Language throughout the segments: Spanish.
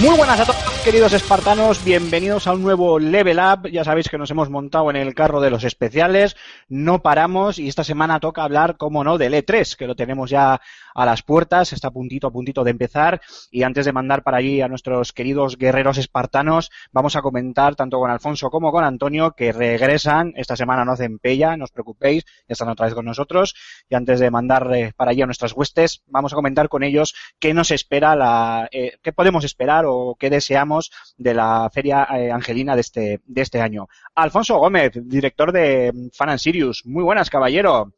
Muy buenas a todos, queridos espartanos. Bienvenidos a un nuevo Level Up. Ya sabéis que nos hemos montado en el carro de los especiales. No paramos y esta semana toca hablar, como no, del E3, que lo tenemos ya a las puertas. Está a puntito, a puntito de empezar. Y antes de mandar para allí a nuestros queridos guerreros espartanos, vamos a comentar tanto con Alfonso como con Antonio que regresan. Esta semana no hacen pella, no os preocupéis. Ya están otra vez con nosotros. Y antes de mandar eh, para allí a nuestras huestes, vamos a comentar con ellos qué nos espera la, eh, qué podemos esperar o qué deseamos de la Feria eh, Angelina de este, de este año. Alfonso Gómez, director de Fan and Sirius. Muy buenas, caballero.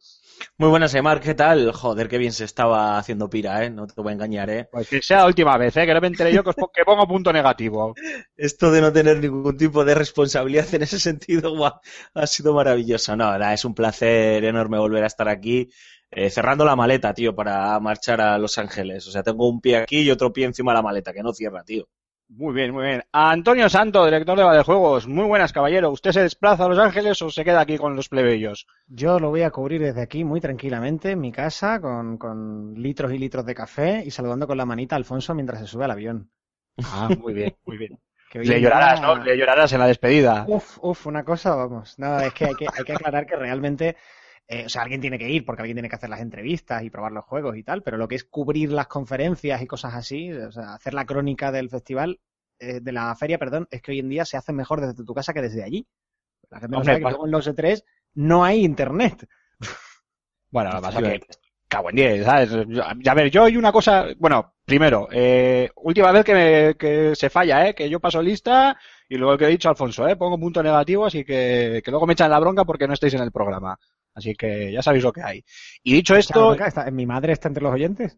Muy buenas, Emar, ¿qué tal? Joder, qué bien se estaba haciendo pira, ¿eh? No te voy a engañar, ¿eh? Pues que sea la última vez, ¿eh? Que no me enteré yo que, os po- que pongo punto negativo. Esto de no tener ningún tipo de responsabilidad en ese sentido, guau, ha sido maravilloso. No, nada, es un placer enorme volver a estar aquí, eh, cerrando la maleta, tío, para marchar a Los Ángeles. O sea, tengo un pie aquí y otro pie encima de la maleta, que no cierra, tío. Muy bien, muy bien. Antonio Santo, director de Valdejuegos. Muy buenas, caballero. ¿Usted se desplaza a Los Ángeles o se queda aquí con los plebeyos? Yo lo voy a cubrir desde aquí muy tranquilamente en mi casa con, con litros y litros de café y saludando con la manita a Alfonso mientras se sube al avión. Ah, muy bien, muy bien. Le llorarás, ¿no? Le llorarás en la despedida. Uf, uf, una cosa, vamos. Nada, es que hay que, hay que aclarar que realmente, eh, o sea, alguien tiene que ir porque alguien tiene que hacer las entrevistas y probar los juegos y tal, pero lo que es cubrir las conferencias y cosas así, o sea, hacer la crónica del festival, eh, de la feria, perdón, es que hoy en día se hace mejor desde tu casa que desde allí. La gente no sabe que luego en los E3 no hay internet. Bueno, lo que pasa es que cago en 10, ¿sabes? A ver, yo hay una cosa, bueno, primero, eh, última vez que, me- que se falla, ¿eh? Que yo paso lista y luego que he dicho Alfonso, ¿eh? Pongo punto negativo, así que, que luego me echan la bronca porque no estáis en el programa. Así que ya sabéis lo que hay. Y dicho esto, Está- ¿Mi madre está entre los oyentes?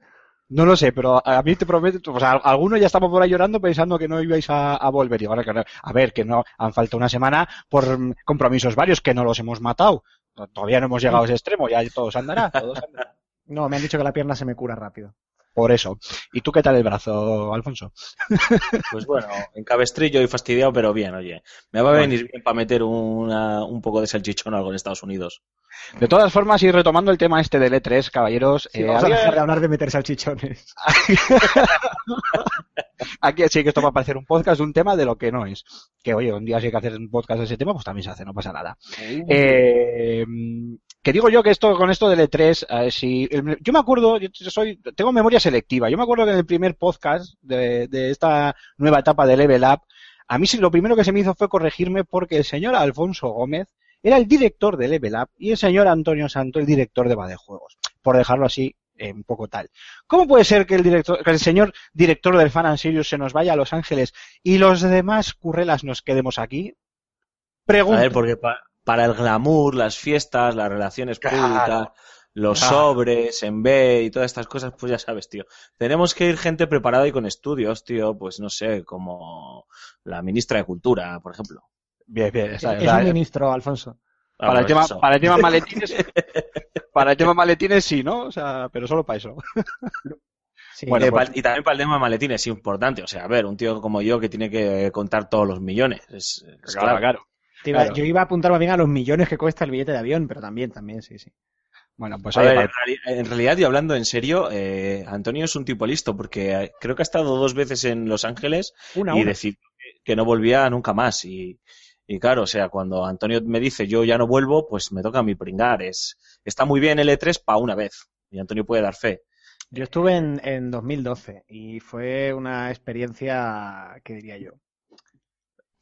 no lo sé, pero a mí te prometo, o sea, algunos ya estamos por ahí llorando pensando que no ibais a, a volver. Y ahora que no- a ver, que no, han faltado una semana por mm, compromisos varios que no los hemos matado. Todavía no hemos llegado a ese extremo, ya todos andará, todos andará. No, me han dicho que la pierna se me cura rápido. Por eso. ¿Y tú qué tal el brazo, Alfonso? Pues bueno, en cabestrillo y fastidiado, pero bien, oye. Me va a venir bien para meter una- un poco de salchichón o algo en Estados Unidos. De todas formas, y retomando el tema este del E3, caballeros, Sí, eh, vamos había- a dejar de hablar de meter salchichones. aquí sí que esto va a parecer un podcast de un tema de lo que no es. Que oye, un día si hay que hacer un podcast de ese tema, pues también se hace, no pasa nada. Eh, que digo yo que esto con esto del E3, eh, si, el- yo me acuerdo, yo soy, tengo memoria selectiva, yo me acuerdo que en el primer podcast de, de esta nueva etapa de Level Up, a mí sí, lo primero que se me hizo fue corregirme porque el señor Alfonso Gómez era el director de Level Up y el señor Antonio Santo el director de Badejuegos, por dejarlo así eh, un poco tal. ¿Cómo puede ser que el director, que el señor director del Fan and Sirius se nos vaya a Los Ángeles y los demás currelas nos quedemos aquí? A Pregunto. ver, porque pa- para el glamour, las fiestas, las relaciones Claro. públicas, los Claro. sobres, en B y todas estas cosas, pues ya sabes, tío. Tenemos que ir gente preparada y con estudios, tío, pues no sé, como la ministra de Cultura, por ejemplo. Bien, bien. está- es está- un ministro, Alfonso. Ah, para, el pues tema, para el tema maletines, para el tema maletines sí, ¿no? O sea, pero solo para eso. Sí, Bueno, Eh, pues- y también para el tema maletines es importante. O sea, a ver, un tío como yo que tiene que contar todos los millones. Es, es claro. te iba- claro. Yo iba a apuntar más bien a los millones que cuesta el billete de avión, pero también, también, sí, sí. Bueno, pues A oye, ver, para- en, reali- en realidad, y hablando en serio, eh, Antonio es un tipo listo porque eh, creo que ha estado dos veces en Los Ángeles Una, y una. decidió que- que no volvía nunca más. Y, y claro, o sea, cuando Antonio me dice yo ya no vuelvo, pues me toca a mí pringar. Es, está muy bien el E3 para una vez. Y Antonio puede dar fe. Yo estuve en, en 2012 y fue una experiencia, ¿qué diría yo?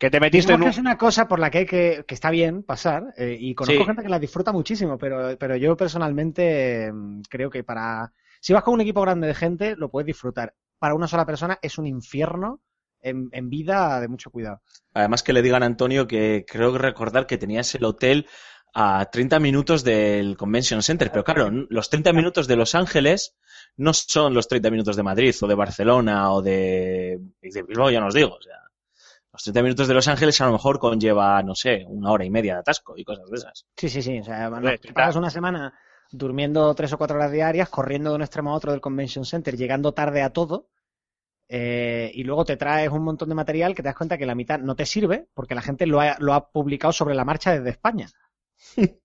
Que te metiste Digamos en que un... es una cosa por la que hay que, que está bien pasar eh, y conozco Sí. gente que la disfruta muchísimo, pero, pero yo personalmente mm, creo que para... Si vas con un equipo grande de gente, lo puedes disfrutar. Para una sola persona es un infierno en, en vida de mucho cuidado. Además que le digan a Antonio que creo que recordar que tenías el hotel a 30 minutos del Convention Center, pero claro, los 30 minutos de Los Ángeles no son los 30 minutos de Madrid o de Barcelona o de, y de Bilbao, ya no os digo, o sea, los 30 minutos de Los Ángeles a lo mejor conlleva, no sé, una hora y media de atasco y cosas de esas. Sí, sí, sí. O sea, te pasas una semana durmiendo tres o cuatro horas diarias, corriendo de un extremo a otro del Convention Center, llegando tarde a todo, eh, y luego te traes un montón de material que te das cuenta que la mitad no te sirve porque la gente lo ha, lo ha publicado sobre la marcha desde España.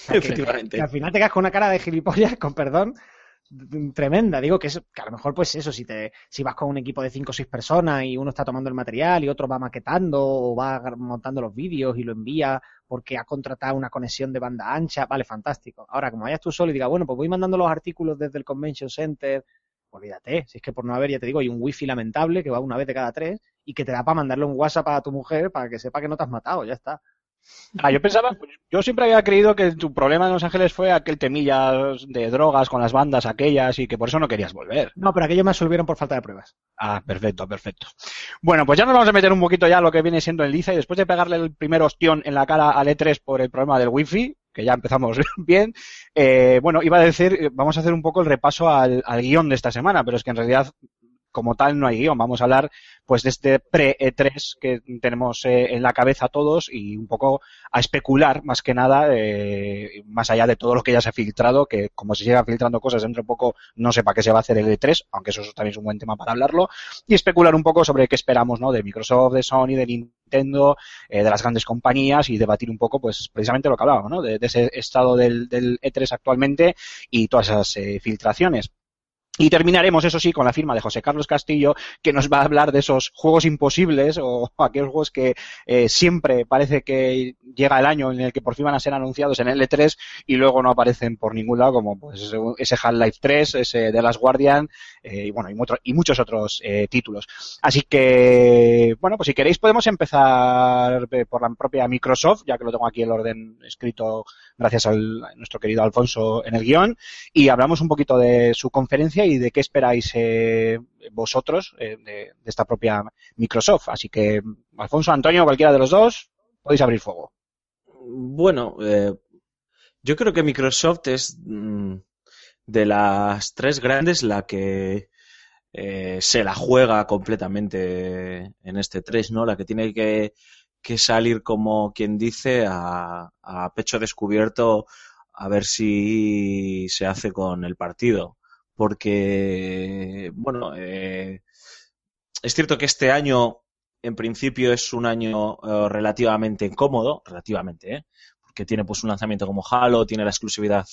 O sea, que- Efectivamente. que al final te quedas con una cara de gilipollas, con perdón, tremenda. Digo que, es, que a lo mejor, pues eso, si te si vas con un equipo de cinco o seis personas y uno está tomando el material y otro va maquetando o va montando los vídeos y lo envía porque ha contratado una conexión de banda ancha, vale, fantástico. Ahora, como vayas tú solo y digas, bueno, pues voy mandando los artículos desde el Convention Center, olvídate, si es que por no haber, ya te digo, hay un wifi lamentable que va una vez de cada tres y que te da para mandarle un WhatsApp a tu mujer para que sepa que no te has matado, ya está. Ah, yo pensaba, yo siempre había creído que tu problema en Los Ángeles fue aquel temilla de drogas con las bandas aquellas y que por eso no querías volver. No, pero aquello me absolvieron por falta de pruebas. Ah, perfecto, perfecto. Bueno, pues ya nos vamos a meter un poquito ya a lo que viene siendo el Liza y después de pegarle el primer ostión en la cara al E3 por el problema del wifi, que ya empezamos bien, eh, bueno, iba a decir, eh, vamos a hacer un poco el repaso al, al guion de esta semana, pero es que en realidad como tal no hay guion, vamos a hablar pues de este pre-E3 que tenemos eh, en la cabeza todos y un poco a especular más que nada, eh, más allá de todo lo que ya se ha filtrado, que como se sigan filtrando cosas dentro de poco no sé para qué se va a hacer el E3, aunque eso también es un buen tema para hablarlo, y especular un poco sobre qué esperamos, ¿no? De Microsoft, de Sony, de Nintendo, eh, de las grandes compañías y debatir un poco, pues precisamente lo que hablábamos, ¿no? De, ese estado del, del E3 actualmente y todas esas eh, filtraciones. Y terminaremos, eso sí, con la firma de José Carlos Castillo, que nos va a hablar de esos juegos imposibles o aquellos juegos que eh, siempre parece que llega el año en el que por fin van a ser anunciados en el E3 y luego no aparecen por ningún lado, como pues ese Half-Life 3, ese The Last Guardian eh, y bueno, y, mucho- y muchos otros eh, títulos. Así que, bueno, pues si queréis podemos empezar eh, por la propia Microsoft, ya que lo tengo aquí el orden escrito gracias al, a nuestro querido Alfonso en el guion, y hablamos un poquito de su conferencia de qué esperáis eh, vosotros eh, de, esta propia Microsoft. Así que, Alfonso, Antonio, cualquiera de los dos, podéis abrir fuego. Bueno, eh, yo creo que Microsoft es mm, de las tres grandes la que eh, se la juega completamente en este 3, ¿no? La que tiene que, salir como quien dice a pecho descubierto a ver si se hace con el partido. Porque, bueno, eh, es cierto que este año en principio es un año eh, relativamente cómodo, relativamente, ¿eh? porque tiene pues un lanzamiento como Halo, tiene la exclusividad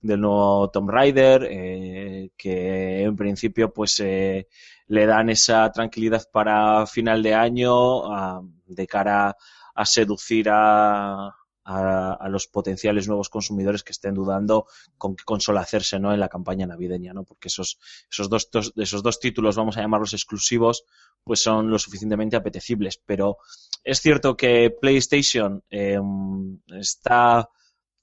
del nuevo Tomb Raider, eh, que en principio pues eh, le dan esa tranquilidad para final de año ah, de cara a seducir a, a, los potenciales nuevos consumidores que estén dudando con qué consola hacerse ¿no? en la campaña navideña, ¿no? porque esos, esos, dos, esos dos títulos, vamos a llamarlos exclusivos, pues son lo suficientemente apetecibles. Pero es cierto que PlayStation eh, está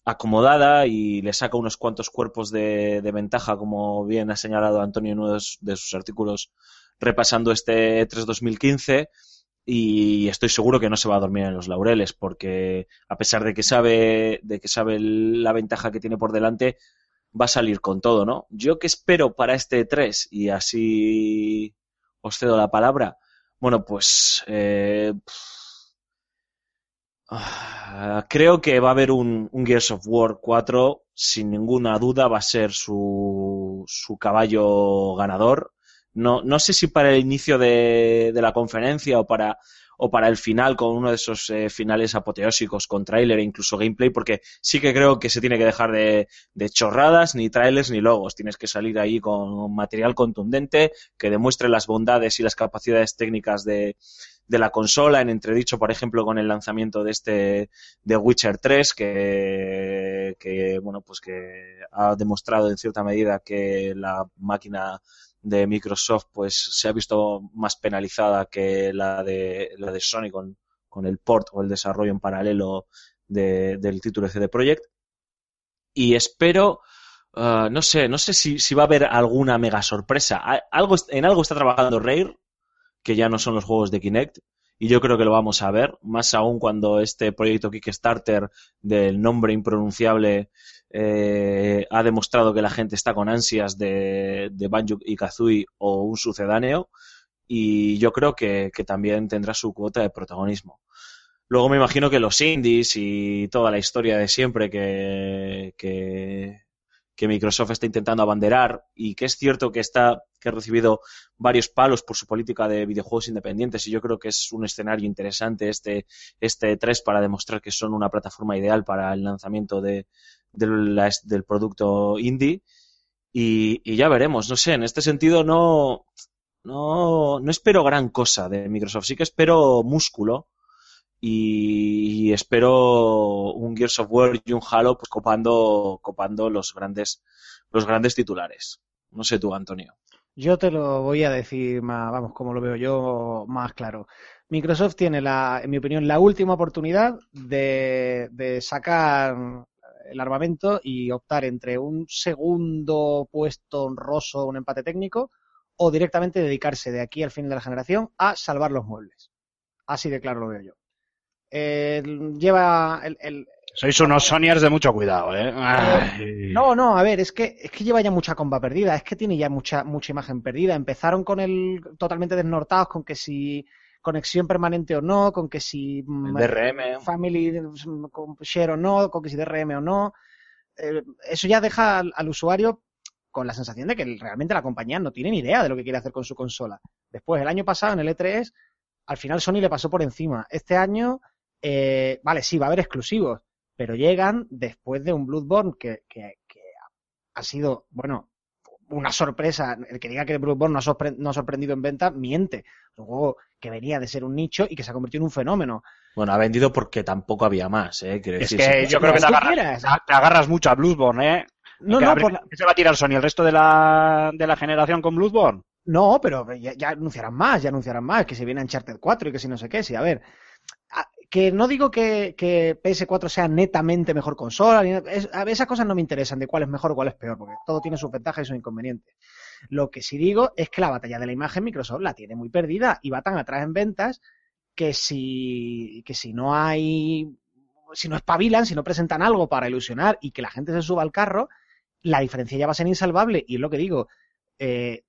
acomodada y le saca unos cuantos cuerpos de, ventaja, como bien ha señalado Antonio en uno de sus- artículos repasando este E 3 2015 y estoy seguro que no se va a dormir en los laureles porque a pesar de que sabe de que sabe la ventaja que tiene por delante va a salir con todo, ¿no? Yo que espero para este E3 y así os cedo la palabra. Bueno, pues eh, ah, creo que va a haber un, un Gears of War 4, sin ninguna duda va a ser su, su caballo ganador. No, no sé si para el inicio de, de la conferencia o para, o para el final con uno de esos eh, finales apoteósicos con tráiler e incluso gameplay, porque sí que creo que se tiene que dejar de, de chorradas, ni trailers ni logos. Tienes que salir ahí con material contundente que demuestre las bondades y las capacidades técnicas de, de la consola, en entredicho, por ejemplo, con el lanzamiento de este de Witcher 3, que, que bueno, pues que ha demostrado en cierta medida que la máquina de Microsoft pues se ha visto más penalizada que la de la de Sony con, con el port o el desarrollo en paralelo de- del título de CD Projekt. Y espero, ah, no sé, no sé si, si va a haber alguna mega sorpresa. Algo, en algo está trabajando Rare, que ya no son los juegos de Kinect, y yo creo que lo vamos a ver, más aún cuando este proyecto Kickstarter del nombre impronunciable eh, ha demostrado que la gente está con ansias de, de Banjo y Kazooie o un sucedáneo, y yo creo que, que también tendrá su cuota de protagonismo. Luego me imagino que los indies y toda la historia de siempre que, que, que Microsoft está intentando abanderar y que es cierto que está que ha recibido varios palos por su política de videojuegos independientes. Y yo creo que es un escenario interesante este este 3 para demostrar que son una plataforma ideal para el lanzamiento de, de la- del producto indie. Y, y ya veremos no sé en este sentido no no no espero gran cosa de Microsoft. Sí que espero músculo y, espero un Gears of War y un Halo pues copando copando los grandes los grandes titulares no sé tú Antonio Yo te lo voy a decir más, vamos, como lo veo yo, más claro. Microsoft tiene, la, en mi opinión, la última oportunidad de, de sacar el armamento y optar entre un segundo puesto honroso, un empate técnico, o directamente dedicarse de aquí al fin de la generación a salvar los muebles. Así de claro lo veo yo. Lleva el, el- Sois unos Sonyers de mucho cuidado, ¿eh? Ay. no, no, a ver, es que, es que lleva ya mucha comba perdida, es que tiene ya mucha, mucha imagen perdida. Empezaron con el totalmente desnortados, con que si conexión permanente o no, con que si DRM. family mm, con share o no, con que si DRM o no. Eh, eso ya deja al, al usuario con la sensación de que realmente la compañía no tiene ni idea de lo que quiere hacer con su consola. Después, el año pasado, en el E3, al final Sony le pasó por encima. Este año, eh, vale, sí, va a haber exclusivos, pero llegan después de un Bloodborne que, que- que ha sido, bueno, una sorpresa. El que diga que Bloodborne no ha, sorpre- no ha sorprendido en venta, miente. Un juego que venía de ser un nicho y que se ha convertido en un fenómeno. Bueno, ha vendido porque tampoco había más, ¿eh? Quiero Es decir, que sí, yo creo que te agarras, quieras. te agarras mucho a Bloodborne, ¿eh? No, ¿Qué no, por la- ¿qué se va a tirar Sony el resto de la, de la generación con Bloodborne? No, pero ya, ya anunciarán más, ya anunciarán más, que se viene Uncharted 4 y que si no sé qué, sí, a ver. Que no digo que, que PS4 sea netamente mejor consola, a esas cosas no me interesan de cuál es mejor o cuál es peor, porque todo tiene sus ventajas y sus inconvenientes. Lo que sí digo es que la batalla de la imagen Microsoft la tiene muy perdida y va tan atrás en ventas que si, que si no hay, si no espabilan, si no presentan algo para ilusionar y que la gente se suba al carro, la diferencia ya va a ser insalvable. Y es lo que digo, eh,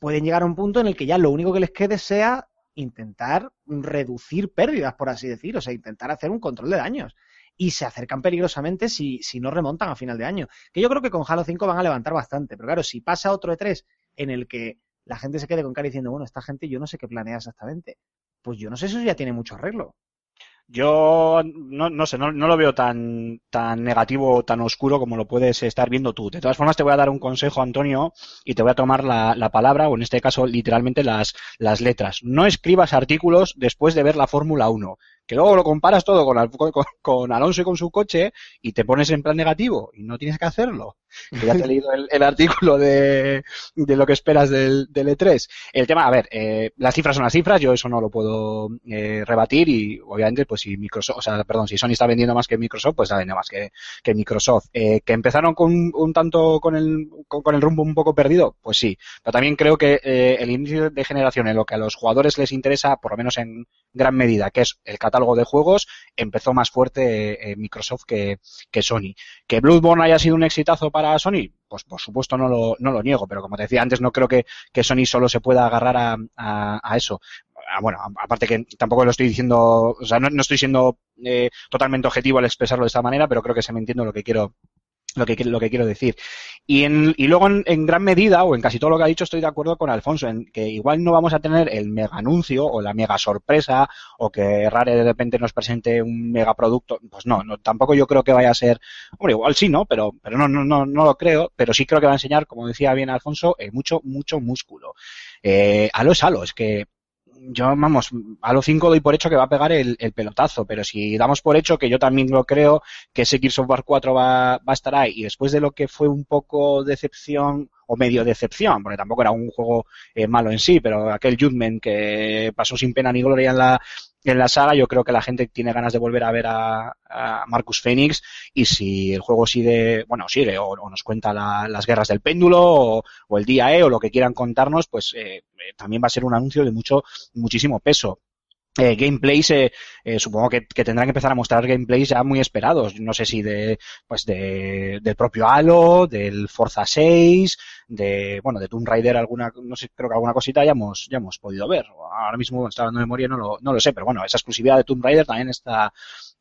pueden llegar a un punto en el que ya lo único que les quede sea intentar reducir pérdidas, por así decir, o sea, intentar hacer un control de daños. Y se acercan peligrosamente si, si no remontan a final de año. Que yo creo que con Halo 5 van a levantar bastante, pero claro, si pasa otro E3 en el que la gente se quede con cara diciendo, bueno, esta gente yo no sé qué planea exactamente, pues yo no sé si eso ya tiene mucho arreglo. Yo no, no sé, no, no lo veo tan, tan negativo o tan oscuro como lo puedes estar viendo tú. De todas formas, te voy a dar un consejo, Antonio, y te voy a tomar la, la palabra, o en este caso, literalmente las, las letras. No escribas artículos después de ver la Fórmula 1, que luego lo comparas todo con, con, Alonso y con su coche y te pones en plan negativo, y no tienes que hacerlo. Que ya te he leído el, artículo de, de lo que esperas del, del E3. El tema, a ver, eh, las cifras son las cifras, yo eso no lo puedo eh, rebatir y obviamente pues si Microsoft, o sea, perdón, si Sony está vendiendo más que Microsoft, pues está vendiendo más que, que Microsoft. Eh, que empezaron con un, tanto con el, con, con el rumbo un poco perdido, pues sí, pero también creo que eh, el inicio de generación en lo que a los jugadores les interesa, por lo menos en gran medida, que es el catálogo de juegos, empezó más fuerte eh, Microsoft que, que Sony. Que Bloodborne haya sido un exitazo para Sony, pues por supuesto no lo, no lo niego, pero como te decía antes, no creo que, que Sony solo se pueda agarrar a, a, eso. Ah, Bueno, aparte que tampoco lo estoy diciendo, o sea, no, no estoy siendo eh, totalmente objetivo al expresarlo de esta manera, pero creo que se me entiende lo que quiero lo que, lo que quiero decir. Y, en, y luego, en, en gran medida, o en casi todo lo que ha dicho, estoy de acuerdo con Alfonso, en que igual no vamos a tener el mega anuncio o la mega sorpresa, o que Rare de repente nos presente un mega producto. Pues no, no tampoco yo creo que vaya a ser, hombre, igual sí, ¿no? Pero, pero no, no, no, no lo creo, pero sí creo que va a enseñar, como decía bien Alfonso, eh, mucho, mucho músculo. Eh, es Halo, es que yo, vamos, Halo 5 doy por hecho que va a pegar el, el pelotazo, pero si damos por hecho que yo también lo creo, que ese Gears of War 4 va, va a estar ahí, y después de lo que fue un poco decepción, o medio decepción, porque tampoco era un juego eh, malo en sí, pero aquel Judgment que pasó sin pena ni gloria en la, en la saga. Yo creo que la gente tiene ganas de volver a ver a, Marcus Phoenix y si el juego sigue, bueno, sigue o, o nos cuenta la- las guerras del péndulo o, o el día E o lo que quieran contarnos, pues eh, eh, también va a ser un anuncio de mucho, muchísimo peso. Eh, gameplays, eh, eh, supongo que, que tendrán que empezar a mostrar gameplays ya muy esperados. No sé si de, pues de, del propio Halo, del Forza 6, de, bueno, de Tomb Raider alguna, no sé, creo que alguna cosita ya hemos, ya hemos podido ver. Ahora mismo, está hablando de memoria, no lo, no lo sé, pero bueno, esa exclusividad de Tomb Raider también está,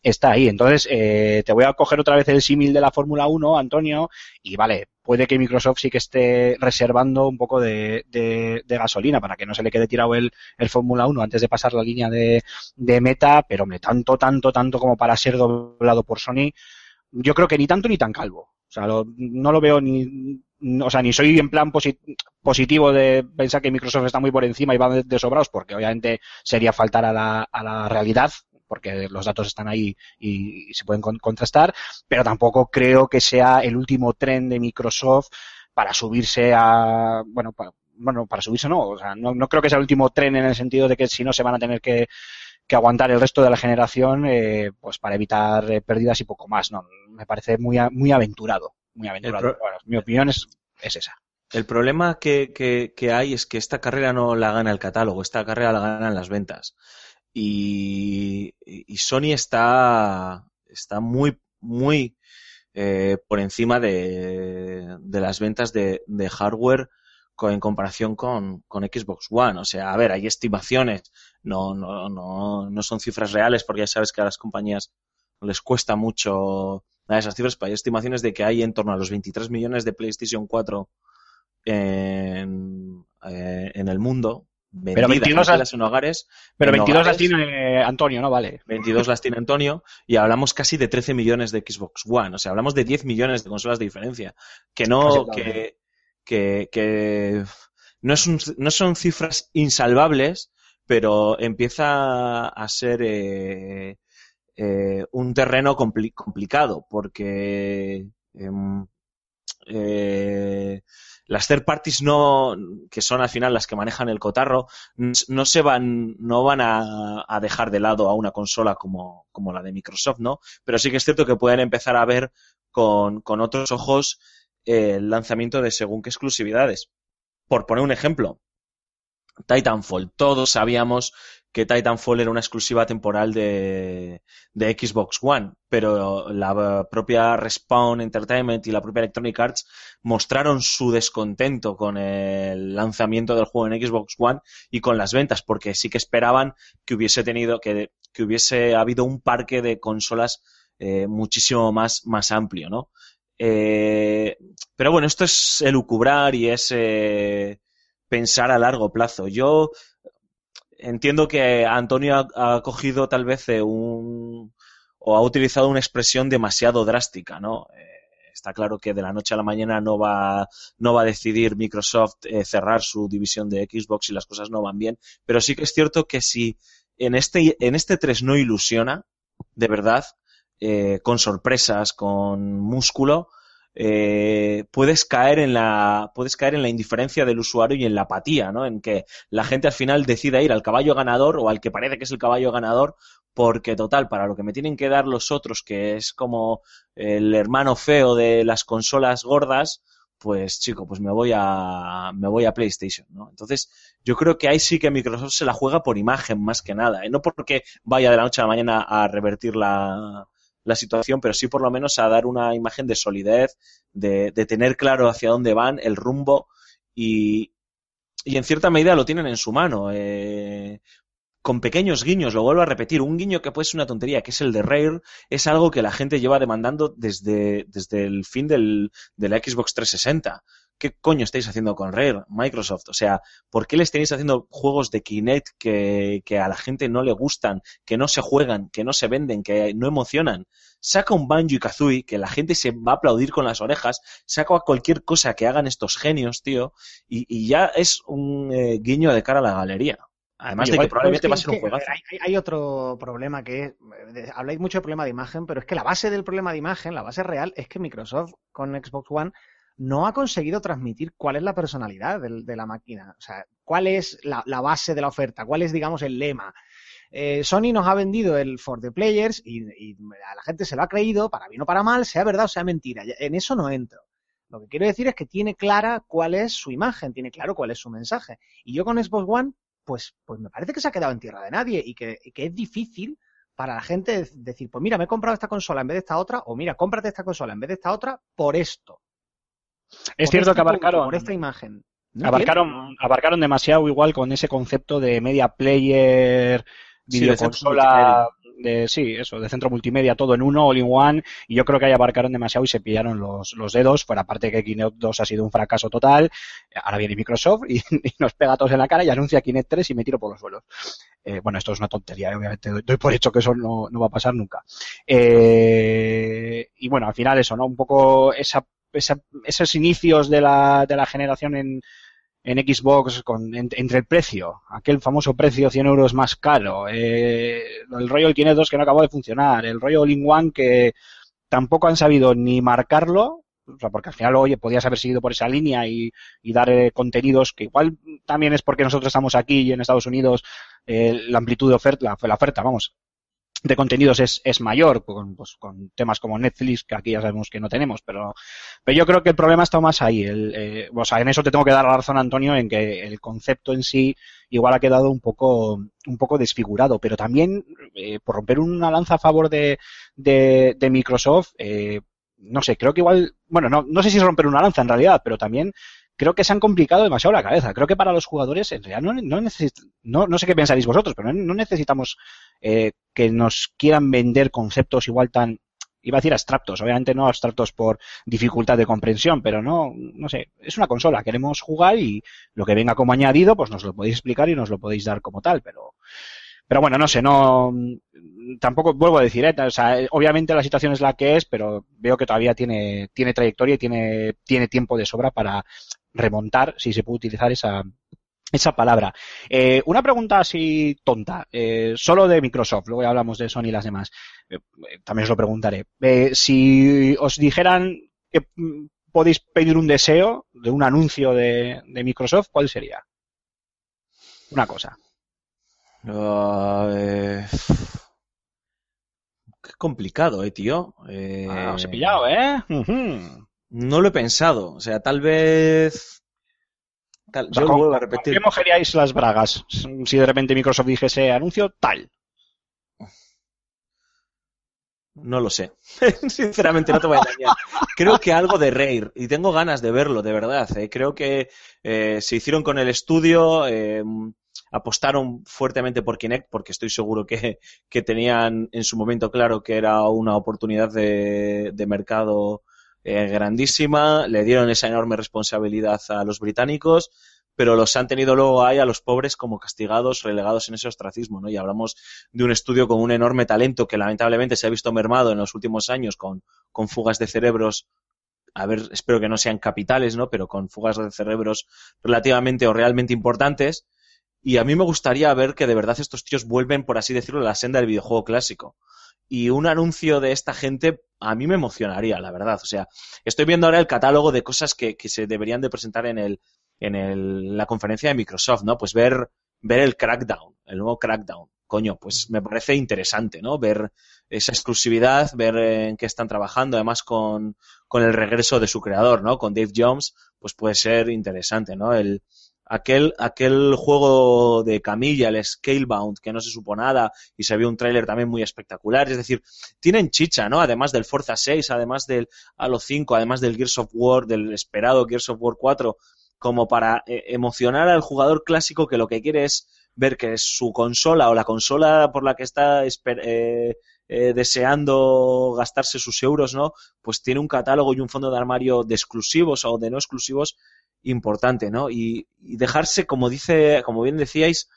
está ahí. Entonces, eh, te voy a coger otra vez el símil de la Fórmula 1, Antonio, y vale, puede que Microsoft sí que esté reservando un poco de, de, de gasolina para que no se le quede tirado el, el Fórmula 1 antes de pasar la línea de, de meta, pero hombre, tanto, tanto, tanto como para ser doblado por Sony, yo creo que ni tanto ni tan calvo. O sea, lo- no lo veo ni, o sea, ni soy en plan posi- positivo de pensar que Microsoft está muy por encima y va de sobrados, porque obviamente sería faltar a la, a la realidad, porque los datos están ahí y, y se pueden con- contrastar, pero tampoco creo que sea el último tren de Microsoft para subirse a, bueno, para, bueno, para subirse no, o sea, no, no creo que sea el último tren en el sentido de que si no se van a tener que, que aguantar el resto de la generación, eh, pues para evitar eh, pérdidas y poco más, no, me parece muy, a- muy aventurado, muy aventurado. Bueno, mi opinión es, es esa. El problema que, que- que hay es que esta carrera no la gana el catálogo, esta carrera la ganan las ventas. Y, Sony está, está muy, muy eh, por encima de, de las ventas de, de hardware en comparación con, con Xbox One. O sea, a ver, hay estimaciones, no, no, no, no son cifras reales porque ya sabes que a las compañías les cuesta mucho dar esas cifras, pero hay estimaciones de que hay en torno a los 23 millones de PlayStation 4 en, eh, en el mundo. Pero vendidas, 22 las- en hogares. Pero en 22 las tiene eh, Antonio, ¿no? Vale. 22 las tiene Antonio y hablamos casi de 13 millones de Xbox One, o sea, hablamos de 10 millones de consolas de diferencia, que no, que, que, que no, es un- no son cifras insalvables, pero empieza a ser eh, eh, un terreno compli- complicado, porque em, eh, las third parties no, que son al final las que manejan el cotarro, no se van, no van a, a dejar de lado a una consola como, como la de Microsoft, ¿no? Pero sí que es cierto que pueden empezar a ver con, con otros ojos eh, el lanzamiento de según qué exclusividades. Por poner un ejemplo, Titanfall. Todos sabíamos que Titanfall era una exclusiva temporal de, de Xbox One, pero la propia Respawn Entertainment y la propia Electronic Arts mostraron su descontento con el lanzamiento del juego en Xbox One y con las ventas, porque sí que esperaban que hubiese tenido, que, que hubiese habido un parque de consolas eh, muchísimo más, más amplio, ¿no? Eh, pero bueno, esto es elucubrar y es eh, pensar a largo plazo. Yo entiendo que Antonio ha, cogido tal vez eh, un o ha utilizado una expresión demasiado drástica, ¿no? Eh, está claro que de la noche a la mañana no va, no va a decidir Microsoft eh, cerrar su división de Xbox si las cosas no van bien, pero sí que es cierto que si en este, en este 3 no ilusiona, de verdad, eh, con sorpresas, con músculo, eh, puedes caer en la puedes caer en la indiferencia del usuario y en la apatía, ¿no? En que la gente al final decida ir al caballo ganador o al que parece que es el caballo ganador porque total para lo que me tienen que dar los otros que es como el hermano feo de las consolas gordas pues chico pues me voy a me voy a PlayStation no entonces yo creo que ahí sí que Microsoft se la juega por imagen más que nada ¿eh? no porque vaya de la noche a la mañana a revertir la la situación, pero sí por lo menos a dar una imagen de solidez, de, tener claro hacia dónde van, el rumbo y, y en cierta medida lo tienen en su mano. Eh, con pequeños guiños, lo vuelvo a repetir, un guiño que puede ser una tontería, que es el de Rare, es algo que la gente lleva demandando desde, desde el fin del, de la Xbox 360. ¿Qué coño estáis haciendo con Rare, Microsoft? O sea, ¿por qué le estáis haciendo juegos de Kinect que, que a la gente no le gustan, que no se juegan, que no se venden, que no emocionan? Saca un Banjo y Kazooie que la gente se va a aplaudir con las orejas, saca cualquier cosa que hagan estos genios, tío, y, y ya es un eh, guiño de cara a la galería. Además de que probablemente va a ser un juegazo. Hay, hay- otro problema que es, habláis mucho de problema de imagen, pero es que la base del problema de imagen, la base real, es que Microsoft con Xbox One no ha conseguido transmitir cuál es la personalidad de, la máquina. O sea, cuál es la, base de la oferta, cuál es, digamos, el lema. eh, Sony nos ha vendido el for the players y, y a la gente se lo ha creído, para bien o para mal, sea verdad o sea mentira. En eso no entro. Lo que quiero decir es que tiene clara cuál es su imagen, tiene claro cuál es su mensaje. Y yo con Xbox One, pues, pues me parece que se ha quedado en tierra de nadie y que, y que es difícil para la gente decir, pues mira, me he comprado esta consola en vez de esta otra, o mira, cómprate esta consola en vez de esta otra por esto. Es cierto este que abarcaron, por esta imagen. No abarcaron, abarcaron demasiado igual con ese concepto de media player, Sí, de videoconsola, sí, eso, de centro multimedia, todo en uno, all in one, y yo creo que ahí abarcaron demasiado y se pillaron los, los dedos, fuera aparte que Kinect 2 ha sido un fracaso total, ahora viene Microsoft y, y nos pega a todos en la cara y anuncia Kinect 3 y me tiro por los suelos. Eh, bueno, esto es una tontería, eh, obviamente, doy, doy por hecho que eso no, no va a pasar nunca. Eh, y bueno, al final eso, ¿no? Un poco esa, esa- esos inicios de la, de la generación en, en Xbox con, en- entre el precio, aquel famoso precio 100 euros más caro, eh, el Royal Kinect 2 que no acabó de funcionar, el Royal In One que tampoco han sabido ni marcarlo, o sea, porque al final, oye, podías haber seguido por esa línea y, y dar eh, contenidos que igual también es porque nosotros estamos aquí y en Estados Unidos eh, la amplitud de oferta, la, la oferta, vamos, de contenidos es, es mayor, con, pues, con temas como Netflix, que aquí ya sabemos que no tenemos, pero, pero yo creo que el problema está más ahí. El, eh, o sea, en eso te tengo que dar la razón, Antonio, en que el concepto en sí igual ha quedado un poco, un poco desfigurado, pero también, eh, por romper una lanza a favor de, de, Microsoft, eh, no sé, creo que igual, bueno, no, no sé si romper una lanza en realidad, pero también creo que se han complicado demasiado la cabeza. Creo que para los jugadores, en realidad, no, no, necesit- no, no sé qué pensaréis vosotros, pero no, necesitamos eh, que nos quieran vender conceptos igual tan, iba a decir abstractos, obviamente no abstractos por dificultad de comprensión, pero no, no sé, es una consola, queremos jugar y lo que venga como añadido, pues nos lo podéis explicar y nos lo podéis dar como tal, pero, pero bueno, no sé, no, tampoco vuelvo a decir, ¿eh? o sea, obviamente la situación es la que es, pero veo que todavía tiene, tiene trayectoria y tiene, tiene tiempo de sobra para remontar, si se puede utilizar esa, esa palabra. Eh, una pregunta así tonta, eh, solo de Microsoft, luego ya hablamos de Sony y las demás. Eh, eh, también os lo preguntaré. Eh, si os dijeran que mm, podéis pedir un deseo de un anuncio de, de Microsoft, ¿cuál sería? Una cosa. Eh, Qué complicado, eh, tío. Eh, Ah, os he pillado, ¿eh? No lo he pensado. O sea, tal vez. tal- O sea, yo ¿con- vuelvo a repetir. ¿Qué mojaríais las bragas si de repente Microsoft dijese anuncio tal? No lo sé. Sinceramente, no te voy a engañar. Creo que algo de Rare. Y tengo ganas de verlo, de verdad. eh. Creo que eh, se hicieron con el estudio. eh, apostaron fuertemente por Kinect porque estoy seguro que, que tenían en su momento claro que era una oportunidad de, de mercado eh, grandísima. Le dieron esa enorme responsabilidad a los británicos pero los han tenido luego ahí a los pobres como castigados, relegados en ese ostracismo, ¿no? Y hablamos de un estudio con un enorme talento que lamentablemente se ha visto mermado en los últimos años con, con fugas de cerebros, a ver, espero que no sean capitales, ¿no? Pero con fugas de cerebros relativamente o realmente importantes. Y a mí me gustaría ver que de verdad estos tíos vuelven, por así decirlo, a la senda del videojuego clásico. Y un anuncio de esta gente a mí me emocionaría, la verdad. O sea, estoy viendo ahora el catálogo de cosas que, que se deberían de presentar en el, en el, la conferencia de Microsoft, ¿no? Pues ver, ver el Crackdown, el nuevo Crackdown. Coño, pues me parece interesante, ¿no? Ver esa exclusividad, ver en qué están trabajando, además con, con el regreso de su creador, ¿no? Con Dave Jones, pues puede ser interesante, ¿no? El, aquel, aquel juego de camilla, el Scalebound, que no se supo nada y se vio un tráiler también muy espectacular. Es decir, tienen chicha, ¿no? Además del Forza 6, además del Halo 5, además del Gears of War, del esperado Gears of War 4, como para eh, emocionar al jugador clásico que lo que quiere es ver que su consola o la consola por la que está eh, eh, deseando gastarse sus euros, ¿no? Pues tiene un catálogo y un fondo de armario de exclusivos o de no exclusivos importante, ¿no? Y, y dejarse, como dice, como bien decíais,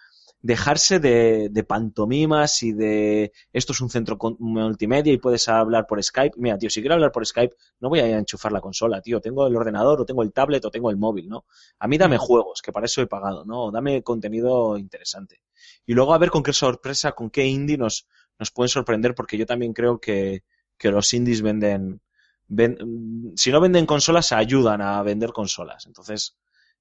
dejarse de, de pantomimas y de esto es un centro con- multimedia y puedes hablar por Skype. Mira, tío, si quiero hablar por Skype, no voy a ir a enchufar la consola, tío. Tengo el ordenador, o tengo el tablet, o tengo el móvil, ¿no? A mí dame juegos, que para eso he pagado, ¿no? Dame contenido interesante. Y luego a ver con qué sorpresa, con qué indie nos, nos pueden sorprender, porque yo también creo que, que los indies venden, ven- si no venden consolas, ayudan a vender consolas. Entonces,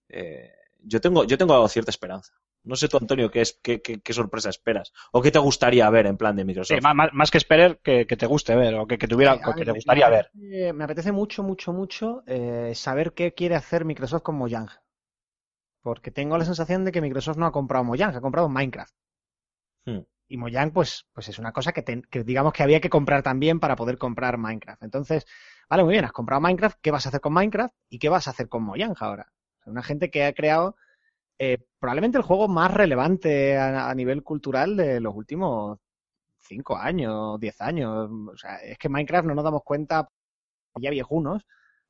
eh, yo tengo, yo tengo cierta esperanza. No sé tú, Antonio, qué, es, qué, qué, qué sorpresa esperas. O qué te gustaría ver en plan de Microsoft. Sí, más, que esperar que, que te guste ver o que, que tuviera, Eh, que ver, te me- gustaría me ver. apetece- Me apetece mucho, mucho, mucho eh, saber qué quiere hacer Microsoft con Mojang. Porque tengo la sensación de que Microsoft no ha comprado Mojang, ha comprado Minecraft. Hmm. Y Mojang, pues, pues es una cosa que, ten- que digamos que había que comprar también para poder comprar Minecraft. Entonces, vale, muy bien, has comprado Minecraft, ¿qué vas a hacer con Minecraft? ¿Y qué vas a hacer con Mojang ahora? Una gente que ha creado eh, probablemente el juego más relevante a, a nivel cultural de los últimos cinco años, diez años. O sea, es que Minecraft no nos damos cuenta ya viejunos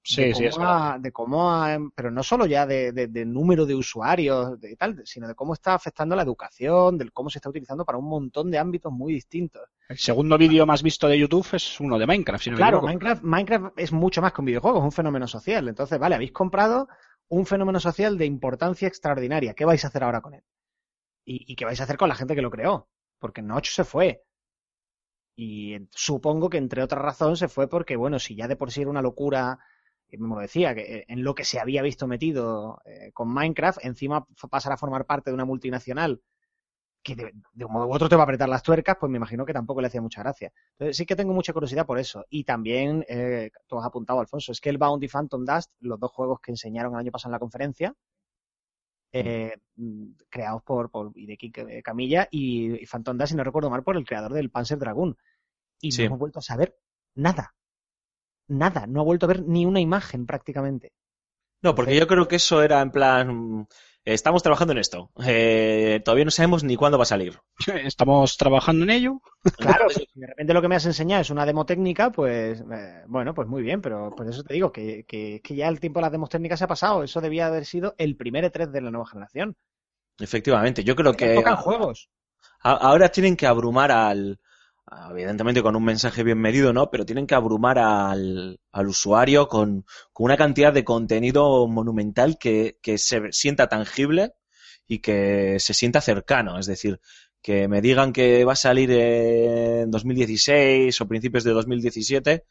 Sí, de, cómo ha- de cómo ha- pero no solo ya de, de- de número de usuarios de tal, sino de cómo está afectando la educación, de cómo se está utilizando para un montón de ámbitos muy distintos. El segundo vídeo más visto de YouTube es uno de Minecraft, si no Claro. Minecraft, Minecraft es mucho más que un videojuego, es un fenómeno social. Entonces, vale, habéis comprado un fenómeno social de importancia extraordinaria. ¿Qué vais a hacer ahora con él? ¿Y, y qué vais a hacer con la gente que lo creó? Porque Notch se fue. Y supongo que entre otras razones se fue porque, bueno, si ya de por sí era una locura, y mismo lo decía, que eh, en lo que se había visto metido eh, con Minecraft, encima pasar a formar parte de una multinacional que de, de un modo u otro te va a apretar las tuercas, pues me imagino que tampoco le hacía mucha gracia. Entonces sí que tengo mucha curiosidad por eso. Y también, eh, tú has apuntado, Alfonso, es que el Bound y Phantom Dust, los dos juegos que enseñaron el año pasado en la conferencia, eh, mm, creados por, por Hideki Camilla y, y Phantom Dust, si no recuerdo mal, por el creador del Panzer Dragoon. Y Sí. no hemos vuelto a saber nada. Nada. No ha vuelto a ver ni una imagen prácticamente. No, porque yo creo que eso era en plan. Estamos trabajando en esto. Eh, todavía no sabemos ni cuándo va a salir. Estamos trabajando en ello. Claro, si de repente lo que me has enseñado es una demo técnica, pues eh, bueno, pues muy bien, pero por eso te digo que, que, que ya el tiempo de las demos técnicas se ha pasado. Eso debía haber sido el primer E3 de la nueva generación. Efectivamente, yo creo que tocan juegos. ahora tienen que abrumar al. A- Evidentemente con un mensaje bien medido, ¿no? Pero tienen que abrumar al, al usuario con, con una cantidad de contenido monumental que, que se sienta tangible y que se sienta cercano. Es decir, que me digan que va a salir en 2016 o principios de 2017,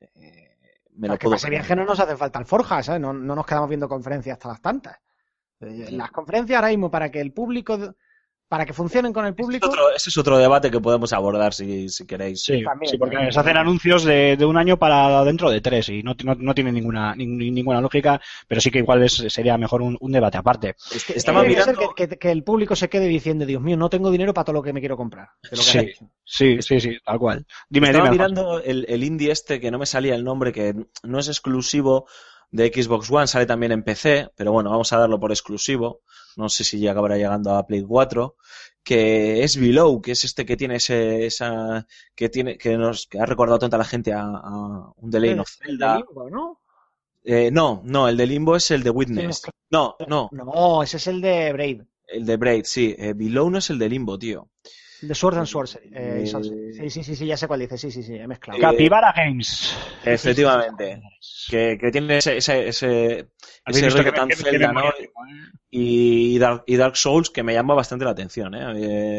eh, me lo puedo para ese viaje no nos hace falta el Forja, ¿sabes? No, no nos quedamos viendo conferencias hasta las tantas. Eh, Las conferencias ahora mismo para que el público, para que funcionen con el Ese es, público, otro, ese es otro debate que podemos abordar si, si queréis. Sí, También, sí, porque también. se hacen anuncios de, de un año para dentro de tres y no, no, no tiene ninguna, ni- ni- ninguna lógica, pero sí que igual es- sería mejor un, un debate aparte. Estaba tiene que ser mirando, que, que- que el público se quede diciendo, Dios mío, no tengo dinero para todo lo que me quiero comprar. de lo que Sí. Sí, sí, sí, tal cual. Dime, estaba dime. Mirando el, el indie este que no me salía el nombre, que no es exclusivo de Xbox One, sale también en PC, pero bueno, vamos a darlo por exclusivo. No sé si ya acabará llegando a Play 4. Que es Below, que es este que tiene ese, esa, que tiene, que nos, que ha recordado tanta la gente a, a un Legend of El de Zelda. Limbo, ¿no? Eh, no, no, el de Limbo es el de Witness. No, no, No, ese es el de Braid. el de Braid, sí. Eh, Below no es el de Limbo, tío. De Sword and Sorcery. eh, Eh. Sí, sí, sí, sí, ya sé cuál dice. Sí, sí, sí, he mezclado. Eh, Capybara Games. Efectivamente. Que, que tiene ese, ese, ese, ese rollo que- tan ¿eh? Y Dark, y Dark Souls que me llama bastante la atención. ¿eh?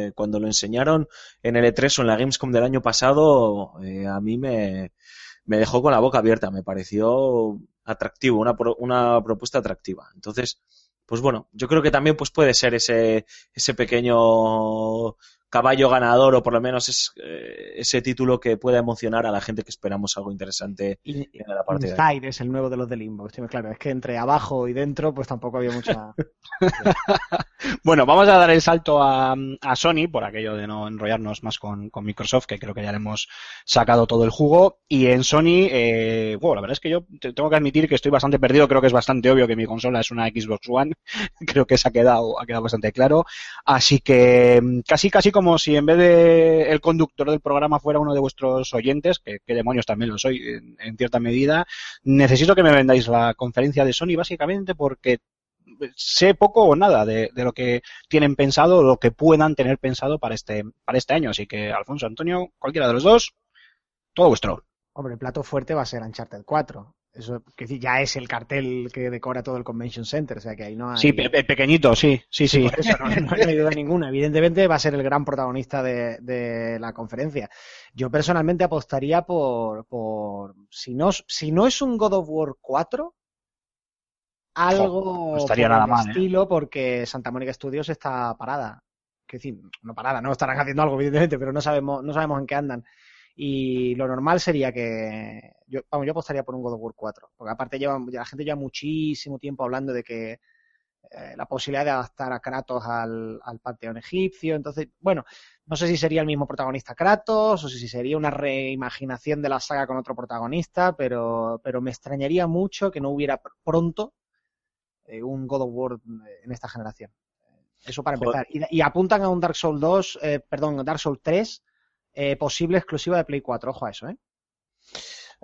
Eh, cuando lo enseñaron en el E3 o en la Gamescom del año pasado, eh, a mí me, me dejó con la boca abierta. Me pareció atractivo, una, pro- una propuesta atractiva. Entonces, pues bueno, yo creo que también pues puede ser ese, ese pequeño caballo ganador o por lo menos es, eh, ese título que pueda emocionar a la gente que esperamos algo interesante In- en la parte de Inside es el nuevo de los de Limbo. Estoy muy claro. Es que entre abajo y dentro, pues tampoco había mucha. Bueno, vamos a dar el salto a, a Sony, por aquello de no enrollarnos más con, con Microsoft, que creo que ya le hemos sacado todo el jugo. Y en Sony, eh, bueno, la verdad es que yo te- tengo que admitir que estoy bastante perdido. Creo que es bastante obvio que mi consola es una Xbox One. creo que se ha quedado, ha quedado bastante claro. Así que mm, casi, casi como si en vez de el conductor del programa fuera uno de vuestros oyentes, que, demonios también lo soy en, cierta medida, necesito que me vendáis la conferencia de Sony básicamente porque sé poco o nada de, de lo que tienen pensado o lo que puedan tener pensado para este, para este año. Así que, Alfonso, Antonio, cualquiera de los dos, todo vuestro. Hombre, el plato fuerte va a ser Uncharted 4. Eso que ya es el cartel que decora todo el Convention Center. O sea que ahí no hay. Sí, pe- pe- pequeñito, sí, sí, sí. Por eso no, no hay duda ninguna. Evidentemente va a ser el gran protagonista de, de la conferencia. Yo personalmente apostaría por, por si, no, si no es un God of War 4, algo no estaría por nada el mal, ¿eh? estilo porque Santa Mónica Studios está parada. Es decir, no parada, no estarán haciendo algo, evidentemente, pero no sabemos, no sabemos en qué andan. Y lo normal sería que. Yo, vamos, yo apostaría por un God of War 4. Porque aparte lleva, la gente lleva muchísimo tiempo hablando de que eh, la posibilidad de adaptar a Kratos al, al panteón egipcio. Entonces, bueno, no sé si sería el mismo protagonista Kratos o si sería una reimaginación de la saga con otro protagonista, pero, pero me extrañaría mucho que no hubiera pr- pronto eh, un God of War en esta generación. Eso para empezar. Y, y apuntan a un Dark Souls 2, eh, perdón, Dark Souls 3, eh, posible exclusiva de Play 4. Ojo a eso, ¿eh?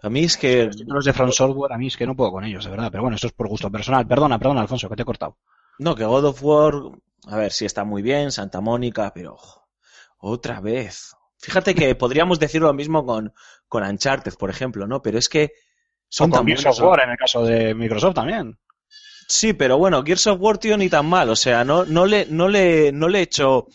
A mí es que Los de Front Software, a mí es que no puedo con ellos, de verdad. Pero bueno, esto es por gusto personal. Perdona, perdona, Alfonso, que te he cortado. No, que God of War, a ver, sí está muy bien, Santa Mónica, pero ojo, otra vez. Fíjate que podríamos decir lo mismo con, con Uncharted, por ejemplo, ¿no? Pero es que son con tan Gears buenos. of War en el caso de Microsoft también. Sí, pero bueno, Gears of War, tío, ni tan mal. O sea, no, no le, no le, no le he hecho,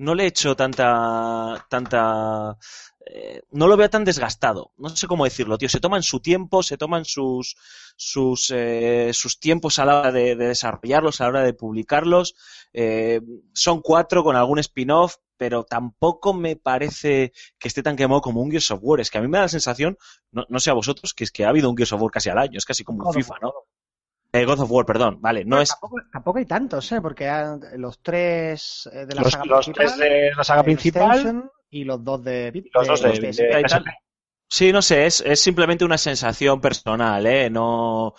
no le he hecho tanta, tanta, eh, no lo veo tan desgastado. No sé cómo decirlo, tío. Se toman su tiempo, se toman sus, sus, eh, sus tiempos a la hora de, de desarrollarlos, a la hora de publicarlos. Eh, son cuatro con algún spin-off, pero tampoco me parece que esté tan quemado como un Gears of War. Es que a mí me da la sensación, no, no sé a vosotros, que es que ha habido un Gears of War casi al año. Es casi como un FIFA. ¿no? Eh, God of War, perdón. Vale, no es, tampoco, tampoco hay tantos, ¿eh? Porque los tres eh, de la Los, saga los principal, tres de la saga el principal Extension y los dos de, los dos de, de- de- de- PSP. Sí, no sé, es, es simplemente una sensación personal, ¿eh? No,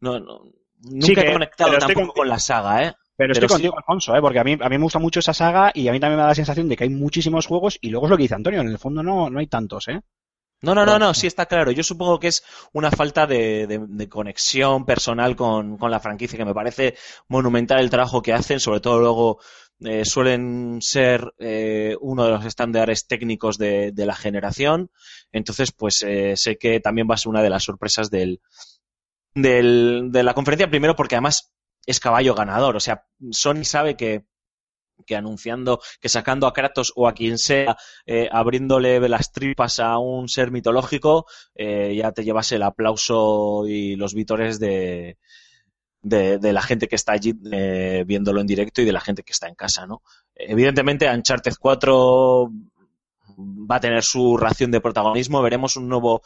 no, no- nunca Sí, he conectado tampoco con- con la saga, ¿eh? Pero estoy Pero sí. contigo, Alfonso, ¿eh? porque a mí, a mí me gusta mucho esa saga y a mí también me da la sensación de que hay muchísimos juegos y luego es lo que dice Antonio, en el fondo no, no hay tantos, ¿eh? No, no, no, no, sí está claro. Yo supongo que es una falta de, de- de conexión personal con, con la franquicia, que me parece monumental el trabajo que hacen, sobre todo luego eh, suelen ser eh, uno de los estándares técnicos de, de la generación. Entonces, pues eh, sé que también va a ser una de las sorpresas del, del, de la conferencia, primero porque además es caballo ganador. O sea, Sony sabe que que anunciando, que sacando a Kratos o a quien sea, eh, abriéndole las tripas a un ser mitológico, eh, ya te llevas el aplauso y los vítores de, de, de la gente que está allí eh, viéndolo en directo y de la gente que está en casa, ¿no? Evidentemente, Uncharted 4 va a tener su ración de protagonismo, veremos un nuevo,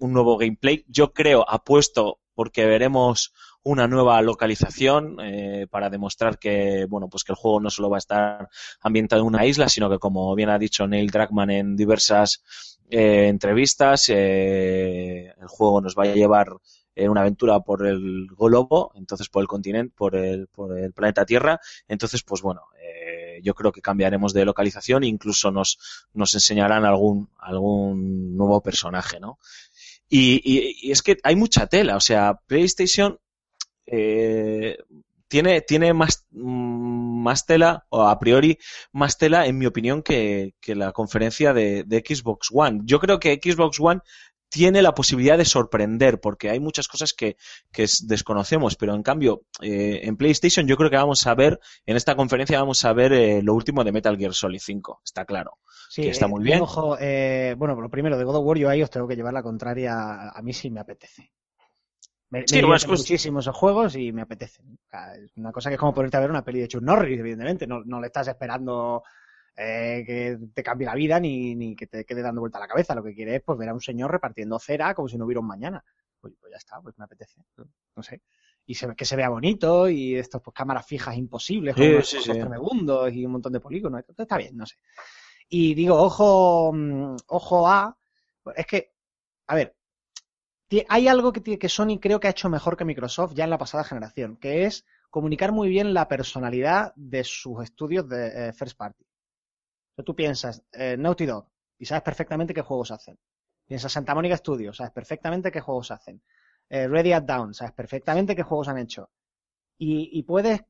un nuevo gameplay. Yo creo, apuesto, porque veremos una nueva localización eh, para demostrar que bueno pues que el juego no solo va a estar ambientado en una isla sino que como bien ha dicho Neil Druckmann en diversas eh, entrevistas eh, el juego nos va a llevar una aventura por el globo entonces por el continente por el por el planeta Tierra. Entonces pues bueno yo creo que cambiaremos de localización e incluso nos nos enseñarán algún algún nuevo personaje no y, y es que hay mucha tela o sea PlayStation eh, tiene, tiene más, mm, más tela, o a priori, más tela, en mi opinión, que, que la conferencia de, de Xbox One. Yo creo que Xbox One tiene la posibilidad de sorprender, porque hay muchas cosas que, que es- desconocemos, pero en cambio, eh, en PlayStation yo creo que vamos a ver, en esta conferencia vamos a ver eh, lo último de Metal Gear Solid 5, está claro. Sí, que está eh, muy bien. Ojo, bueno, lo primero, de God of War yo ahí os tengo que llevar la contraria, a mí sí me apetece. Me, me Sí, bueno, es que- muchísimo esos juegos y me apetecen. O sea, es una cosa que es como ponerte a ver una peli de Chuck Norris, evidentemente. No, no le estás esperando eh, que te cambie la vida ni, ni que te quede dando vuelta la cabeza. Lo que quiere es pues, ver a un señor repartiendo cera como si no hubiera un mañana. Pues, pues ya está, pues me apetece. No sé. Y se, que se vea bonito y estos pues cámaras fijas imposibles, con Sí, sí, sí. tremendos y un montón de polígonos. Esto está bien, no sé. Y digo, ojo, mm, ojo a. Es que, a ver, hay algo que, que Sony creo que ha hecho mejor que Microsoft ya en la pasada generación, que es comunicar muy bien la personalidad de sus estudios de eh, first party. Tú piensas, eh, Naughty Dog, y sabes perfectamente qué juegos hacen. Piensas Santa Mónica Studios, sabes perfectamente qué juegos hacen. Eh, Ready at Down, sabes perfectamente qué juegos han hecho. Y, y puedes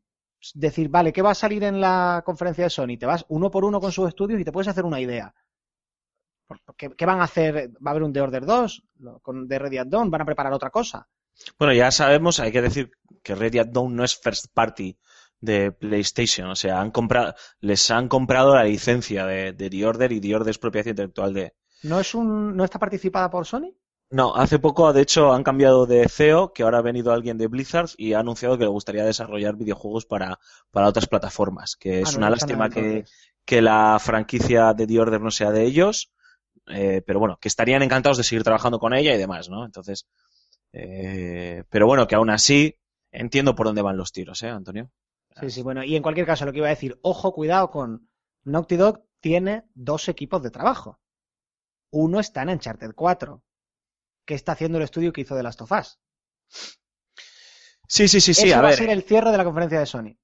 decir, vale, ¿qué va a salir en la conferencia de Sony? Te vas uno por uno con sus estudios y te puedes hacer una idea. ¿Qué, qué van a hacer? ¿Va a haber un The Order 2 Lo- con de Ready at Dawn? ¿Van a preparar otra cosa? Bueno, ya sabemos, hay que decir que Ready at Dawn no es first party de PlayStation, o sea, han comprado, les han comprado la licencia de, de The Order y The Order es propiedad intelectual de... ¿No es un, no está participada por Sony? No, hace poco, de hecho, han cambiado de CEO, que ahora ha venido alguien de Blizzard y ha anunciado que le gustaría desarrollar videojuegos para, para otras plataformas, que es Ah, no una lástima que, que la franquicia de The Order no sea de ellos, eh, pero bueno, que estarían encantados de seguir trabajando con ella y demás, ¿no? Entonces, eh, pero bueno, que aún así entiendo por dónde van los tiros, ¿eh, Antonio? Sí, sí, bueno, y en cualquier caso, lo que iba a decir, ojo, cuidado con Naughty Dog tiene dos equipos de trabajo. Uno está en Uncharted 4, que está haciendo el estudio que hizo de Last of Us. Sí, sí, sí, sí, Eso a va ver. a ser el cierre de la conferencia de Sony.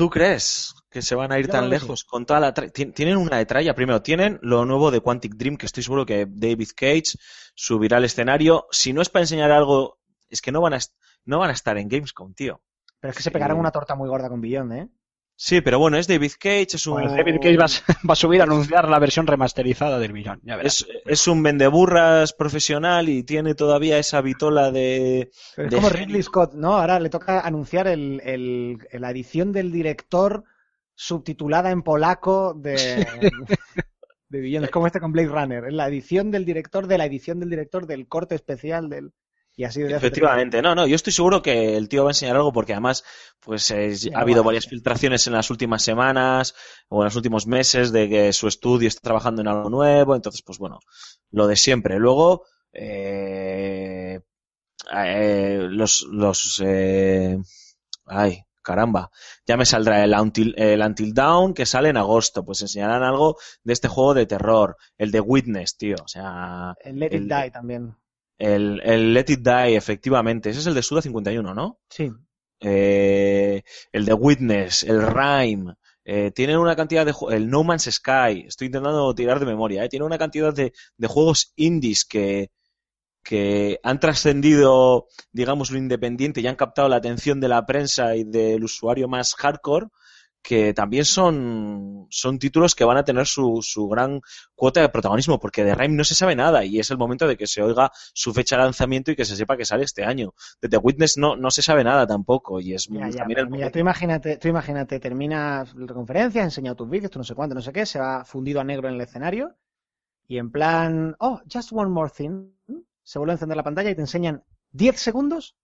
¿Tú crees que se van a ir Yo tan sí. lejos con toda la tienen una de tralla primero tienen lo nuevo de Quantic Dream que estoy seguro que David Cage subirá al escenario si no es para enseñar algo es que no van a no van a estar en Gamescom tío Pero es que se pegaron una torta muy gorda con Beyond, ¿eh? Sí pero bueno es David Cage es un David Cage va, a- va a subir a anunciar la versión remasterizada del. Ya verás. es, es un vendeburras profesional y tiene todavía esa vitola de Pero es de como. Ridley Scott, ¿no? Ahora le toca anunciar el, el- la edición del director subtitulada en polaco de, de Beyond. Es como este con Blade Runner. Es la edición del director de la edición del director del corte especial del... Y así desde hace Efectivamente, no, no, yo estoy seguro que el tío va a enseñar algo porque además, pues eh, Sí, ha habido varias filtraciones en las últimas semanas o en los últimos meses de que su estudio está trabajando en algo nuevo, entonces, pues bueno, lo de siempre. Luego, eh, eh, los, los, eh, ay, caramba, ya me saldrá el Until, el Until Down que sale en agosto, pues enseñarán algo de este juego de terror, el de Witness, tío, o sea, El Let It el- Die también. El, el Let It Die, efectivamente. Ese es el de Suda 51, ¿no? Sí. Eh, el de Witness, el Rhyme. eh, tienen una cantidad de el No Man's Sky. Estoy intentando tirar de memoria. ¿eh? Tienen una cantidad de, de juegos indies que, que han trascendido, digamos, lo independiente y han captado la atención de la prensa y del usuario más hardcore, que también son, son títulos que van a tener su, su gran cuota de protagonismo, porque de Rhyme no se sabe nada y es el momento de que se oiga su fecha de lanzamiento y que se sepa que sale este año. De The Witness no, no se sabe nada tampoco y es Ya, ya, también pero el mira, tú imagínate, tú imagínate, terminas la conferencia, has enseñado tus vídeos, tú no sé cuánto, no sé qué, se va fundido a negro en el escenario y en plan, oh, just one more thing, se vuelve a encender la pantalla y te enseñan 10 segundos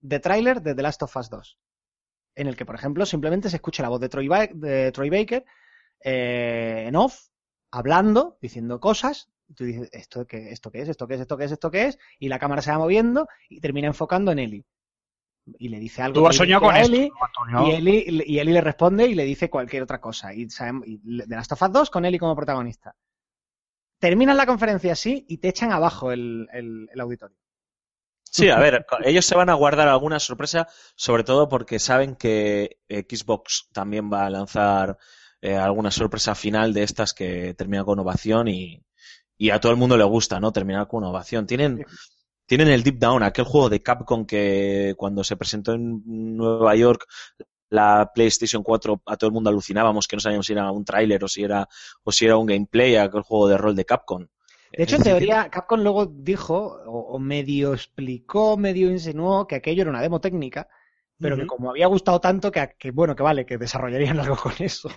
de tráiler de The Last of Us 2, en el que, por ejemplo, simplemente se escucha la voz de Troy, Ba- de Troy Baker eh, en off, hablando, diciendo cosas, y tú dices, ¿esto qué, ¿esto qué es? ¿Esto qué es? ¿Esto qué es? ¿Esto qué es? Y la cámara se va moviendo y termina enfocando en Ellie. Y le dice algo Tú has soñado con esto, Ellie, ¿no, Antonio. y Eli, y Eli le responde y le dice cualquier otra cosa. Y, sabemos, y de Last of Us 2 con Eli como protagonista. Terminan la conferencia así y te echan abajo el, el- el auditorio. Sí, a ver, ellos se van a guardar alguna sorpresa, sobre todo porque saben que Xbox también va a lanzar eh, alguna sorpresa final de estas que termina con ovación y, y a todo el mundo le gusta, ¿no? Terminar con ovación. Tienen, tienen el Deep Down, aquel juego de Capcom que cuando se presentó en Nueva York la PlayStation 4 a todo el mundo alucinábamos que no sabíamos si era un tráiler o si era o si era un gameplay, aquel juego de rol de Capcom. De hecho, en teoría, Capcom luego dijo, o, o medio explicó, medio insinuó que aquello era una demo técnica, pero que como había gustado tanto, que, que bueno, que vale, que desarrollarían algo con eso.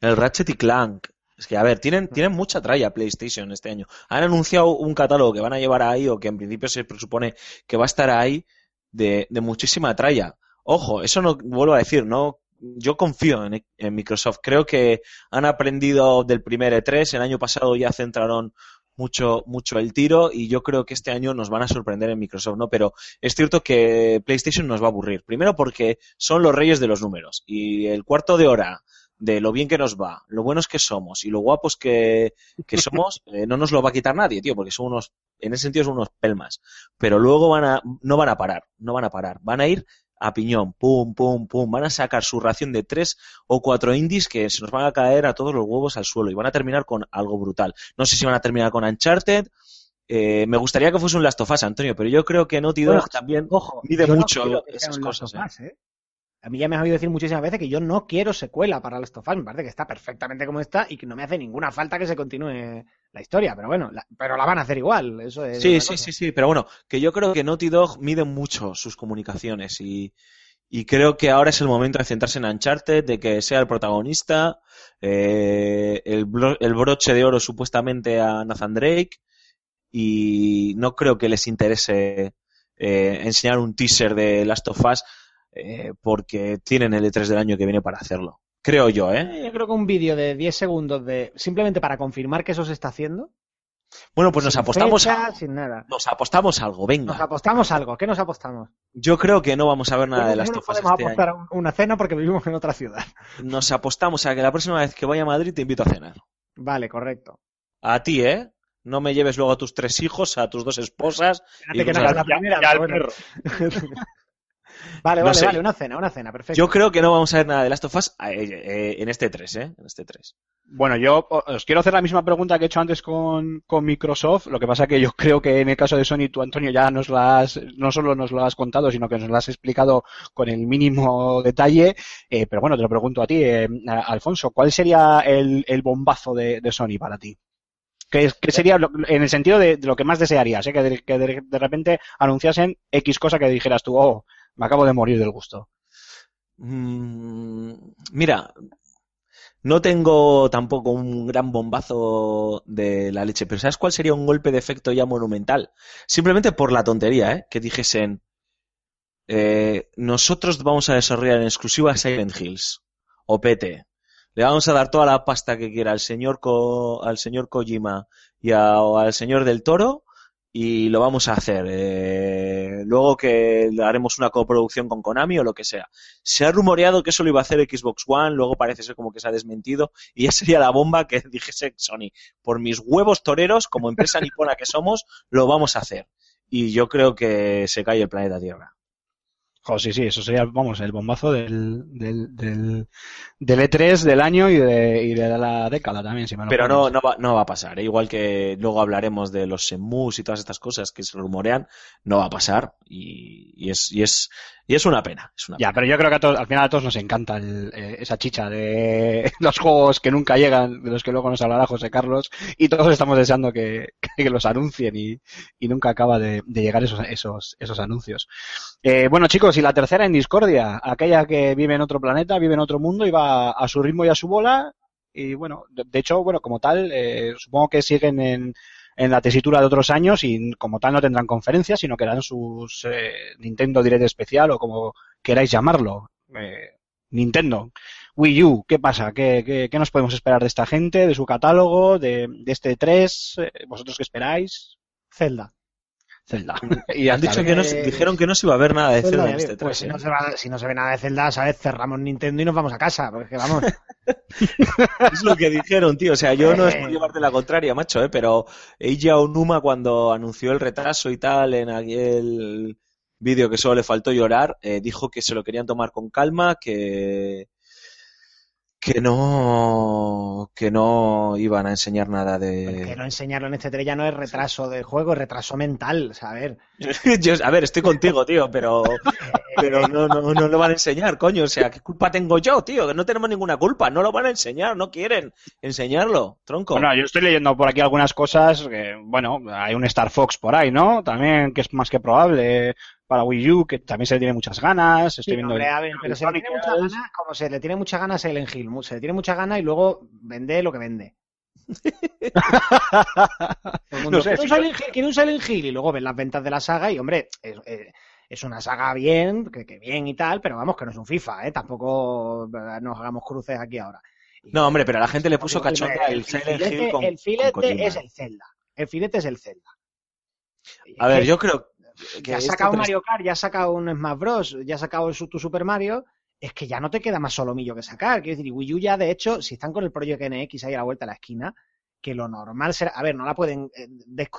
El Ratchet y Clank. Es que, a ver, tienen, tienen mucha tralla PlayStation este año. Han anunciado un catálogo que van a llevar ahí, o que en principio se presupone que va a estar ahí, de, de muchísima tralla. Ojo, eso no, vuelvo a decir, no, yo confío en, en Microsoft. Creo que han aprendido del primer E3. El año pasado ya centraron mucho, mucho el tiro y yo creo que este año nos van a sorprender en Microsoft, ¿no? Pero es cierto que PlayStation nos va a aburrir. Primero porque son los reyes de los números y el cuarto de hora de lo bien que nos va, lo buenos que somos y lo guapos que, que somos, eh, no nos lo va a quitar nadie, tío, porque son unos, en ese sentido son unos pelmas. Pero luego van a, no van a parar, no van a parar, van a ir a piñón, pum, pum, pum, van a sacar su ración de tres o cuatro indies que se nos van a caer a todos los huevos al suelo y van a terminar con algo brutal. No sé si van a terminar con Uncharted, eh, me gustaría que fuese un Last of Us, Antonio, pero yo creo que Naughty Dog Bueno, también Ojo, mide no mucho esas cosas. ¿eh? Us, ¿eh? A mí ya me has oído decir muchísimas veces que yo no quiero secuela para Last of Us. Me parece que está perfectamente como está y que no me hace ninguna falta que se continúe la historia. Pero bueno, la- pero la van a hacer igual. Eso es Sí, sí, cosa. sí, sí, pero bueno, que yo creo que Naughty Dog mide mucho sus comunicaciones y, y creo que ahora es el momento de centrarse en Uncharted, de que sea el protagonista, eh, el, bro- el broche de oro supuestamente a Nathan Drake y no creo que les interese eh, enseñar un teaser de Last of Us eh, porque tienen el E3 del año que viene para hacerlo. Creo yo, ¿eh? Eh, Yo creo que un vídeo de 10 segundos de simplemente para confirmar que eso se está haciendo. Bueno, pues nos sin apostamos fecha, a, sin nada. nos apostamos algo, Nos venga. apostamos algo. ¿Qué nos apostamos? Yo creo que no vamos a ver nada de no nos of Us podemos este apostar año. una cena porque vivimos en otra ciudad. Nos apostamos a que la próxima vez que vaya a Madrid te invito a cenar. Vale, correcto. A ti, ¿eh? No me lleves luego a tus tres hijos, a tus dos esposas. Espérate Y que no la primera, Ya el bueno. Vale, No vale, sé. vale, una cena, una cena, perfecto. Yo creo que no vamos a ver nada de Last of Us eh, eh, en este 3, ¿eh? En este 3. Bueno, yo os quiero hacer la misma pregunta que he hecho antes con, con Microsoft. Lo que pasa que yo creo que en el caso de Sony, tú, Antonio, ya nos la has, no solo nos lo has contado, sino que nos lo has explicado con el mínimo detalle. Eh, pero bueno, te lo pregunto a ti, eh, Alfonso, ¿cuál sería el, el bombazo de, de Sony para ti? ¿Qué, es- qué sería lo- en el sentido de, de lo que más desearías? eh? Que, de, que de- de repente anunciasen X cosa que dijeras tú, oh, me acabo de morir del gusto. Mm, mira, no tengo tampoco un gran bombazo de la leche, pero ¿sabes cuál sería un golpe de efecto ya monumental? Simplemente por la tontería, ¿eh? Que dijesen, eh, nosotros vamos a desarrollar en exclusiva Silent Hills, o PT. Le vamos a dar toda la pasta que quiera al señor, al señor Kojima y al señor del Toro y lo vamos a hacer. Eh, luego que haremos una coproducción con Konami o lo que sea. Se ha rumoreado que eso lo iba a hacer Xbox One, luego parece ser como que se ha desmentido y ya sería la bomba que dijese Sony. Por mis huevos toreros, como empresa nipona que somos, lo vamos a hacer. Y yo creo que se cae el planeta Tierra. Jo, sí, sí, eso sería, vamos, el bombazo del, del, del, del E3 del año y de, y de la década también, si me lo Pero no, no, va, no va a pasar. ¿eh? Igual que luego hablaremos de los Semus y todas estas cosas que se rumorean, no va a pasar. Y, y es, y, es, y es una pena. Es una Ya, pero yo creo que a todos, al final a todos nos encanta el- eh, esa chicha de los juegos que nunca llegan, de los que luego nos hablará José Carlos, y todos estamos deseando que, que los anuncien y, y nunca acaba de, de llegar esos, esos, esos anuncios. Eh, bueno, chicos, y la tercera en discordia, aquella que vive en otro planeta, vive en otro mundo y va a su ritmo y a su bola, y bueno, de, hecho, bueno, como tal, eh, supongo que siguen en, en la tesitura de otros años y como tal no tendrán conferencias, sino que harán sus eh, Nintendo Direct especial o como queráis llamarlo. Eh, Nintendo. Wii U, ¿qué pasa? ¿Qué, qué, qué nos podemos esperar de esta gente, de su catálogo, de, de este 3? Eh, ¿Vosotros qué esperáis? Zelda. Zelda. y Han dicho que no, Eh, dijeron que no se iba a ver nada de Zelda, Zelda en este pues 3. si, no se va- si no se ve nada de Zelda, ¿sabes? Cerramos Nintendo y nos vamos a casa. Porque vamos. Es lo que dijeron, tío. O sea, yo no es por Eh. llevarte la contraria, macho, ¿eh? pero Eiji Onuma cuando anunció el retraso y tal en aquel vídeo que solo le faltó llorar, eh, dijo que se lo querían tomar con calma, que que no que no iban a enseñar nada que de no enseñarlo en este 3 ya no es retraso de juego, es retraso mental. O sea, a ver. Yo- a ver, estoy contigo, tío, pero pero no, no no lo van a enseñar, coño, o sea, ¿qué culpa tengo yo, tío? Que no tenemos ninguna culpa, no lo van a enseñar, no quieren enseñarlo, tronco. Bueno, yo estoy leyendo por aquí algunas cosas que, bueno, hay un Star Fox por ahí, ¿no? También, que es más que probable para Wii U, que también se le tiene muchas ganas. Estoy Sí, viendo hombre, el- a ver, pero se le tiene muchas ganas, como se le tiene muchas ganas a Silent Hill, se le tiene muchas ganas y luego vende lo que vende. El mundo, No sé, "Quiero un Silent Hill, quiero un Silent Hill", y luego ven las ventas de la saga y, hombre, es, es- es una saga bien, que, que bien y tal, pero vamos, que no es un FIFA, ¿eh? Tampoco eh, nos hagamos cruces aquí ahora. Y- No, hombre, pero a la gente le puso cachonda el Silent filete- Hill con- El filete con es el Zelda. El filete es el Zelda. A ver, yo creo que que has este sacado tres- Mario Kart, ya has sacado un Smash Bros, ya has sacado su- tu Super Mario, es que ya no te queda más solomillo que sacar. Quiero decir, y Wii U ya, de hecho, si están con el Project NX ahí a la vuelta de la esquina, que lo normal será, a ver, no la pueden eh,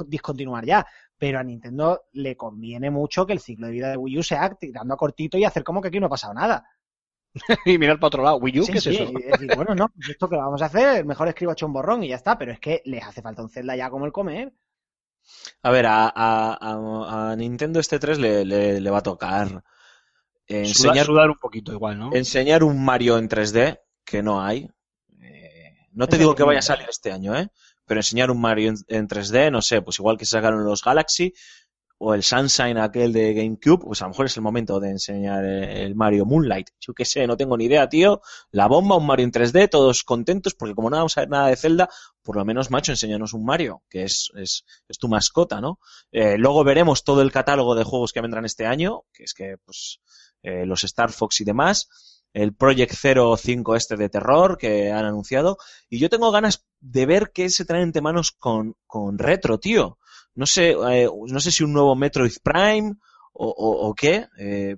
discontinuar ya, pero a Nintendo le conviene mucho que el ciclo de vida de Wii U sea tirando a cortito y hacer como que aquí no ha pasado nada. y mirar para otro lado. Wii U, Sí, ¿qué es eso? y decir, bueno, no, pues esto que lo vamos a hacer, mejor escribo hecho un borrón y ya está, pero es que les hace falta un Zelda ya como el comer. A ver, a, a- a- a Nintendo este 3 le, le- le va a tocar enseñar, sudar un poquito igual, ¿no? enseñar un Mario en 3D, que no hay. Eh, no te digo que vaya a salir este año, ¿eh? Pero enseñar un Mario en, en 3D, no sé, pues igual que se sacaron los Galaxy, o el Sunshine aquel de GameCube, pues a lo mejor es el momento de enseñar el Mario Moonlight. Yo qué sé, no tengo ni idea, tío. La bomba, un Mario en 3D, todos contentos, porque como no vamos a ver nada de Zelda, por lo menos, macho, enséñanos un Mario, que es, es, es tu mascota, ¿no? Eh, luego veremos todo el catálogo de juegos que vendrán este año, que es que, pues, eh, los Star Fox y demás el Project 05 este de terror que han anunciado. Y yo tengo ganas de ver qué se traen entre manos con, con retro, tío. No sé, eh, no sé si un nuevo Metroid Prime o, o, o qué, eh,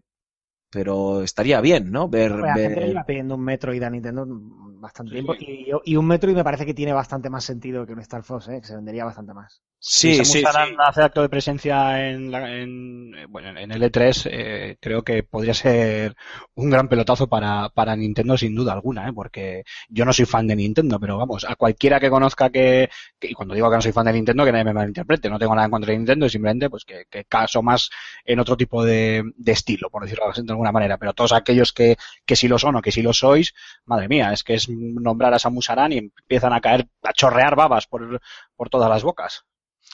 pero estaría bien, ¿no? Ver, Pues la gente ver- lleva pidiendo un Metroid a Nintendo bastante tiempo y, y un Metroid me parece que tiene bastante más sentido que un Star Fox, ¿eh? que se vendería bastante más. Sí, si sí, sí. hace acto de presencia en, la- en, eh, bueno, en el E3, eh, creo que podría ser un gran pelotazo para, para Nintendo sin duda alguna, ¿eh? porque yo no soy fan de Nintendo, pero vamos, a cualquiera que conozca que, que- y cuando digo que no soy fan de Nintendo, que nadie me malinterprete, no tengo nada en contra de Nintendo, simplemente pues que, que caso más en otro tipo de, de estilo, por decirlo de alguna manera, pero todos aquellos que, que sí lo son o que sí lo sois, madre mía, es que es nombrar a Samus Aran y empiezan a caer, a chorrear babas por, por todas las bocas.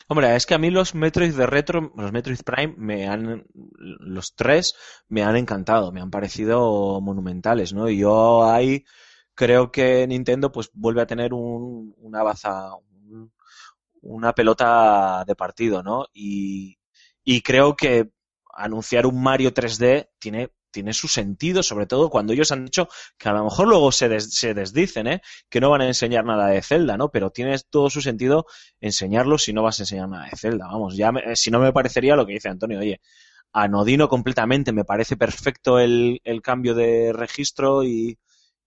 Hombre, es que a mí los Metroid de retro, los Metroid Prime, me han, los tres me han encantado, me han parecido monumentales, ¿no? Y yo ahí creo que Nintendo pues vuelve a tener un, una baza, un- una pelota de partido, ¿no? Y, y creo que anunciar un Mario 3D tiene, tiene su sentido, sobre todo cuando ellos han dicho que a lo mejor luego se, des- se desdicen, ¿eh? Que no van a enseñar nada de Zelda, ¿no? Pero tiene todo su sentido enseñarlo si no vas a enseñar nada de Zelda. Vamos, ya me- si no me parecería lo que dice Antonio, oye, anodino completamente, me parece perfecto el, el cambio de registro y,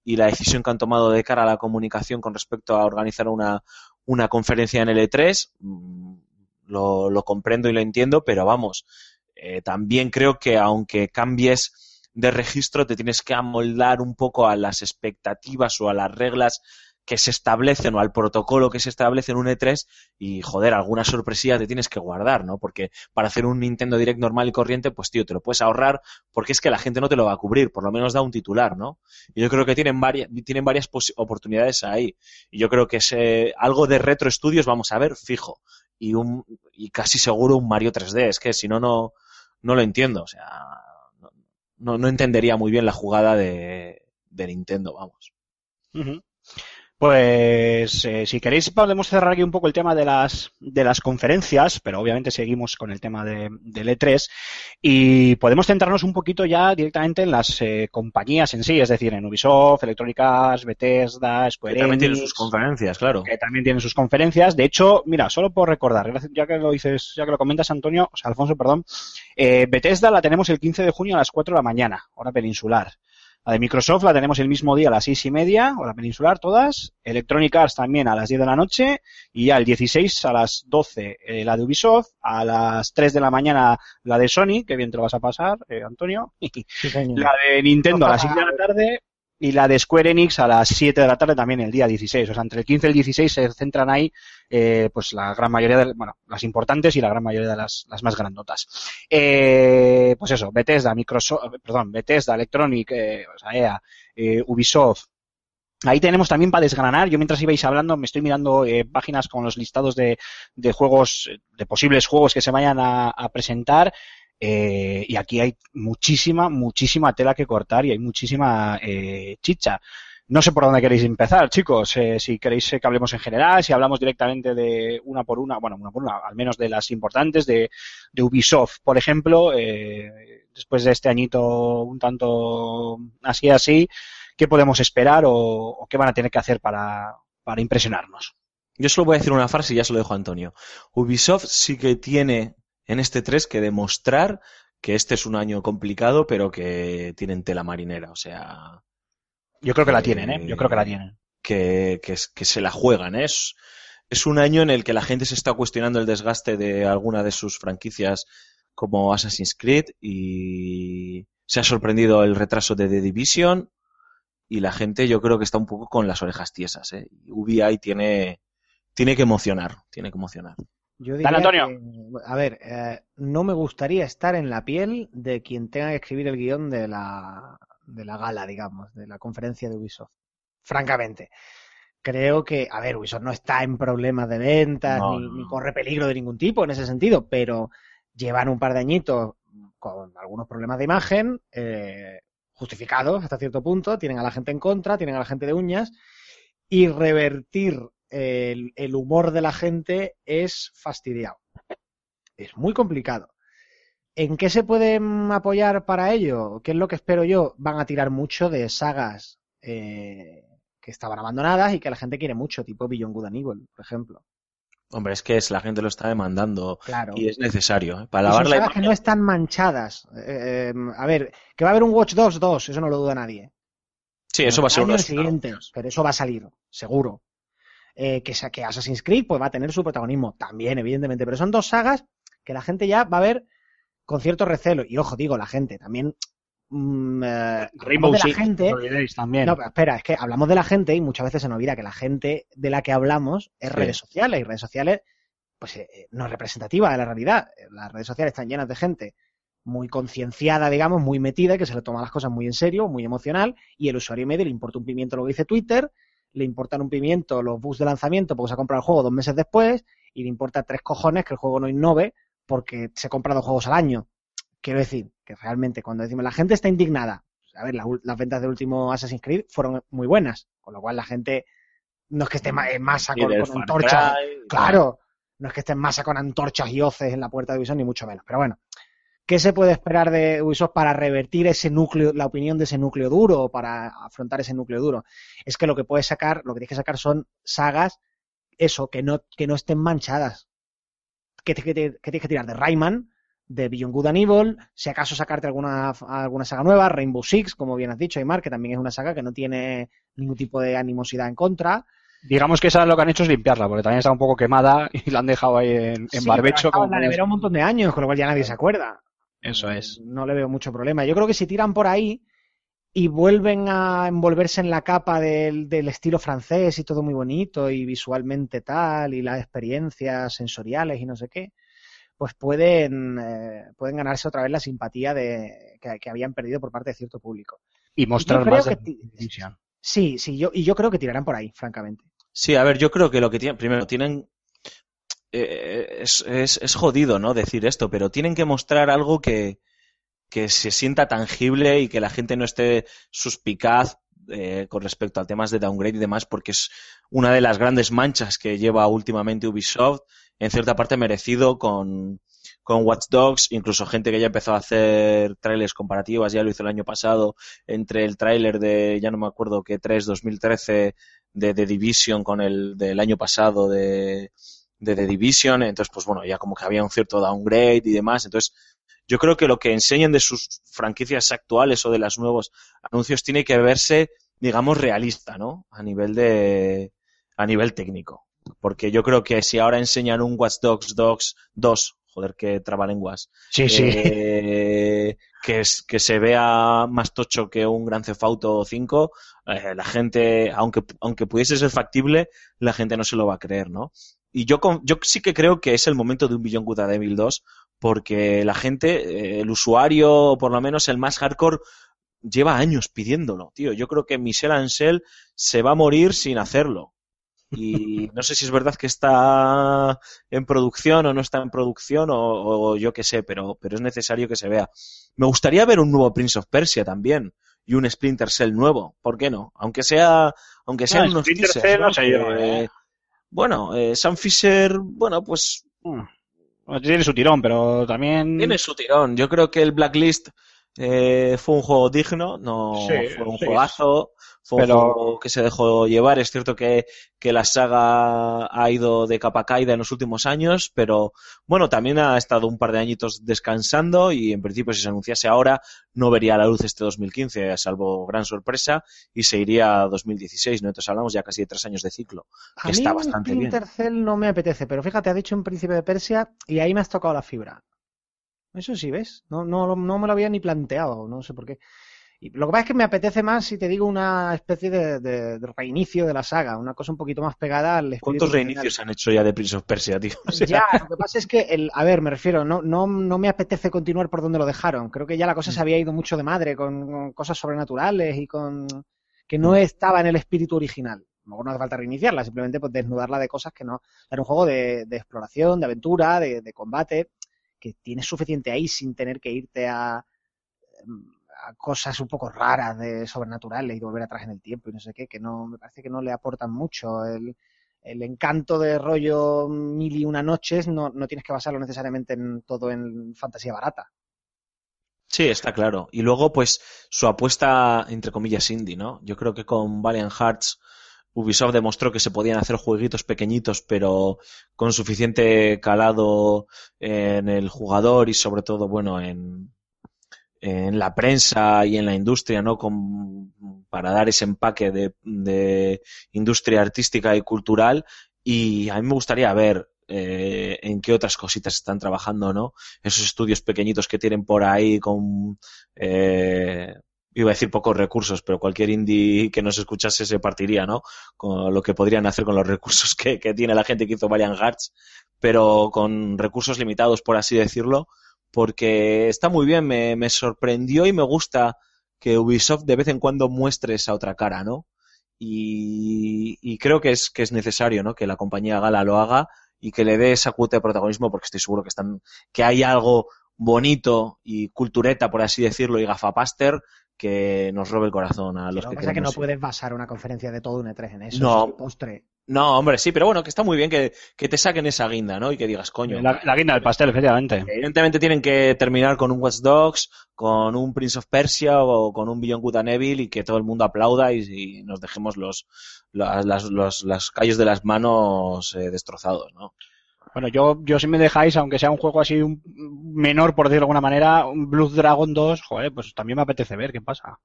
y la decisión que han tomado de cara a la comunicación con respecto a organizar una, una conferencia en el E3. mm, Lo, lo comprendo y lo entiendo, pero vamos, eh, también creo que aunque cambies de registro, te tienes que amoldar un poco a las expectativas o a las reglas que se establecen o al protocolo que se establece en un E3 y joder, alguna sorpresilla te tienes que guardar, ¿no? Porque para hacer un Nintendo Direct normal y corriente, pues tío, te lo puedes ahorrar porque es que la gente no te lo va a cubrir, por lo menos da un titular, ¿no? Y yo creo que tienen varias, tienen varias oportunidades ahí. Y yo creo que ese, algo de retro estudios vamos a ver fijo. Y un, y casi seguro un Mario 3D. Es que si no, no, no lo entiendo. O sea, no, no, entendería muy bien la jugada de, de Nintendo, vamos. Pues eh, si queréis podemos cerrar aquí un poco el tema de las de las conferencias, pero obviamente seguimos con el tema de, del E3 y podemos centrarnos un poquito ya directamente en las eh, compañías en sí, es decir, en Ubisoft, Electronic Arts, Bethesda, Square Que también tiene Enix, sus conferencias, claro. que también tienen sus conferencias. De hecho, mira, solo por recordar, ya que lo dices, ya que lo comentas, Antonio, o sea, Alfonso, perdón, eh, Bethesda la tenemos el 15 de junio a las 4 de la mañana, hora peninsular. La de Microsoft la tenemos el mismo día a las 6 y media, hora peninsular, todas. Electronic Arts también a las 10 de la noche. Y ya el 16 a las 12 eh, la de Ubisoft. A las 3 de la mañana la de Sony, que bien te lo vas a pasar, eh, Antonio. Sí. La de Nintendo a las 6 de la tarde y la de Square Enix a las 7 de la tarde también el día 16. O sea, entre el 15 y el 16 se centran ahí eh, pues la gran mayoría de, bueno, las importantes y la gran mayoría de las, las más grandotas. Eh, pues eso, Bethesda, Microsoft, perdón, Bethesda, Electronic, eh, o sea, EA, eh, Ubisoft, Ahí tenemos también para desgranar. Yo mientras ibais hablando me estoy mirando eh, páginas con los listados de, de juegos, eh, de posibles juegos que se vayan a presentar. Eh, y aquí hay muchísima, muchísima tela que cortar y hay muchísima eh, chicha. No sé por dónde queréis empezar, chicos. Eh, si queréis que hablemos en general, si hablamos directamente de una por una, bueno, una por una, al menos de las importantes, de, Ubisoft, por ejemplo, después de este añito un tanto así así, ¿qué podemos esperar o, o qué van a tener que hacer para, para impresionarnos? Yo solo voy a decir una frase y ya se lo dejo a Antonio. Ubisoft sí que tiene en este 3 que demostrar que este es un año complicado, pero que tienen tela marinera. O sea, Yo creo que la tienen, ¿eh? Yo creo que la tienen. que, que, que se la juegan. ¿eh? Es, es un año en el que la gente se está cuestionando el desgaste de alguna de sus franquicias como Assassin's Creed y se ha sorprendido el retraso de The Division y la gente yo creo que está un poco con las orejas tiesas. ¿eh? Ubi tiene, tiene que emocionar, tiene que emocionar. Yo diría Antonio. que, a ver, eh, no me gustaría estar en la piel de quien tenga que escribir el guion de la, de la gala, digamos, de la conferencia de Ubisoft. Francamente. Creo que, a ver, Ubisoft no está en problemas de ventas No, ni, corre peligro de ningún tipo en ese sentido, pero llevan un par de añitos con algunos problemas de imagen, eh, justificados hasta cierto punto, tienen a la gente en contra, tienen a la gente de uñas, y revertir el, el humor de la gente es fastidiado. Es muy complicado. ¿En qué se pueden apoyar para ello? ¿Qué es lo que espero yo? Van a tirar mucho de sagas eh, que estaban abandonadas y que la gente quiere mucho, tipo Beyond Good and Evil, por ejemplo. Hombre, es que es, la gente lo está demandando Claro. y es necesario. ¿eh? Para lavar la sagas que no están manchadas. Eh, eh, a ver, que va a haber un Watch Dogs 2, eso no lo duda nadie. Sí, eso va a ser uno siguiente, pero eso va a salir, seguro. Eh, que, que Assassin's Creed pues, va a tener su protagonismo también, evidentemente, pero son dos sagas que la gente ya va a ver con cierto recelo. Y ojo, digo, la gente también. mm, eh, Rainbow hablamos de Six, la gente. también. No, pero espera, es que hablamos de la gente y muchas veces se nos olvida que la gente de la que hablamos es Sí. redes sociales y redes sociales pues eh, eh, no es representativa de la realidad. Las redes sociales están llenas de gente muy concienciada, digamos, muy metida, que se le toma las cosas muy en serio, muy emocional, y el usuario medio le importa un pimiento lo que dice Twitter, le importan un pimiento los bugs de lanzamiento porque se ha comprado el juego dos meses después, y le importa tres cojones que el juego no innove porque se compra dos juegos al año. Quiero decir que realmente cuando decimos la gente está indignada, a ver, la ul- las ventas del último Assassin's Creed fueron muy buenas, con lo cual la gente no es que esté en masa Y con, antorchas, claro, no es que esté en masa con antorchas y hoces en la puerta de Ubisoft, ni mucho menos, pero bueno. ¿Qué se puede esperar de Ubisoft para revertir ese núcleo, la opinión de ese núcleo duro, o para afrontar ese núcleo duro? Es que lo que puedes sacar, lo que tienes que sacar son sagas, eso, que no, que no estén manchadas. ¿Qué, te- qué te- qué tienes que tirar? De Rayman, de Beyond Good and Evil, si acaso sacarte alguna, alguna saga nueva, Rainbow Six, como bien has dicho, Aymar, que también es una saga que no tiene ningún tipo de animosidad en contra. Digamos que esa lo que han hecho es limpiarla, porque también está un poco quemada y la han dejado ahí en, en Sí, barbecho. como en la nevera un montón de años, con lo cual ya nadie se acuerda. Eso es. No le veo mucho problema. Yo creo que si tiran por ahí y vuelven a envolverse en la capa del, del estilo francés y todo muy bonito y visualmente tal y las experiencias sensoriales y no sé qué, pues pueden, eh, pueden ganarse otra vez la simpatía de, que, que habían perdido por parte de cierto público. Y mostrar más que de. Sí, sí, yo, y yo creo que tirarán por ahí, francamente. Sí, a ver, yo creo que lo que tienen, primero, tienen, eh, es, es, es jodido, ¿no? Decir esto, pero tienen que mostrar algo que, que se sienta tangible y que la gente no esté suspicaz eh, con respecto a temas de downgrade y demás, porque es una de las grandes manchas que lleva últimamente Ubisoft, en cierta parte merecido con, con Watch Dogs, incluso gente que ya empezó a hacer trailers comparativas, ya lo hizo el año pasado, entre el tráiler de, ya no me acuerdo qué, 3 2013 de The Division con el del año pasado de, de The Division, entonces pues bueno, ya como que había un cierto downgrade y demás, entonces yo creo que lo que enseñan de sus franquicias actuales o de los nuevos anuncios tiene que verse, digamos, realista, ¿no? A nivel de, a nivel técnico. Porque yo creo que si ahora enseñan un Watch Dogs 2, 2 joder, que trabalenguas, Sí, sí. eh, que, es, que se vea más tocho que un Gran Theft Auto 5, eh, la gente, aunque, aunque pudiese ser factible, la gente no se lo va a creer, ¿no? Y yo, con- yo sí que creo que es el momento de un Beyond Good and Evil 2, porque la gente, eh, el usuario, por lo menos el más hardcore, lleva años pidiéndolo, tío. Yo creo que Michel Ansel se va a morir sin hacerlo. Y no sé si es verdad que está en producción o no está en producción o, o yo qué sé, pero, pero es necesario que se vea. Me gustaría ver un nuevo Prince of Persia también y un Splinter Cell nuevo, ¿por qué no? Aunque sea, aunque sean unos Splinter teasers, Cell no ¿no? sé yo, ¿eh? Bueno, eh, Sam Fisher, bueno, pues Mm. Tiene su tirón, pero también. tiene su tirón. Yo creo que el Blacklist eh, fue un juego digno, no Sí, fue un sí. juegazo, fue Pero- un juego que se dejó llevar. Es cierto que, que la saga ha ido de capa caída en los últimos años, pero bueno, también ha estado un par de añitos descansando y en principio si se anunciase ahora no vería la luz este 2015, salvo gran sorpresa, y se iría a 2016, ¿no? Entonces hablamos ya casi de tres años de ciclo, A que mí está bastante bien. Splinter Cell no me apetece, pero fíjate, has dicho un príncipe de Persia y ahí me has tocado la fibra. Eso sí, ¿ves? No, no, no me lo había ni planteado, no sé por qué. Y lo que pasa es que me apetece más, si te digo, una especie de, de- de reinicio de la saga, una cosa un poquito más pegada al espíritu ¿Cuántos reinicios han hecho ya de Prince of Persia, tío? O sea, Ya, lo que pasa es que, el, a ver, me refiero, no, no, no me apetece continuar por donde lo dejaron. Creo que ya la cosa se había ido mucho de madre con, con cosas sobrenaturales y con que no estaba en el espíritu original. A lo mejor no hace falta reiniciarla, simplemente pues desnudarla de cosas que no. Era un juego de, de exploración, de aventura, de, de combate, que tienes suficiente ahí sin tener que irte a, em, a cosas un poco raras de sobrenaturales y volver atrás en el tiempo y no sé qué, que no me parece que no le aportan mucho. El, el encanto de rollo mil y una noches no, no tienes que basarlo necesariamente en todo en fantasía barata. Sí, está claro. Y luego, pues, su apuesta, entre comillas, indie, ¿no? Yo creo que con Valiant Hearts Ubisoft demostró que se podían hacer jueguitos pequeñitos, pero con suficiente calado en el jugador y sobre todo, bueno, en, en la prensa y en la industria, ¿no? Con, para dar ese empaque de, industria artística y cultural. Y a mí me gustaría ver eh, en qué otras cositas están trabajando, ¿no? Esos estudios pequeñitos que tienen por ahí con, eh, iba a decir pocos recursos, pero cualquier indie que nos escuchase se partiría, ¿no? Con lo que podrían hacer con los recursos que, que tiene la gente que hizo Valiant Hearts, pero con recursos limitados, por así decirlo, porque está muy bien, me, me sorprendió y me gusta que Ubisoft de vez en cuando muestre esa otra cara, ¿no? Y, y creo que es, que es necesario, ¿no? Que la compañía Gala lo haga y que le dé esa cuota de protagonismo porque estoy seguro que están, que hay algo bonito y cultureta, por así decirlo, y gafapaster que nos robe el corazón a los Lo que que pasa es que no puedes basar una conferencia de todo un E3 en eso. No. es postre. No, hombre, sí, pero bueno, que está muy bien que, que te saquen esa guinda, ¿no? Y que digas, coño. La, la guinda del pastel, efectivamente. Evidentemente tienen que terminar con un Watch Dogs, con un Prince of Persia o con un Beyond Good and Evil y que todo el mundo aplauda y, y nos dejemos los, las, las, los, los callos de las manos eh, destrozados, ¿no? Bueno, yo, yo si me dejáis, aunque sea un juego así un menor, por decirlo de alguna manera, un Blood Dragon 2, joder, pues también me apetece ver qué pasa.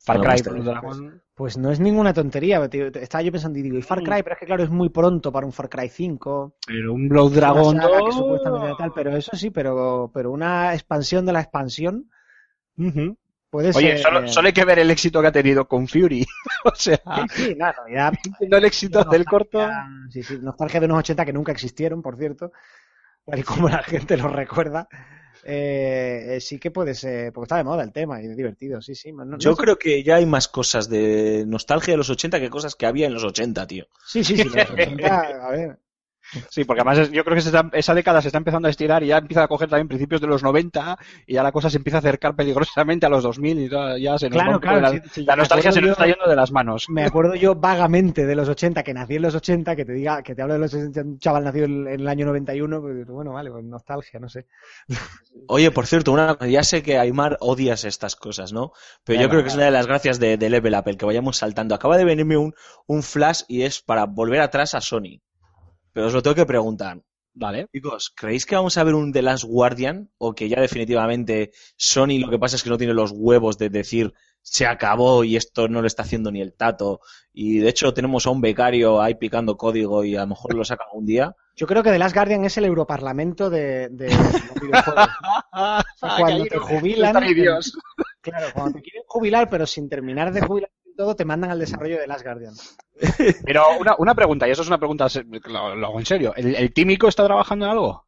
Far Cry, pues, Blood Dragon. Pues no es ninguna tontería. tío. Estaba yo pensando y digo, ¿y Far Cry? Pero es que claro, es muy pronto para un Far Cry 5. Pero un Blood Dragon saga 2. que supuestamente tal, pero eso sí, pero, pero una expansión de la expansión Ujú. Puede Oye, ser. solo, eh, solo hay que ver el éxito que ha tenido con Fury. o sea, Sí, sí, no, en realidad, viendo el éxito del corto. nostalgia- Sí, sí, nostalgia de unos 80 que nunca existieron, por cierto. Tal y como la gente los recuerda. Eh, eh, sí que puede ser, porque está de moda el tema y es divertido, sí, sí. no- no Yo sé- creo que ya hay más cosas de nostalgia de los 80 que cosas que había en los 80, tío. Sí, sí, sí. los 80, a ver. Sí, porque además es- yo creo que se está- esa década se está empezando a estirar y ya empieza a coger también principios de los 90 y ya la cosa se empieza a acercar peligrosamente a los 2000 y ya, ya se nos Claro, claro, la, sí, sí, la me nostalgia se nos está yendo de las manos. Me acuerdo yo vagamente de los 80, que nací en los 80, que te diga, que te hablo de los 80, un chaval nacido en, en el año 91, pues bueno, vale, pues nostalgia, no sé. Oye, por cierto, una, ya sé que Aymar odias estas cosas, ¿no? Pero yo creo que es una de las gracias de, de Level Up, el que vayamos saltando. Acaba de venirme un, un flash y es para volver atrás a Sony. Pero os lo tengo que preguntar. Vale. Chicos, ¿creéis que vamos a ver un The Last Guardian? ¿O que ya definitivamente Sony lo que pasa es que no tiene los huevos de decir se acabó y esto no lo está haciendo ni el tato? Y de hecho tenemos a un becario ahí picando código y a lo mejor lo sacan un día. Yo creo que The Last Guardian es el Europarlamento de, de los videojuegos. O sea, cuando te jubilan, claro, cuando te quieren jubilar, pero sin terminar de jubilar todo, te mandan al desarrollo de Last Guardian. Pero una, una pregunta, y eso es una pregunta, lo, lo hago en serio. ¿El, el tímico está trabajando en algo?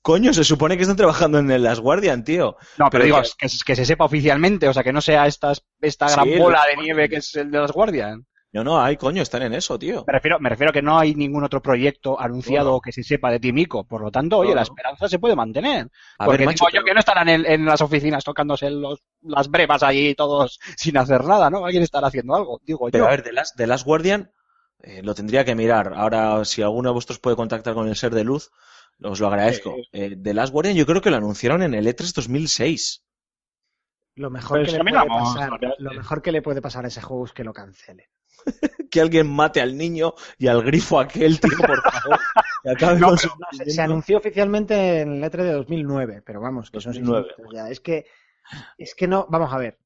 Coño, se supone que están trabajando en The Last Guardian, tío. No, pero, Pero digo, que- que, que se sepa oficialmente, o sea, que no sea esta, esta gran el bola Last de nieve que es el de las Guardian. No, no, ay, coño, están en eso, tío. Me refiero, me refiero a que no hay ningún otro proyecto anunciado Bueno. que se sepa de Timico. Por lo tanto, oye, No, la no. esperanza se puede mantener. A Porque ver, macho, digo yo pero- que no estarán en, en las oficinas tocándose los, las brevas allí todos sin hacer nada, ¿no? Alguien estará haciendo algo, digo Pero yo. a ver, The Last, The Last Guardian eh, lo tendría que mirar. Ahora, si alguno de vosotros puede contactar con el ser de luz, os lo agradezco. Eh, The Last Guardian yo creo que lo anunciaron en el E E3 2006. Lo mejor, Pues que le puede pasar, lo mejor que le puede pasar a ese juego es que lo cancelen. Que alguien mate al niño y al grifo aquel, tío, por favor. Que acabe No, con pero su No, se, anunció oficialmente en el E3 de 2009, pero vamos, que son 2009. seis años ya. Es que, es que no, vamos a ver.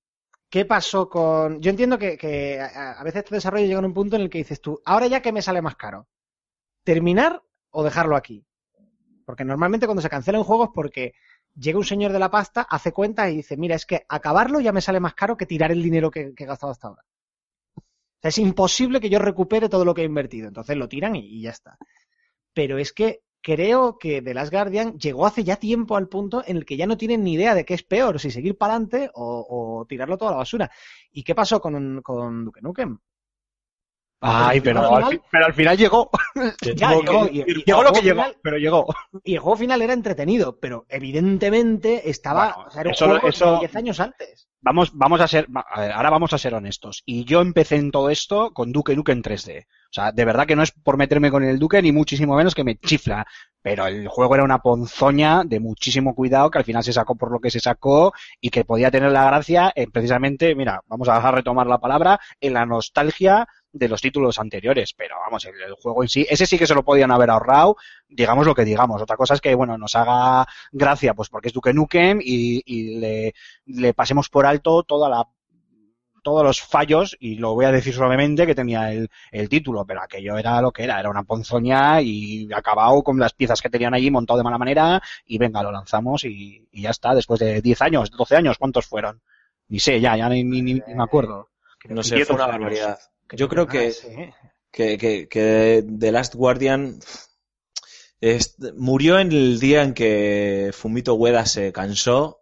¿Qué pasó con...? Yo entiendo que, que a, a veces este desarrollo llega a un punto en el que dices tú, ahora ya que me sale más caro, ¿terminar o dejarlo aquí? Porque normalmente cuando se cancela un juego es porque llega un señor de la pasta, hace cuentas y dice, mira, es que acabarlo ya me sale más caro que tirar el dinero que, que he gastado hasta ahora. Es imposible que yo recupere todo lo que he invertido. Entonces lo tiran y, ya está. Pero es que creo que The Last Guardian llegó hace ya tiempo al punto en el que ya no tienen ni idea de qué es peor, si seguir para adelante o, o tirarlo todo a la basura. ¿Y qué pasó con, con Duke Nukem? Ay, pero, al, final- pero al final llegó. Ya, Llegó, llegó, que- y- y- llegó y lo que juego llegó, pero llegó. Y el juego final era entretenido, pero evidentemente estaba. Bueno, o sea, era un eso- juego de eso- 10 años antes. Vamos, vamos a ser, va- a ver, ahora vamos a ser honestos. Y yo empecé en todo esto con Duke Nukem 3D. O sea, de verdad que no es por meterme con el Duque, ni muchísimo menos que me chifla. Pero el juego era una ponzoña de muchísimo cuidado, que al final se sacó por lo que se sacó y que podía tener la gracia en precisamente, mira, vamos a retomar la palabra, en la nostalgia de los títulos anteriores. Pero vamos, el, el juego en sí, ese sí que se lo podían haber ahorrado, digamos lo que digamos. Otra cosa es que, bueno, nos haga gracia, pues porque es Duke Nukem y, y le, le pasemos por alto toda la todos los fallos, y lo voy a decir suavemente, que tenía el, el título, pero aquello era lo que era, era una ponzoña y acabado con las piezas que tenían allí montado de mala manera, y venga, lo lanzamos y, y ya está, después de 10 años, 12 años, ¿cuántos fueron? Ni sé, ya, ya ni, ni- ni me acuerdo. No sé, fue una años. barbaridad. Yo creo que, Ah, sí. que, que, que The Last Guardian es- murió en el día en que Fumito Ueda se cansó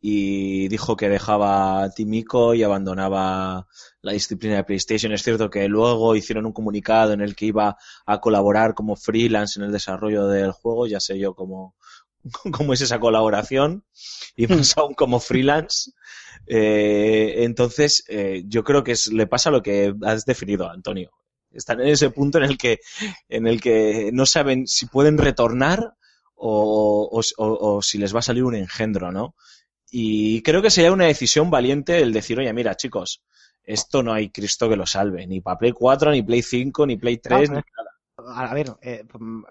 y dijo que dejaba a Timiko y abandonaba la disciplina de PlayStation. Es cierto que luego hicieron un comunicado en el que iba a colaborar como freelance en el desarrollo del juego. Ya sé yo cómo, cómo es esa colaboración y más aún como freelance. Eh, entonces, eh, yo creo que es- le pasa lo que has definido, Antonio. Están en ese punto en el que, en el que no saben si pueden retornar o, o- o- o si les va a salir un engendro, ¿no? Y creo que sería una decisión valiente el decir, oye, mira, chicos, esto no hay Cristo que lo salve, ni para Play 4, ni Play 5, ni Play 3, No, ni pero- A ver, eh, mm,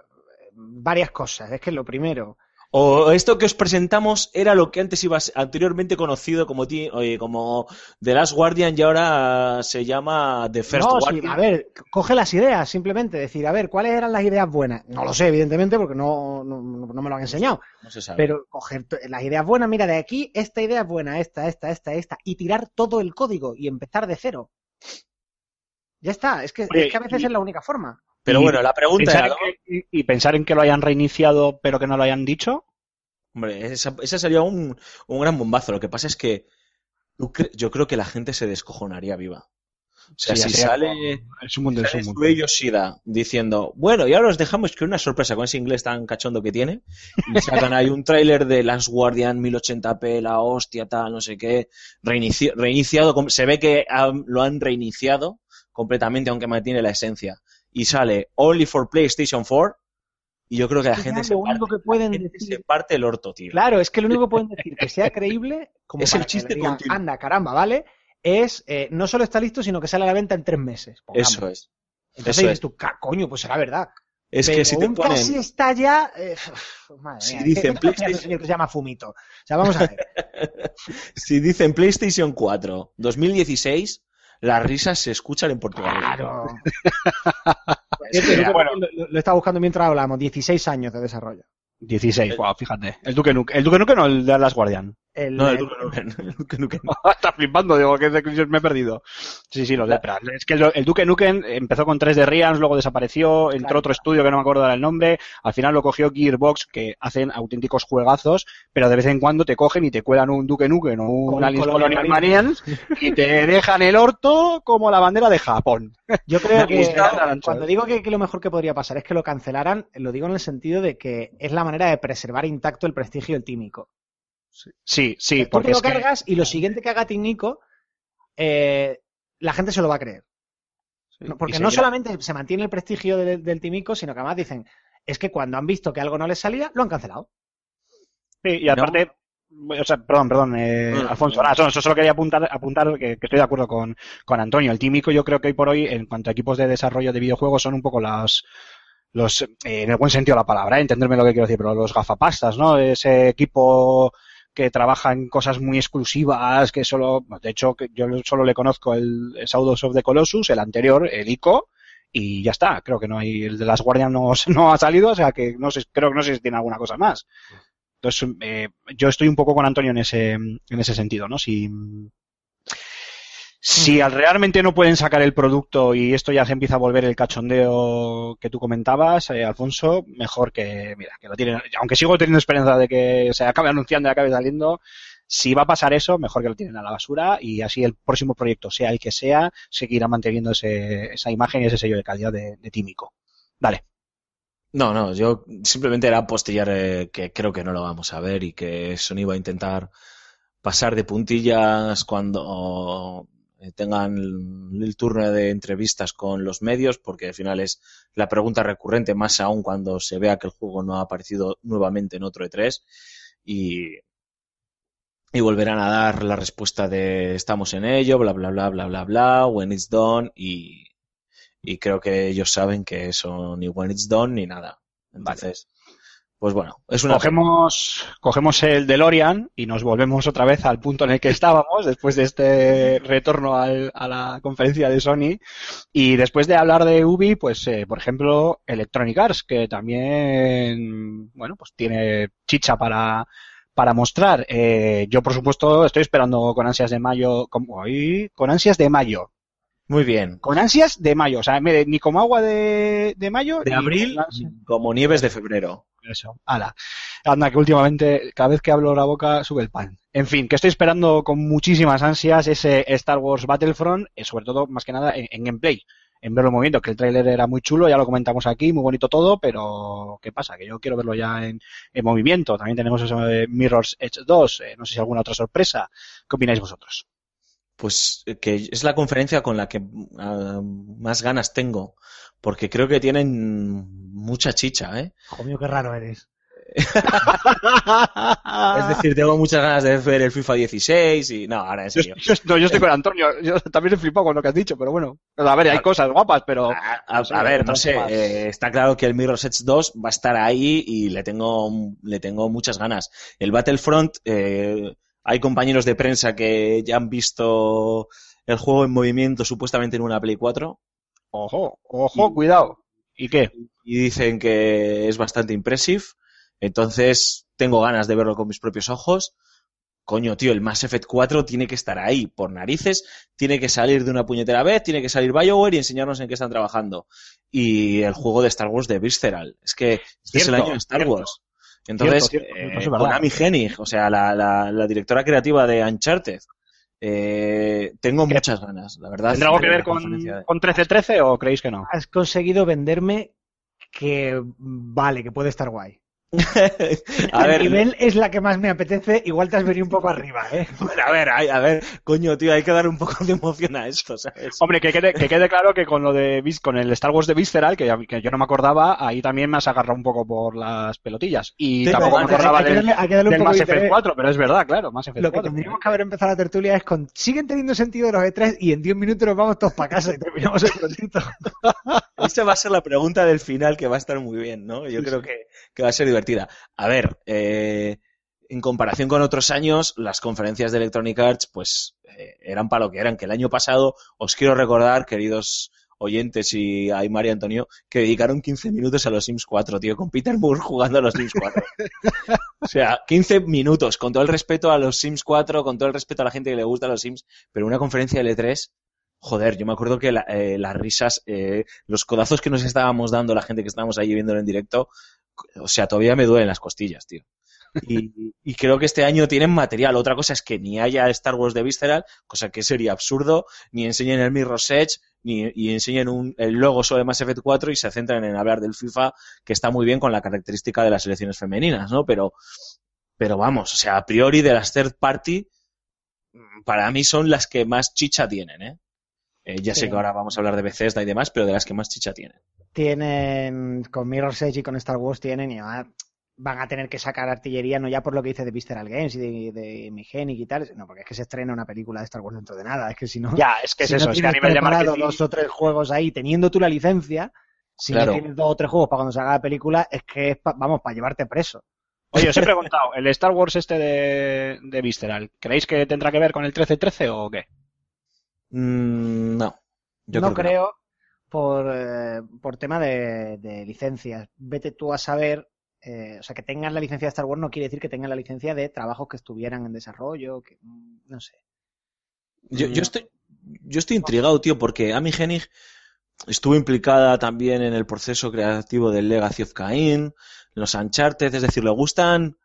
varias cosas. Es que lo primero, O esto que os presentamos era lo que antes iba anteriormente conocido como, ti- oye, como The Last Guardian y ahora se llama The First no, sí, Guardian. a ver, coge las ideas, simplemente decir, a ver, ¿cuáles eran las ideas buenas? No lo sé, evidentemente, porque no, no, no me lo han enseñado. No se sabe. Pero coger las ideas buenas, mira, de aquí, esta idea es buena, esta, esta, esta, esta, y tirar todo el código y empezar de cero. Ya está, es que, Oye, es que a veces y- es la única forma. Pero y bueno, la pregunta era, que- y, pensar en que lo hayan reiniciado pero que no lo hayan dicho. hombre, esa, esa sería un, un gran bombazo. Lo que pasa es que yo creo que la gente se descojonaría viva. O sea, Sí, si sale, Es un mundo, es sale un mundo. Shuei Yoshida diciendo, bueno, y ahora os dejamos que una sorpresa con ese inglés tan cachondo que tiene, y sacan ahí un tráiler de Last Guardian 1080p, la hostia, tal, no sé qué, reinici- reiniciado, se ve que han- lo han reiniciado completamente, aunque mantiene la esencia, y sale Only for PlayStation 4, y yo creo que la Es que gente, se lo único parte, que pueden la gente decir- se parte el orto, tío. Claro, es que lo único que pueden decir que sea creíble, como Es para el que chiste digan, continuo. anda, caramba, ¿vale? Es, eh, no solo está listo, sino que sale a la venta en tres meses. pongamos. Eso es. Entonces eso dices es. tú, "Ca- coño, pues será verdad. Es Pero que si te un ponen... casi está ya. eh, madre Si mía, dicen ¿qué- qué hace PlayStation- que se llama Fumito. O sea, vamos a ver. Si dicen PlayStation 4 2016, las risas se escuchan en Portugal. Claro. Bueno, lo, lo- estaba buscando mientras hablamos. 16 años de desarrollo. 16, wow, fíjate. El Duque Nukem, el Duque Nukem no el de las Guardian. El- No, el el- Duke Nukem, el Duke Nukem. Está flipando, digo, que me he perdido. Sí, sí, lo de Es que el, el Duke Nukem empezó con 3 de Realms, luego desapareció, entró Claro. otro estudio que no me acuerdo del nombre, al final lo cogió Gearbox, que hacen auténticos juegazos, pero de vez en cuando te cogen y te cuelan un Duke Nukem o un Alice Colonial Marines y te dejan el orto como la bandera de Japón. Yo creo que cuando digo que, que lo mejor que podría pasar es que lo cancelaran, lo digo en el sentido de que es la manera de preservar intacto el prestigio del tímico. Sí, sí, Tú porque te lo es que- cargas y lo siguiente que haga Tímico, eh, la gente se lo va a creer. Porque no solamente se mantiene el prestigio del, del Tímico, sino que además dicen, es que cuando han visto que algo no les salía, lo han cancelado. Sí, y aparte, o sea, perdón, perdón, eh, Alfonso, nada, eso, eso solo quería apuntar, apuntar que, que estoy de acuerdo con, con Antonio. El tímico yo creo que hoy por hoy, en cuanto a equipos de desarrollo de videojuegos, son un poco las, los, eh, en el buen sentido de la palabra, ¿eh? entenderme lo que quiero decir, pero los gafapastas, ¿no? Ese equipo que trabaja en cosas muy exclusivas, que solo, de hecho, que yo solo le conozco el Shadows of the Colossus, el anterior, el ICO, y ya está. Creo que no hay, el de las Guardian no, no ha salido, o sea que no sé, creo que no sé si tiene alguna cosa más. Entonces, eh, yo estoy un poco con Antonio en ese, en ese sentido, ¿no? Si, si al- realmente no pueden sacar el producto y esto ya se empieza a volver el cachondeo que tú comentabas, eh, Alfonso, mejor que, mira, que lo tienen, aunque sigo teniendo esperanza de que se acabe anunciando y acabe saliendo, Si va a pasar eso, mejor que lo tienen a la basura y así el próximo proyecto, sea el que sea, seguirá manteniendo ese- esa imagen y ese sello de calidad de, de Tímico. Dale. No, no, yo simplemente era postillar eh, que creo que no lo vamos a ver y que Sony va a intentar pasar de puntillas cuando tengan el, el turno de entrevistas con los medios, porque al final es la pregunta recurrente, más aún cuando se vea que el juego no ha aparecido nuevamente en otro E3 y, y volverán a dar la respuesta de estamos en ello, bla, bla, bla, bla, bla, bla, when it's done y, y creo que ellos saben que eso ni when it's done ni nada. Entonces, pues bueno, es una Cogemos, cogemos el DeLorean y nos volvemos otra vez al punto en el que estábamos después de este retorno al- a la conferencia de Sony. Y después de hablar de Ubi, pues, eh, por ejemplo, Electronic Arts, que también, bueno, pues tiene chicha para, para mostrar. Eh, yo, por supuesto, estoy esperando con ansias de mayo, con, con ansias de mayo. Muy bien. Con ansias de mayo, o sea, me- ni como agua de, de mayo. De ni abril como nieves de febrero. eso, ala. Anda, que últimamente, cada vez que hablo la boca, sube el pan. En fin, que estoy esperando con muchísimas ansias ese Star Wars Battlefront, eh, sobre todo, más que nada, en, en gameplay. En verlo en movimiento, que el tráiler era muy chulo, ya lo comentamos aquí, muy bonito todo, pero ¿qué pasa? Que yo quiero verlo ya en, en movimiento. También tenemos eso de Mirror's Edge 2, eh, no sé si alguna otra sorpresa. ¿Qué opináis vosotros? Pues eh, que es la conferencia con la que ah, más ganas tengo, porque creo que tienen mucha chicha, ¿eh? Hijo mío, qué raro eres. Es decir, tengo muchas ganas de ver el FIFA 16 y no, ahora en serio. yo- no, yo estoy con Antonio, yo también he flipado con lo que has dicho, pero bueno. A ver, hay cosas guapas, pero... A, a- no sé, a ver, no sé, eh, está claro que el Mirror's Edge 2 va a estar ahí y le tengo, le tengo muchas ganas. El Battlefront, eh, hay compañeros de prensa que ya han visto el juego en movimiento supuestamente en una Play 4 Ojo, ojo, cuidado. ¿Y qué? y dicen que es bastante impressive. Entonces, tengo ganas de verlo con mis propios ojos. Coño, tío, el Mass Effect 4 tiene que estar ahí, por narices, tiene que salir de una puñetera vez, tiene que salir BioWare y enseñarnos en qué están trabajando. Y el juego de Star Wars de Visceral. Es que este es el año de Star cierto. Wars. Entonces, Cierto, cierto, eh. Konami Hennig, o sea, la, la- la directora creativa de Uncharted, eh, tengo ¿Qué? muchas ganas, la verdad. ¿Tendrá algo que ver con, conferencia de- con 1313 o creéis que no? Has conseguido venderme que vale, que puede estar guay. A el ver, nivel es la que más me apetece, igual te has venido un poco arriba, ¿eh? Bueno, a ver, a ver, coño, tío, hay que dar un poco de emoción a esto, ¿sabes? Hombre, que quede, que quede claro que con lo de con el Star Wars de Visceral, que, yo no me acordaba, ahí también me has agarrado un poco por las pelotillas. Y Sí, tampoco me hay acordaba hay que del, darle- hay darle un del poco Mass de Effect interés. 4, pero es verdad, claro, Mass Effect Lo que 4. tendríamos que haber empezado la tertulia es con siguen teniendo sentido los E3 y en 10 minutos nos vamos todos para casa y terminamos el proyecto. Esa va a ser la pregunta del final que va a estar muy bien, ¿no? Yo creo que, que va a ser A ver, eh, en comparación con otros años, las conferencias de Electronic Arts, pues, eh, eran para lo que eran. Que el año pasado, os quiero recordar, queridos oyentes y a María Antonio, que dedicaron 15 minutos a los Sims 4, tío, con Peter Moore jugando a los Sims 4. o sea, 15 minutos, con todo el respeto a los Sims 4, con todo el respeto a la gente que le gusta los Sims, pero una conferencia de L3, joder, yo me acuerdo que la- eh, las risas, eh, los codazos que nos estábamos dando la gente que estábamos ahí viéndolo en directo, o sea, todavía me duelen las costillas, tío. Y, y creo que este año tienen material. Otra cosa es que ni haya Star Wars de Visceral, cosa que sería absurdo, ni enseñen el Mirror's Edge, ni y enseñen un, el logo sobre Mass Effect 4 y se centren en hablar del FIFA, que está muy bien con la característica de las selecciones femeninas, ¿no? Pero, pero vamos, o sea, a priori de las third party, para mí son las que más chicha tienen, ¿eh? Eh, ya sé que ahora vamos a hablar de Bethesda y demás, pero de las que más chicha tienen. Tienen, con Mirror's Edge y con Star Wars tienen y además van a tener que sacar artillería, no ya por lo que dice de Visceral Games y de, de Migenic y tal, no, porque es que se estrena una película de Star Wars dentro de nada, es que si no... Ya, es que es si eso, no es que a tienes nivel de preparado marketing... dos o tres juegos ahí, teniendo tú la licencia, si Claro. no tienes dos o tres juegos para cuando salga la película, es que es, pa- vamos, para llevarte preso. Oye, os he preguntado, ¿el Star Wars este de, de Visceral, ¿creéis que tendrá que ver con el 1313 o qué? Mm, no. Yo no creo que creo, por, eh, por tema de, de licencias. Vete tú a saber, eh, o sea, que tengan la licencia de Star Wars no quiere decir que tengan la licencia de trabajos que estuvieran en desarrollo, que mm, no sé. Yo, yo estoy, yo estoy intrigado, tío, porque Amy Hennig estuvo implicada también en el proceso creativo del Legacy of Cain, los Uncharted, es decir, le gustan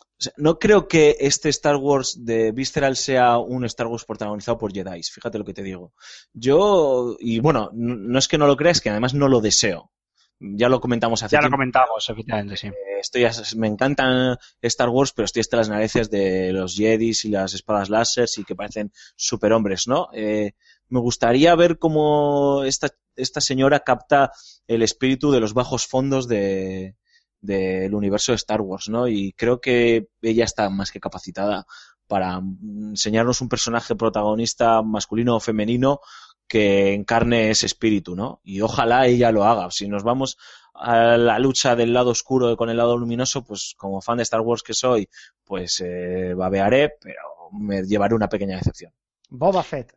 o sea, no creo que este Star Wars de Visceral sea un Star Wars protagonizado por Jedi, fíjate lo que te digo. Yo, y bueno, no, es que no lo creas, que además no lo deseo. Ya lo comentamos hace Ya lo comentamos, efectivamente, sí. Eh, Estoy, me encantan Star Wars, pero estoy hasta las narices de los Jedis y las espadas láser y que parecen superhombres, ¿no? Eh, me gustaría ver cómo esta, esta señora capta el espíritu de los bajos fondos de del universo de Star Wars, ¿no? Y creo que ella está más que capacitada para mm, enseñarnos un personaje protagonista masculino o femenino que encarne ese espíritu, ¿no? Y ojalá ella lo haga. Si nos vamos a la lucha del lado oscuro con el lado luminoso, pues como fan de Star Wars que soy, pues eh, babearé, pero me llevaré una pequeña decepción. Boba Fett.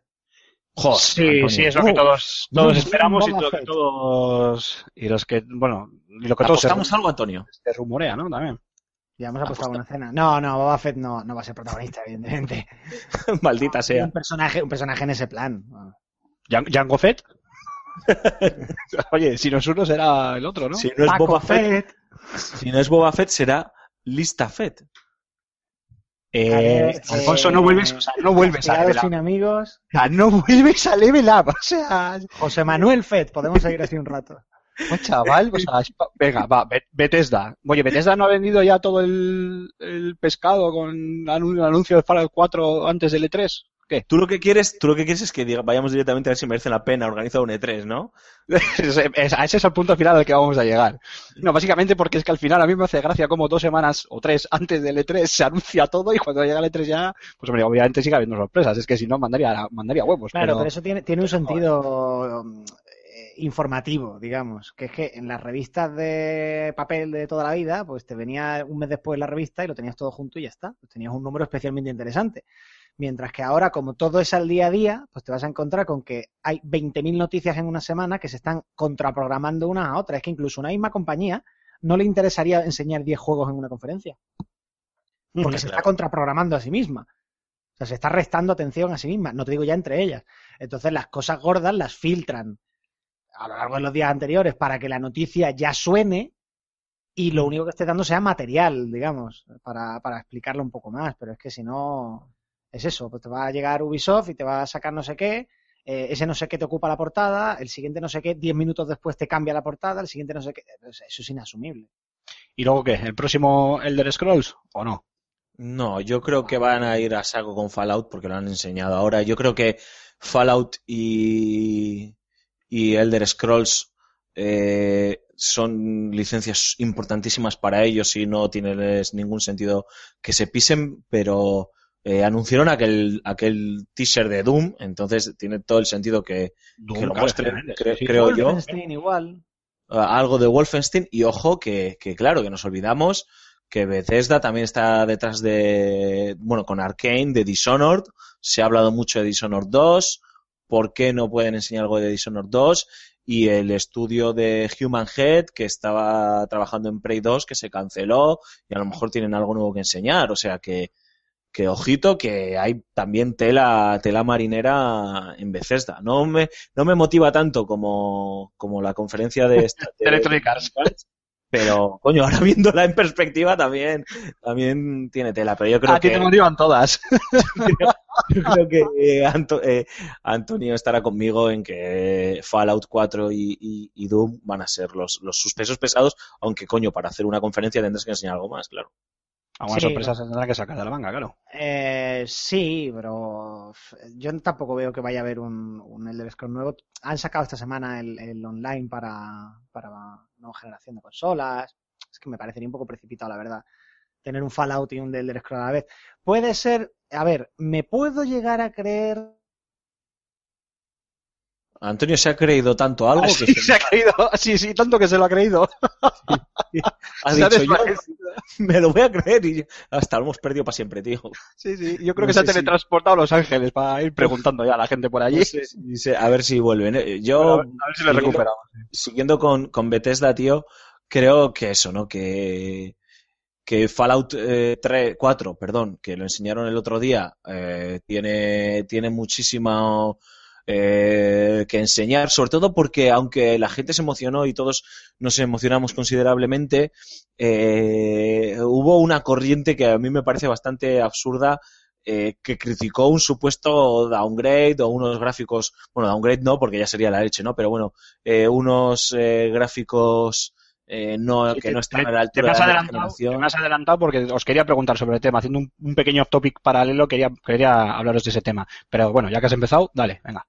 Joder, sí, Antonio. sí, es lo que todos, todos esperamos y lo que todos. Y los que, bueno, y lo que todos se, ¿Apostamos algo, Antonio? se rumorea, ¿no? También. Ya hemos apostado una cena. No, no, Boba Fett no, no va a ser protagonista, evidentemente. Maldita sea. Un personaje, un personaje en ese plan. Jan- Jango Fett. Oye, si no es uno será el otro, ¿no? Si no es Paco Boba Fett, Fett. si no es Boba Fett, será Lista Fett. Eh, Alfonso, eh, no vuelves, o sea, no vuelves a Level Up. sin amigos. O sea, no vuelves a Level Up. O sea, José Manuel Fett. Podemos seguir así un rato. oh, chaval, o sea, venga, va, Be- Bethesda. Oye, Bethesda no ha vendido ya todo el, el pescado con anu- anuncio de Fallout 4 antes del E3. ¿Qué? Tú lo que quieres, tú lo que quieres es que diga- vayamos directamente a ver si merece la pena organizar un E3, ¿no? Ese es- ese es el punto final al que vamos a llegar. No, básicamente porque es que al final a mí me hace gracia como dos semanas o tres antes del E3 se anuncia todo y cuando llega el E3 ya, pues hombre, obviamente sigue habiendo sorpresas. Es que si no, mandaría, mandaría huevos. Claro, pero... pero eso tiene, tiene un sentido eh, informativo, digamos, que es que en las revistas de papel de toda la vida, pues te venía un mes después la revista y lo tenías todo junto y ya está. Tenías un número especialmente interesante. Mientras que ahora, como todo es al día a día, pues te vas a encontrar con que hay 20.000 noticias en una semana que se están contraprogramando unas a otras. Es que incluso una misma compañía no le interesaría enseñar 10 juegos en una conferencia. Porque se está contraprogramando a sí misma. O sea, se está restando atención a sí misma. No te digo ya entre ellas. Entonces las cosas gordas las filtran a lo largo de los días anteriores para que la noticia ya suene y lo único que esté dando sea material, digamos, para, para explicarlo un poco más. Pero es que si no, es eso. Pues te va a llegar Ubisoft y te va a sacar no sé qué. eh, ese no sé qué te ocupa la portada, el siguiente no sé qué, 10 minutos después te cambia la portada, el siguiente no sé qué. Eso es inasumible. ¿Y luego qué? ¿El próximo Elder Scrolls o no? No, yo creo que van a ir a saco con Fallout porque lo han enseñado ahora. Yo creo que Fallout y, y Elder Scrolls eh, son licencias importantísimas para ellos y no tiene ningún sentido que se pisen, pero eh, anunciaron aquel, aquel teaser de Doom, entonces tiene todo el sentido que, que lo muestren, cre- creo yo. Wolfenstein igual. algo de Wolfenstein y ojo que, que claro, que nos olvidamos que Bethesda también está detrás de, bueno, con Arkane, de Dishonored, se ha hablado mucho de Dishonored 2, ¿por qué no pueden enseñar algo de Dishonored 2? Y el estudio de Human Head, que estaba trabajando en Prey 2, que se canceló, y a lo mejor tienen algo nuevo que enseñar, o sea que, que ojito que hay también tela, tela marinera en Bethesda. No me, no me motiva tanto como, como la conferencia de, esta, de Electronic Arts. pero coño, ahora viéndola en perspectiva también, también tiene tela. Pero yo creo A ti que te motivan todas. yo creo que eh, Anto- eh, Antonio estará conmigo en que Fallout 4 y, y- y Doom van a ser los, los sus pesos pesados, aunque coño, para hacer una conferencia tendrás que enseñar algo más, claro. Algunas Sí, sorpresas se tendrán que sacar de la manga, claro. Eh, sí, pero yo tampoco veo que vaya a haber un, un Elder Scrolls nuevo. Han sacado esta semana el, el online para, para nueva generación de consolas. Es que me parecería un poco precipitado, la verdad. Tener un Fallout y un Elder Scrolls a la vez. Puede ser, a ver, me puedo llegar a creer. Antonio se ha creído tanto algo Ah, sí, que se- se ha creído. Sí, sí, tanto que se lo ha creído. ha dicho yo, me lo voy a creer y yo- hasta lo hemos perdido para siempre, tío. Sí, sí. Yo creo No que se ha si- teletransportado a Los Ángeles para ir preguntando ya a la gente por allí. No sé se- a ver si vuelven. Eh, Yo, a ver, a ver si le siguiendo- recuperamos. siguiendo con, con Bethesda, tío, creo que eso, ¿no? Que, que Fallout eh, 3, 4, perdón, que lo enseñaron el otro día, eh, tiene, tiene muchísimo eh, que enseñar, sobre todo porque aunque la gente se emocionó y todos nos emocionamos considerablemente, eh, hubo una corriente que a mí me parece bastante absurda eh, que criticó un supuesto downgrade o unos gráficos, bueno, downgrade no, porque ya sería la leche, ¿no? Pero bueno, unos gráficos eh, no, que Te- no están te- a la te altura me has de la adelantado, generación. te me has adelantado porque os quería preguntar sobre el tema. Haciendo un, un pequeño topic paralelo, quería, quería hablaros de ese tema. Pero bueno, ya que has empezado, dale, venga.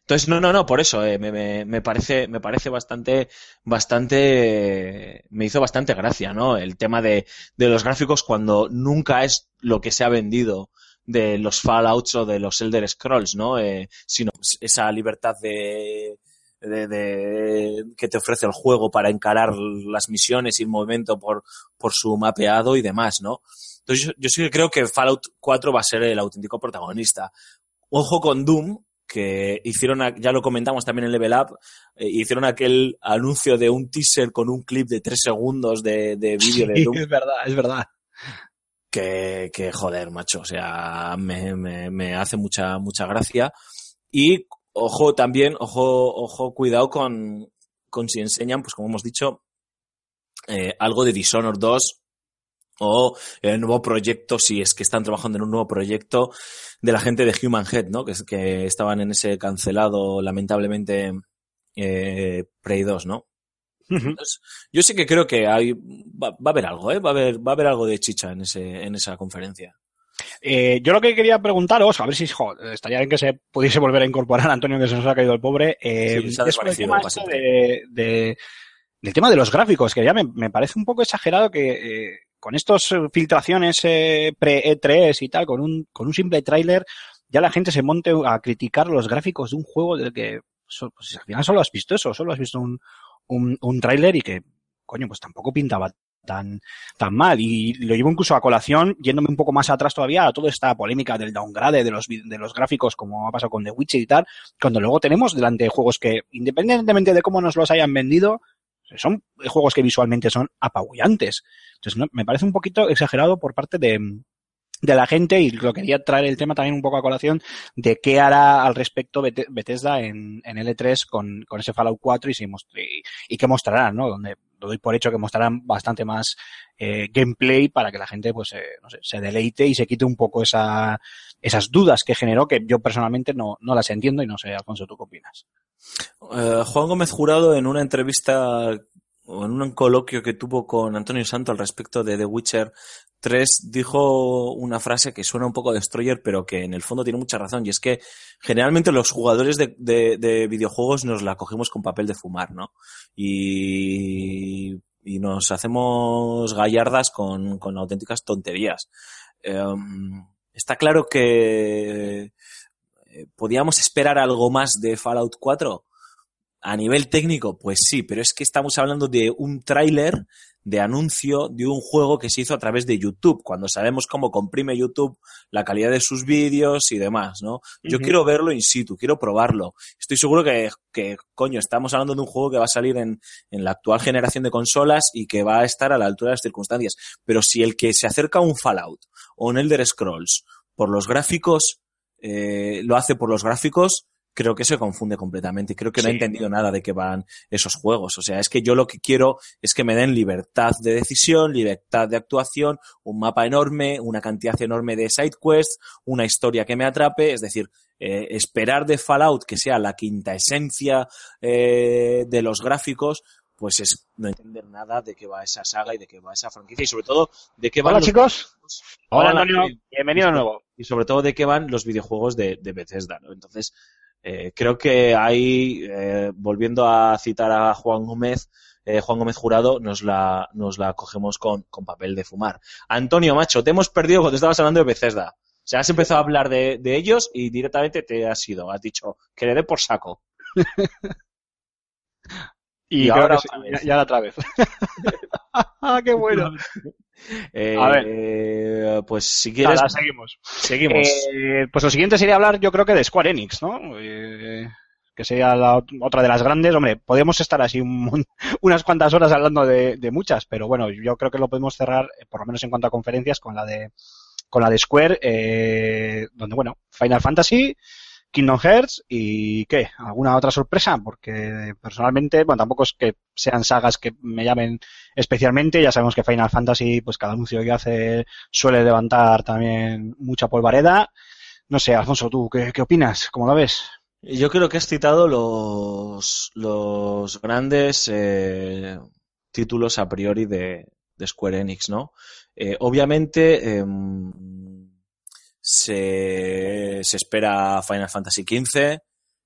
Entonces, no, no, no, por eso eh, me, me, me parece, me parece bastante, bastante, me hizo bastante gracia, ¿no? El tema de, de los gráficos cuando nunca es lo que se ha vendido de los Fallouts o de los Elder Scrolls, ¿no? Eh, sino esa libertad de, de, de- que te ofrece el juego para encarar las misiones y el movimiento por, por su mapeado y demás, ¿no? Entonces yo, yo sí que creo que Fallout 4 va a ser el auténtico protagonista. Ojo con Doom, que hicieron, ya lo comentamos también en Level Up, eh, hicieron aquel anuncio de un teaser con un clip de tres segundos de, de vídeo de Doom es verdad, es verdad. que, que joder, macho, o sea, me, me, me hace mucha, mucha gracia. Y ojo también, ojo, ojo, cuidado con, con si enseñan, pues como hemos dicho, eh, algo de Dishonored 2 o el nuevo proyecto, si es que están trabajando en un nuevo proyecto de la gente de Human Head, ¿no? Que, que estaban en ese cancelado, lamentablemente, eh, Prey 2, ¿no? Entonces, yo sí que creo que hay, va, va a haber algo, ¿eh? Va a haber, va a haber algo de chicha en ese, en esa conferencia. Eh, yo lo que quería preguntaros, a ver si jo, estaría bien que se pudiese volver a incorporar a Antonio, que se nos ha caído el pobre, eh, Sí, se ha es sobre el tema este de, de- del tema de los gráficos, que ya me, me parece un poco exagerado que eh, con estos eh, filtraciones eh, pre-E3 y tal, con un, con un simple tráiler, ya la gente se monte a criticar los gráficos de un juego del que pues, al final solo has visto eso, solo has visto un, un, un tráiler y que, coño, pues tampoco pintaba tan, tan mal. Y lo llevo incluso a colación, yéndome un poco más atrás todavía, a toda esta polémica del downgrade de los, de los gráficos, como ha pasado con The Witcher y tal, cuando luego tenemos delante juegos que, independientemente de cómo nos los hayan vendido, son juegos que visualmente son apabullantes. Entonces, me parece un poquito exagerado por parte de, de la gente y lo quería traer el tema también un poco a colación de qué hará al respecto Beth- Bethesda en, en L3 con, con ese Fallout 4 y, qué mostrarán, ¿no? Donde doy por hecho que mostrarán bastante más eh, gameplay para que la gente pues eh, no sé, se deleite y se quite un poco esa, esas dudas que generó que yo personalmente no, no las entiendo y no sé, Alfonso, ¿tú qué opinas? Eh, Juan Gómez Jurado en una entrevista o en un coloquio que tuvo con Antonio Santo al respecto de The Witcher 3 dijo una frase que suena un poco destroyer pero que en el fondo tiene mucha razón y es que generalmente los jugadores de, de- de videojuegos nos la cogemos con papel de fumar, ¿no? Y, y nos hacemos gallardas con, con auténticas tonterías. Em, está claro que eh, podíamos esperar algo más de Fallout 4 a nivel técnico, pues sí, pero es que estamos hablando de un tráiler de anuncio de un juego que se hizo a través de YouTube, cuando sabemos cómo comprime YouTube la calidad de sus vídeos y demás, ¿no? Yo quiero verlo in situ, quiero probarlo. Estoy seguro que, que, coño, estamos hablando de un juego que va a salir en, en la actual generación de consolas y que va a estar a la altura de las circunstancias. Pero si el que se acerca a un Fallout o un Elder Scrolls por los gráficos, eh, lo hace por los gráficos, creo que se confunde completamente. Creo que no he Sí. entendido nada de qué van esos juegos. O sea, es que yo lo que quiero es que me den libertad de decisión, libertad de actuación, un mapa enorme, una cantidad enorme de side quests, una historia que me atrape. Es decir, eh, esperar de Fallout que sea la quinta esencia eh, de los gráficos, pues es no entender nada de qué va esa saga y de qué va esa franquicia y sobre todo de qué van Hola los chicos. Hola Hola, Antonio, Antonio. bienvenido de nuevo. y sobre todo de qué van los videojuegos de, de Bethesda, ¿no? Entonces, eh, creo que ahí, eh, volviendo a citar a Juan Gómez, eh, Juan Gómez Jurado, nos la, nos la cogemos con, con papel de fumar. Antonio, macho, te hemos perdido cuando estabas hablando de Bethesda. O sea, has empezado a hablar de, de ellos y directamente te has ido. Has dicho que le dé por saco. Y, ahora que sí, otra ya, ya otra vez. ah, qué bueno. Eh, A ver. eh, pues si quieres, Nada, seguimos. seguimos. Eh, pues lo siguiente sería hablar, yo creo que de Square Enix, ¿no? Eh, que sería la ot- otra de las grandes. Hombre, podemos estar así un unas cuantas horas hablando de, de muchas, pero bueno, yo creo que lo podemos cerrar, eh, por lo menos en cuanto a conferencias, con la de con la de Square, eh, donde bueno, Final Fantasy, Kingdom Hearts y ¿qué? ¿Alguna otra sorpresa? Porque personalmente, bueno, tampoco es que sean sagas que me llamen especialmente. Ya sabemos que Final Fantasy, pues cada anuncio que hace suele levantar también mucha polvareda. No sé, Alfonso, ¿tú qué, opinas? ¿Cómo lo ves? Yo creo que has citado los, los grandes eh, títulos a priori de, de Square Enix, ¿no? Eh, obviamente em, se, se espera Final Fantasy XV,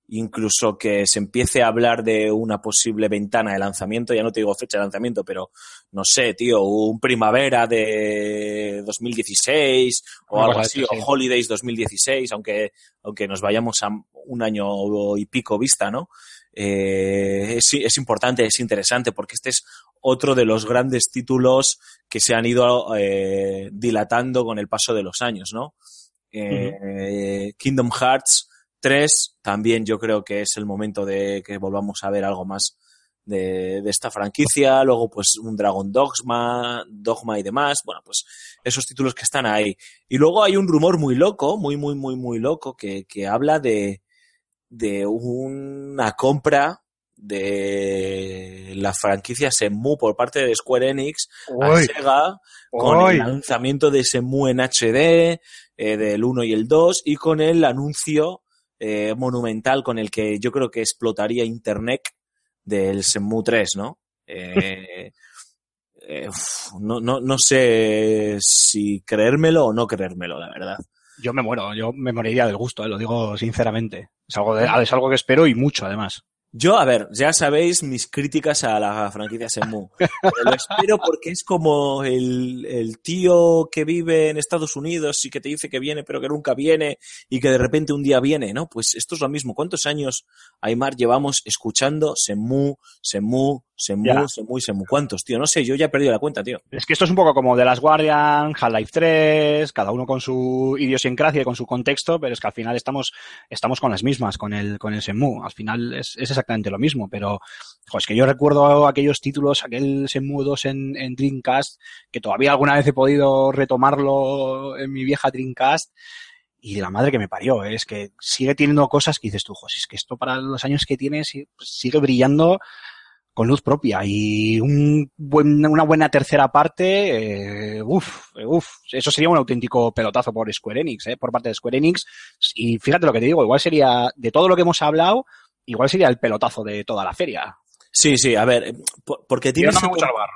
incluso que se empiece a hablar de una posible ventana de lanzamiento, ya no te digo fecha de lanzamiento, pero no sé, tío, un primavera de 2016 o algo así, o. Holidays 2016, aunque, aunque nos vayamos a un año y pico vista, ¿no? Eh, es, es importante, es interesante, porque este es otro de los grandes títulos que se han ido eh, dilatando con el paso de los años, ¿no? Eh, Kingdom Hearts 3 también yo creo que es el momento de que volvamos a ver algo más de, de esta franquicia, luego pues un Dragon Dogma, Dogma y demás, bueno pues esos títulos que están ahí. Y luego hay un rumor muy loco, muy muy muy muy loco que, que habla de, de una compra de la franquicia Shenmue por parte de Square Enix a. Sega con el lanzamiento de Shenmue en HD eh, del 1 y el 2 y con el anuncio eh, monumental con el que yo creo que explotaría Internet del Shenmue 3, ¿no? Eh, eh, no, no, no sé si creérmelo o no creérmelo, la verdad. Yo me muero, yo me moriría del gusto, lo digo sinceramente. Es algo, es algo que espero y mucho, además. Yo, a ver, ya sabéis mis críticas a la franquicia. Pero lo espero porque es como el, tío que vive en Estados Unidos y que te dice que viene pero que nunca viene y que de repente un día viene, ¿no? Pues esto es lo mismo. ¿Cuántos años, Aymar, llevamos escuchando Shenmue, Shenmue, Shenmue, Ya. Shenmue, Shenmue? ¿Cuántos, tío? No sé, yo ya he perdido la cuenta, tío. Es que esto es un poco como The Last Guardian, Half-Life 3, cada uno con su idiosincrasia y con su contexto, pero es que al final estamos, estamos con las mismas, con el, con el Shenmue. Al final es, es exactamente lo mismo, pero jo, es que yo recuerdo aquellos títulos, aquel Shenmue 2 en, en Dreamcast, que todavía alguna vez he podido retomarlo en mi vieja Dreamcast, y la madre que me parió, ¿eh? es que sigue teniendo cosas que dices tú, jo, si es que esto para los años que tiene si- pues sigue brillando con luz propia y un buen, una buena tercera parte, eh, uff, uf, eso sería un auténtico pelotazo por Square Enix, eh, por parte de Square Enix. Y fíjate lo que te digo, igual sería, de todo lo que hemos hablado, igual sería el pelotazo de toda la feria. Sí, sí, a ver, por- porque tiene barro.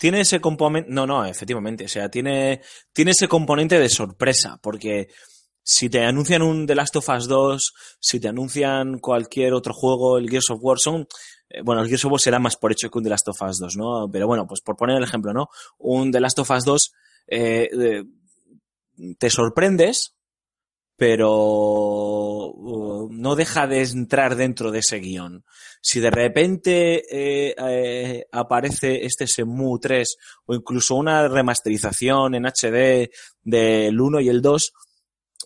tiene ese componente, no, no, efectivamente, o sea, tiene, tiene ese componente de sorpresa, porque si te anuncian un The Last of Us 2, si te anuncian cualquier otro juego, el Gears of War, son, eh, bueno, el Gears of War será más por hecho que un The Last of Us 2, ¿no? Pero bueno, pues por poner el ejemplo, ¿no? Un The Last of Us 2, eh, te sorprendes, pero uh, no deja de entrar dentro de ese guion. Si de repente eh, eh, aparece este Shenmue 3 o incluso una remasterización en HD del 1 y el 2,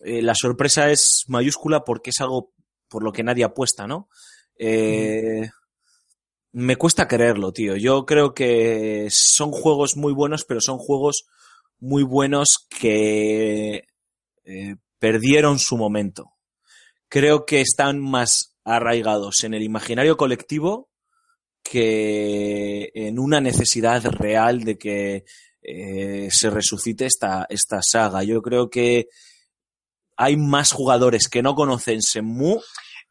eh, la sorpresa es mayúscula porque es algo por lo que nadie apuesta, ¿no? Eh, Me cuesta creerlo, tío. Yo creo que son juegos muy buenos, pero son juegos muy buenos que eh, perdieron su momento. Creo que están más arraigados en el imaginario colectivo que en una necesidad real de que eh, se resucite esta, esta saga. Yo creo que hay más jugadores que no conocen Shenmue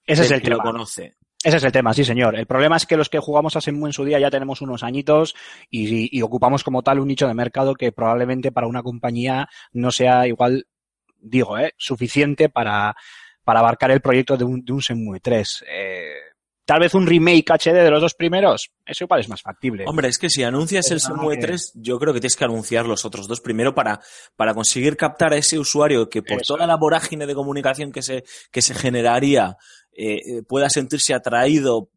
Ese es el que lo tema. conoce. Ese es el tema, sí, señor. El problema es que los que jugamos a Shenmue en su día ya tenemos unos añitos y, y ocupamos como tal un nicho de mercado que probablemente para una compañía no sea igual, digo, eh, suficiente para, para abarcar el proyecto de un, de un Shenmue 3. Eh, tal vez un remake HD de los dos primeros, eso igual es más factible. Hombre, es que si anuncias el Shenmue que- 3, yo creo que tienes que anunciar los otros dos primero para, para conseguir captar a ese usuario que por Eso toda la vorágine de comunicación que se, que se generaría eh, eh, pueda sentirse atraído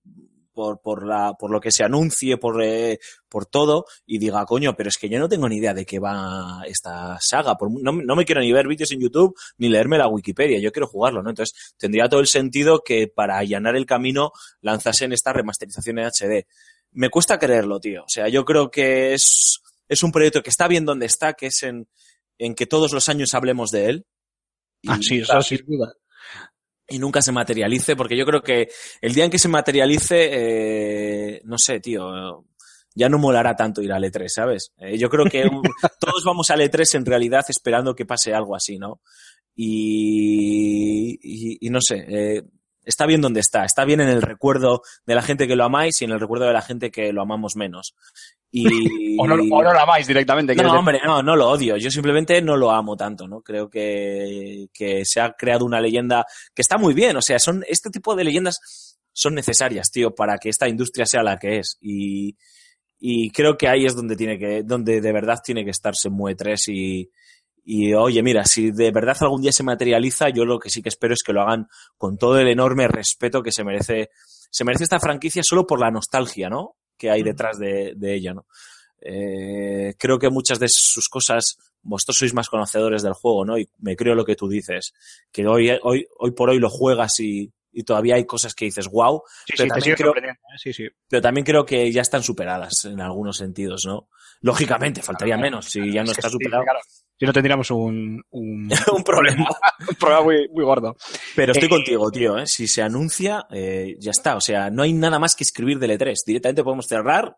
por, por, la, por lo que se anuncie, por, eh, por todo, y diga, coño, pero es que yo no tengo ni idea de qué va esta saga. Por no, me- no me quiero ni ver vídeos en YouTube ni leerme la Wikipedia, yo quiero jugarlo, ¿no? Entonces tendría todo el sentido que para allanar el camino lanzasen esta remasterización en HD. Me cuesta creerlo, tío. O sea, yo creo que es, es un proyecto que está bien donde está, que es en, en que todos los años hablemos de él. Y, Ah, sí, eso claro, sin duda. Y nunca se materialice, porque yo creo que el día en que se materialice, eh, no sé, tío, ya no molará tanto ir al E3, ¿sabes? Eh, yo creo que un- todos vamos al E3 en realidad esperando que pase algo así, ¿no? Y, y, y no sé, eh, está bien donde está, está bien en el recuerdo de la gente que lo amáis y en el recuerdo de la gente que lo amamos menos. Y, O no, o no la amáis directamente. no, decir. hombre, no, no lo odio. Yo simplemente no lo amo tanto, ¿no? Creo que, que se ha creado una leyenda que está muy bien. O sea, son, este tipo de leyendas son necesarias, tío, para que esta industria sea la que es. Y, y creo que ahí es donde tiene que, donde de verdad tiene que estarse Mue 3 y, y oye, mira, si de verdad algún día se materializa, yo lo que sí que espero es que lo hagan con todo el enorme respeto que se merece, se merece esta franquicia solo por la nostalgia, ¿no? Que hay detrás de, de ella, ¿no? Eh, creo que muchas de sus cosas, vosotros sois más conocedores del juego, ¿no? Y me creo lo que tú dices, que hoy, hoy, hoy por hoy lo juegas y, y todavía hay cosas que dices, wow, Sí, pero sí, también creo- ¿eh? Sí, pero también creo que ya están superadas en algunos sentidos, ¿no? Lógicamente, faltaría menos si ya no Es está superado. claro. Si no tendríamos un, un, Un problema. un problema muy, muy gordo. Pero estoy Eh, contigo, tío, ¿eh? Si se anuncia, ya está. O sea, no hay nada más que escribir del E3. Directamente podemos cerrar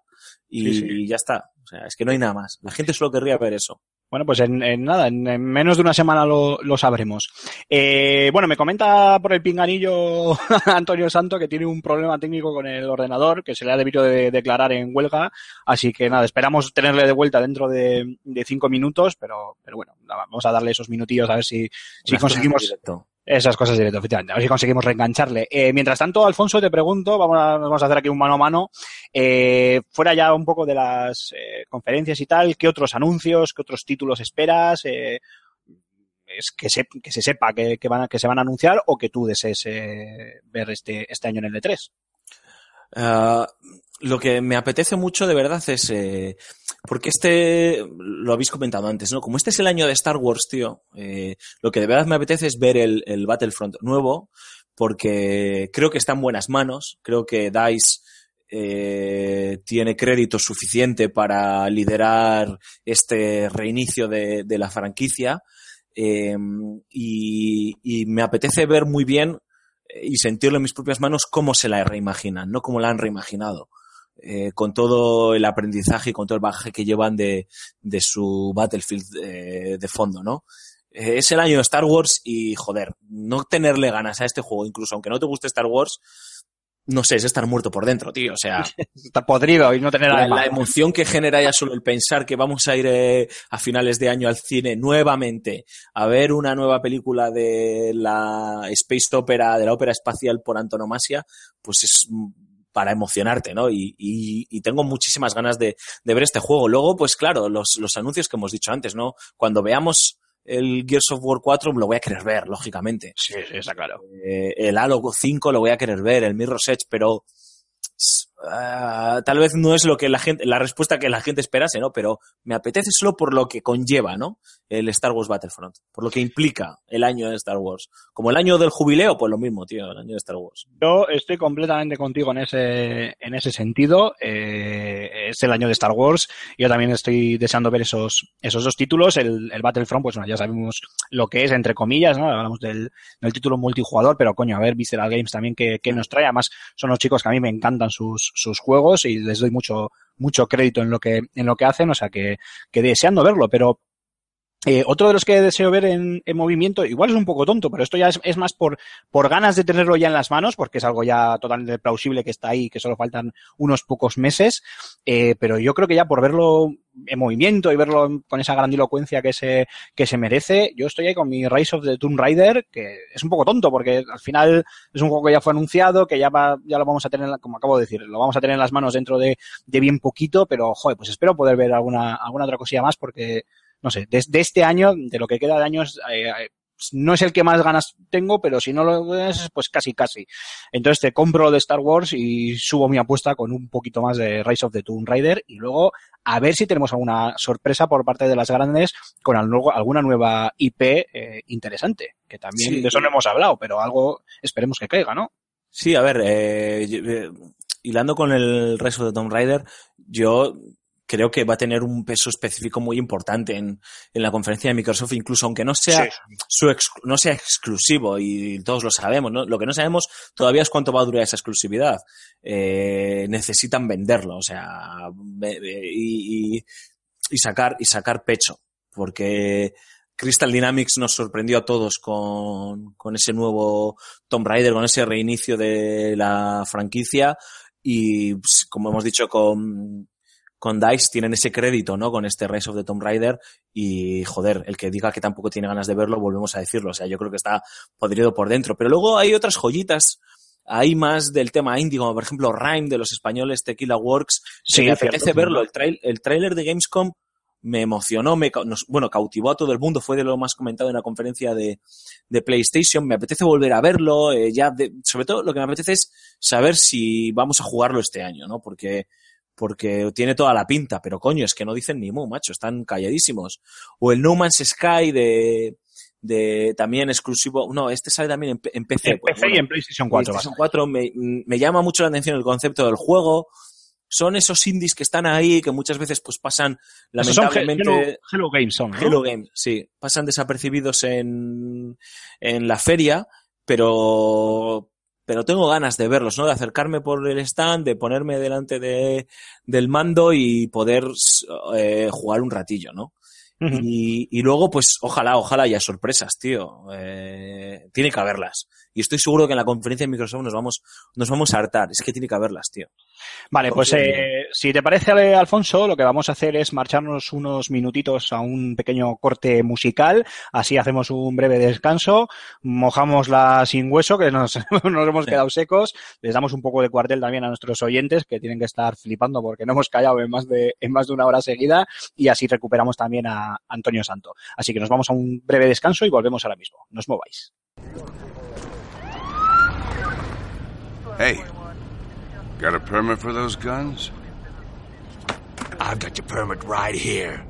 y, y ya está. O sea, es que no hay nada más. La gente solo querría ver eso. Bueno, pues en, en nada, en, en menos de una semana lo, lo sabremos. Eh, bueno, me comenta por el pinganillo Antonio Santo que tiene un problema técnico con el ordenador, que se le ha debido de declarar en huelga, así que nada, esperamos tenerle de vuelta dentro de, de cinco minutos, pero, pero bueno, nada, vamos a darle esos minutillos a ver si, si conseguimos. Esas cosas directo, efectivamente. A ver si conseguimos reengancharle. Eh, mientras tanto, Alfonso, te pregunto, vamos a, vamos a hacer aquí un mano a mano. Eh, fuera ya un poco de las eh, conferencias y tal, ¿qué otros anuncios, qué otros títulos esperas? Es que se, que se sepa que, que se van a anunciar o que tú desees ver este, este año en el E3. Ah, lo que me apetece mucho de verdad es, eh, porque este, lo habéis comentado antes, ¿no? Como este es el año de Star Wars, tío, eh, lo que de verdad me apetece es ver el, Battlefront nuevo, porque creo que está en buenas manos, creo que DICE eh, tiene crédito suficiente para liderar este reinicio de, la franquicia, eh, y, y me apetece ver muy bien eh, y sentirlo en mis propias manos cómo se la reimaginan, no cómo la han reimaginado. Eh, con todo el aprendizaje y con todo el bagaje que llevan de, de su Battlefield eh, de fondo, ¿no? Eh, es el año de Star Wars y, joder, no tenerle ganas a este juego, incluso aunque no te guste Star Wars, no sé, es estar muerto por dentro, tío. O sea, Está podrido y no tener la, la emoción que genera ya solo el pensar que vamos a ir eh, a finales de año al cine nuevamente a ver una nueva película de la Space Opera, de la ópera espacial por antonomasia, pues es para emocionarte, ¿no? Y, y- y tengo muchísimas ganas de, de ver este juego. Luego, pues claro, los, los anuncios que hemos dicho antes, ¿no? Cuando veamos el Gears of War 4 lo voy a querer ver, lógicamente. Sí, sí, está claro. Eh, el Halo 5 lo voy a querer ver, el Mirror's Edge, pero ah, tal vez no es lo que la gente, la respuesta que la gente esperase, ¿no? Pero me apetece solo por lo que conlleva, ¿no? El Star Wars Battlefront, por lo que implica el año de Star Wars. Como el año del jubileo, pues lo mismo, tío, el año de Star Wars. Yo estoy completamente contigo en ese, en ese sentido. Eh, es el año de Star Wars. Yo también estoy deseando ver esos, esos dos títulos. El, el Battlefront, pues bueno, ya sabemos lo que es, entre comillas, ¿no? Hablamos del, del título multijugador, pero coño, a ver, Visceral Games también que, que nos trae. Además, son los chicos que a mí me encantan sus, sus juegos y les doy mucho, mucho crédito en lo que, en lo que hacen. O sea que, que deseando verlo, pero eh, otro de los que deseo ver en, en movimiento, igual es un poco tonto, pero esto ya es, es más por, por ganas de tenerlo ya en las manos, porque es algo ya totalmente plausible que está ahí, que solo faltan unos pocos meses, eh, pero yo creo que ya por verlo en movimiento y verlo con esa grandilocuencia que se, que se merece, yo estoy ahí con mi Rise of the Tomb Raider, que es un poco tonto, porque al final es un juego que ya fue anunciado, que ya va, ya lo vamos a tener, como acabo de decir, lo vamos a tener en las manos dentro de, de bien poquito, pero joder, pues espero poder ver alguna, alguna otra cosilla más, porque no sé, de, de este año, de lo que queda de años, eh, eh, no es el que más ganas tengo, pero si no lo es, pues casi, casi. Entonces te compro lo de Star Wars y subo mi apuesta con un poquito más de Rise of the Tomb Raider y luego a ver si tenemos alguna sorpresa por parte de las grandes con alguna nueva IP eh, interesante, que también Sí. de eso no hemos hablado, pero algo esperemos que caiga, ¿no? Sí, a ver, eh, eh, hilando con el resto de Tomb Raider, yo creo que va a tener un peso específico muy importante en, en la conferencia de Microsoft, incluso aunque no sea, su no sea exclusivo, y todos lo sabemos, ¿no? Lo que no sabemos todavía es cuánto va a durar esa exclusividad. Eh, necesitan venderlo, o sea, y, y, y, sacar, y sacar pecho, porque Crystal Dynamics nos sorprendió a todos con, con ese nuevo Tomb Raider, con ese reinicio de la franquicia, y pues, como hemos dicho con, con DICE tienen ese crédito, ¿no? Con este Rise of the Tomb Raider y, joder, el que diga que tampoco tiene ganas de verlo, volvemos a decirlo. O sea, yo creo que está podrido por dentro. Pero luego hay otras joyitas. Hay más del tema indie, como por ejemplo Rhyme de los españoles Tequila Works. Sí, me apetece verlo. El, trail, el trailer de Gamescom me emocionó, me, bueno, cautivó a todo el mundo, fue de lo más comentado en la conferencia de, de PlayStation, me apetece volver a verlo, eh, ya sobre todo lo que me apetece es saber si vamos a jugarlo este año, ¿no? Porque porque tiene toda la pinta, pero coño, es que no dicen ni mu, macho, están calladísimos. O el No Man's Sky de, de también exclusivo, no, este sale también en, PC. En PC pues, y en PlayStation 4. PlayStation 4 me, me, llama mucho la atención el concepto del juego. Son esos indies que están ahí, que muchas veces pues pasan lamentablemente... Hello, Hello, Games son, Hello Games, sí. Pasan desapercibidos en, en la feria, pero pero tengo ganas de verlos, ¿no? De acercarme por el stand, de ponerme delante de, del mando y poder eh, jugar un ratillo, ¿no? y, y, luego, pues, ojalá, ojalá haya sorpresas, tío. Eh, tiene que haberlas. Y estoy seguro que en la conferencia de Microsoft nos vamos, nos vamos a hartar. Es que tiene que haberlas, tío. Vale, pues eh, si te parece, Alfonso, lo que vamos a hacer es marcharnos unos minutitos a un pequeño corte musical. Así hacemos un breve descanso, mojamos la sin hueso, que nos, nos hemos quedado secos, les damos un poco de cuartel también a nuestros oyentes, que tienen que estar flipando porque no hemos callado en más de, en más de una hora seguida, y así recuperamos también a Antonio Santo. Así que nos vamos a un breve descanso y volvemos ahora mismo. No os mováis. Hey, got a permit for those guns? I've got your permit right here.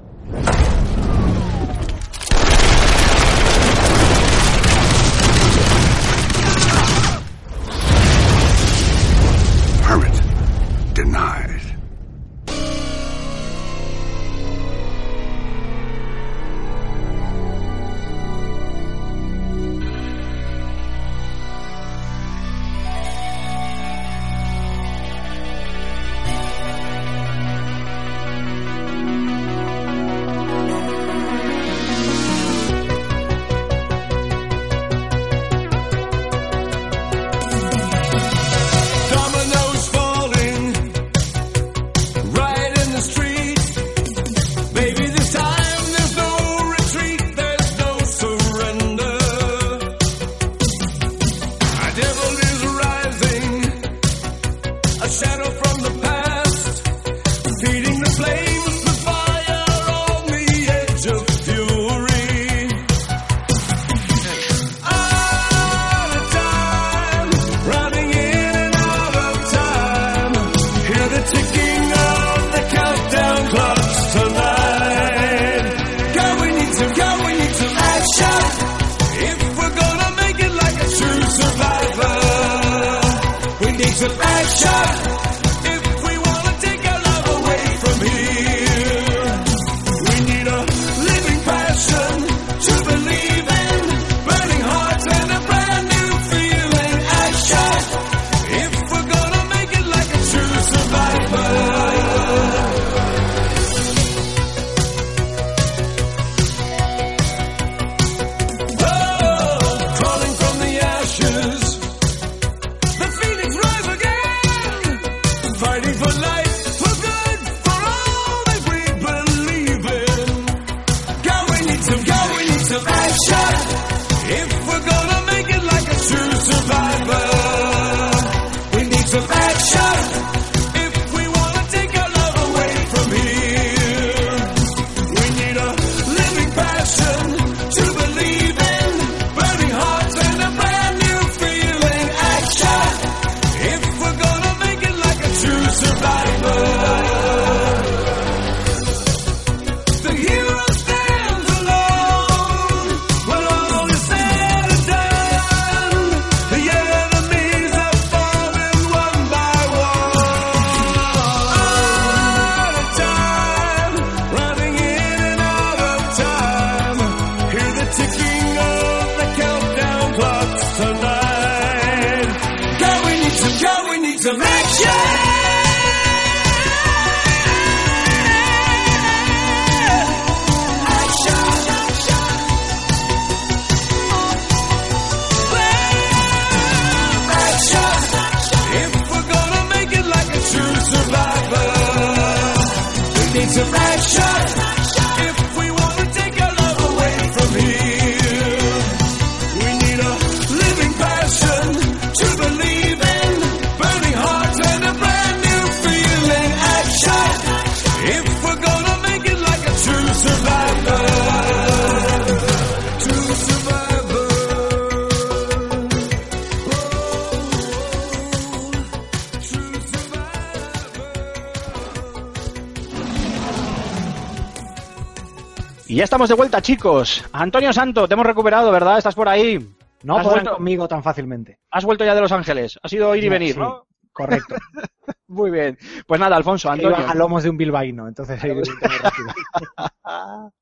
Estamos de vuelta, chicos. Antonio Santo, te hemos recuperado, ¿verdad? ¿Estás por ahí? No ¿Has vuelto? conmigo tan fácilmente. Has vuelto ya de Los Ángeles. Ha sido ir y venir, sí. ¿no? Correcto. Muy bien. Pues nada, Alfonso, Antonio. iba a lomos de un bilbaíno, entonces he ido.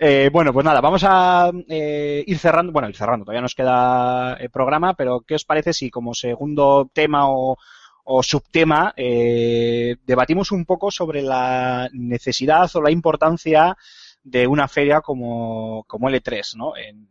Eh, bueno, pues nada, vamos a eh, ir cerrando. Bueno, ir cerrando, todavía nos queda eh, programa, pero ¿qué os parece si como segundo tema o, o subtema eh, debatimos un poco sobre la necesidad o la importancia de una feria como, como L3, ¿no? En,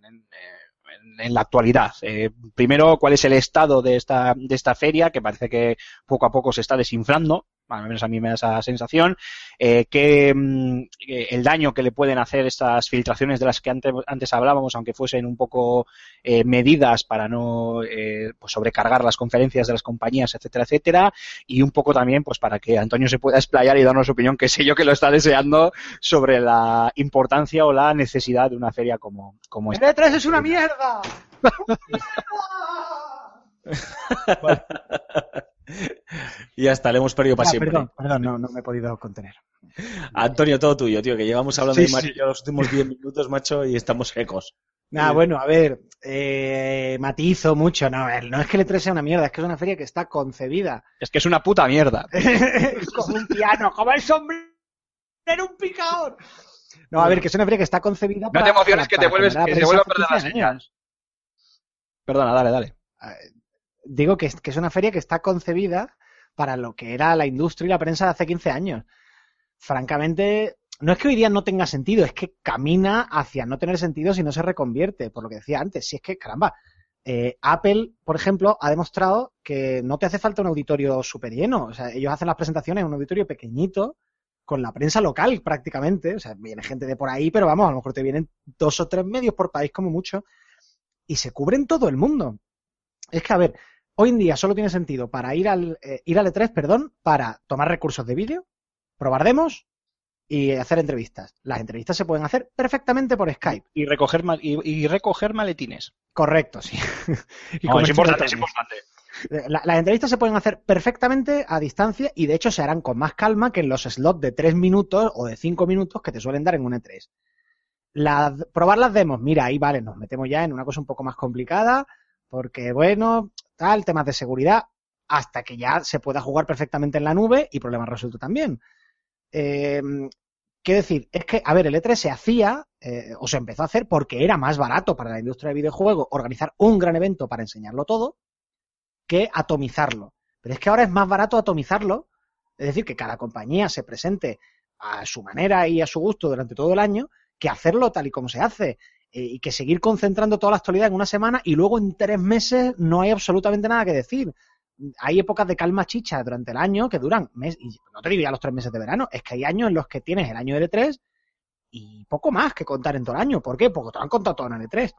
la actualidad. Eh, primero, ¿cuál es el estado de esta, de esta feria? Que parece que poco a poco se está desinflando. Al menos a mí me da esa sensación. Eh, que mm, eh, el daño que le pueden hacer estas filtraciones de las que antes, antes hablábamos, aunque fuesen un poco eh, medidas para no eh, pues sobrecargar las conferencias de las compañías, etcétera, etcétera, y un poco también pues para que Antonio se pueda explayar y darnos su opinión, que sé yo que lo está deseando, sobre la importancia o la necesidad de una feria como, como esta. ¡El E3 es una mierda! Y hasta le hemos perdido para Ah, siempre. perdón, perdón, no, no me he podido contener. Antonio, todo tuyo, tío, que llevamos hablando Sí, de Mario sí. los últimos 10 minutos, macho, y estamos secos. Nada, bueno, a ver, eh, matizo mucho. No, no es que el E3 sea una mierda, es que es una feria que está concebida Es que es una puta mierda. como un piano, como el sombrero en un picador. No, a ver, que es una feria que está concebida No te emociones que te vuelves, que se vuelve a perder las hace 15 años. señas. Perdona, dale, dale. Digo que es, que es una feria que está concebida para lo que era la industria y la prensa de hace 15 años. Francamente, no es que hoy día no tenga sentido, es que camina hacia no tener sentido si no se reconvierte, por lo que decía antes. Si es que, caramba, eh, Apple, por ejemplo, ha demostrado que no te hace falta un auditorio súper lleno. O sea, ellos hacen las presentaciones en un auditorio pequeñito, con la prensa local prácticamente. O sea, viene gente de por ahí, pero vamos, a lo mejor te vienen dos o tres medios por país como mucho. Y se cubren todo el mundo. Es que, a ver, hoy en día solo tiene sentido para ir al, eh, ir al E3, perdón, para tomar recursos de vídeo, probar demos y hacer entrevistas. Las entrevistas se pueden hacer perfectamente por Skype. Y recoger, y, y recoger maletines. Correcto, sí. Y No, es importante, es importante. Eh, La- las entrevistas se pueden hacer perfectamente a distancia y de hecho se harán con más calma que en los slots de 3 minutos o de 5 minutos que te suelen dar en un E3. La- probar las demos, mira, ahí vale, nos metemos ya en una cosa un poco más complicada porque, bueno, tal, temas de seguridad, hasta que ya se pueda jugar perfectamente en la nube y problemas resueltos también. Eh, ¿Qué decir? Es que, a ver, el E3 se hacía, eh, o se empezó a hacer porque era más barato para la industria de videojuegos organizar un gran evento para enseñarlo todo que atomizarlo. Pero es que ahora es más barato atomizarlo, es decir, que cada compañía se presente a su manera y a su gusto durante todo el año, que hacerlo tal y como se hace. Eh, y que seguir concentrando toda la actualidad en una semana y luego en tres meses no hay absolutamente nada que decir. Hay épocas de calma chicha durante el año que duran mes, y no te digo ya los tres meses de verano, es que hay años en los que tienes el año de E3 y poco más que contar en todo el año. ¿Por qué? Porque te lo han contado todo en el E3.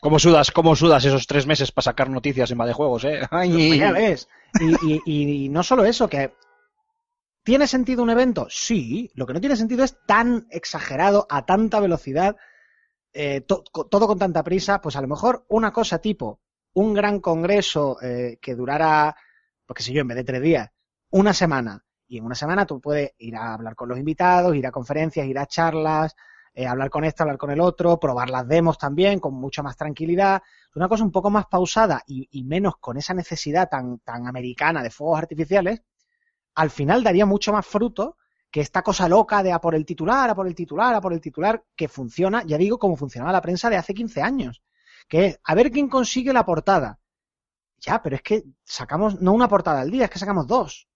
¿Cómo sudas, cómo sudas esos tres meses para sacar noticias en de juegos, eh? Ay. Pues ya ves. Y, y- y no solo eso, que ¿tiene sentido un evento? Sí. Lo que no tiene sentido es tan exagerado, a tanta velocidad, eh, todo con tanta prisa. Pues a lo mejor una cosa tipo un gran congreso eh, que durara, pues qué sé yo, en vez de tres días, una semana. Y en una semana tú puedes ir a hablar con los invitados, ir a conferencias, ir a charlas, eh, hablar con este, hablar con el otro, probar las demos también con mucha más tranquilidad. Una cosa un poco más pausada y, y menos con esa necesidad tan, tan americana de fuegos artificiales, al final daría mucho más fruto que esta cosa loca de a por el titular, a por el titular, a por el titular, que funciona, ya digo, como funcionaba la prensa de hace 15 años, que es a ver quién consigue la portada. Ya, pero es que sacamos no una portada al día, es que sacamos dos.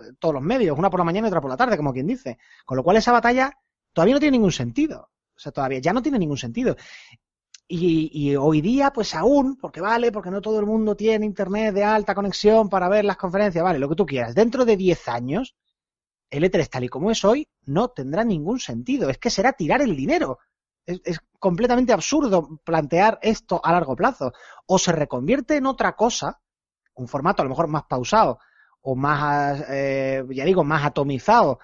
Eh, Todos los medios, una por la mañana y otra por la tarde, como quien dice. Con lo cual esa batalla todavía no tiene ningún sentido. O sea, todavía ya no tiene ningún sentido. Y, y hoy día, pues aún, porque vale, porque no todo el mundo tiene internet de alta conexión para ver las conferencias, vale, lo que tú quieras. Dentro de 10 años, el E3 tal y como es hoy no tendrá ningún sentido. Es que será tirar el dinero. Es, completamente absurdo plantear esto a largo plazo. O se reconvierte en otra cosa, un formato a lo mejor más pausado o más, eh, ya digo, más atomizado,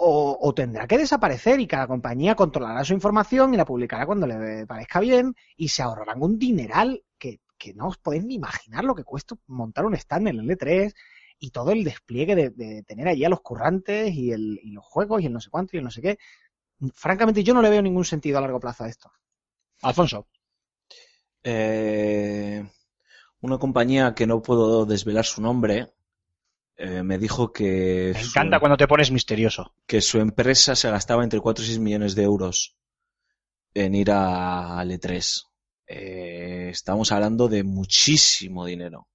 o, tendrá que desaparecer y cada compañía controlará su información y la publicará cuando le parezca bien y se ahorrarán un dineral que, que no os podéis ni imaginar lo que cuesta montar un stand en el E3 y todo el despliegue de, de tener allí a los currantes y, el, y los juegos y el no sé cuánto y el no sé qué. Francamente, yo no le veo ningún sentido a largo plazo a esto. Alfonso. Eh, una compañía que no puedo desvelar su nombre eh, me dijo que Me su, encanta cuando te pones misterioso. que su empresa se gastaba entre 4 y 6 millones de euros en ir a al E3. Eh, estamos hablando de muchísimo dinero.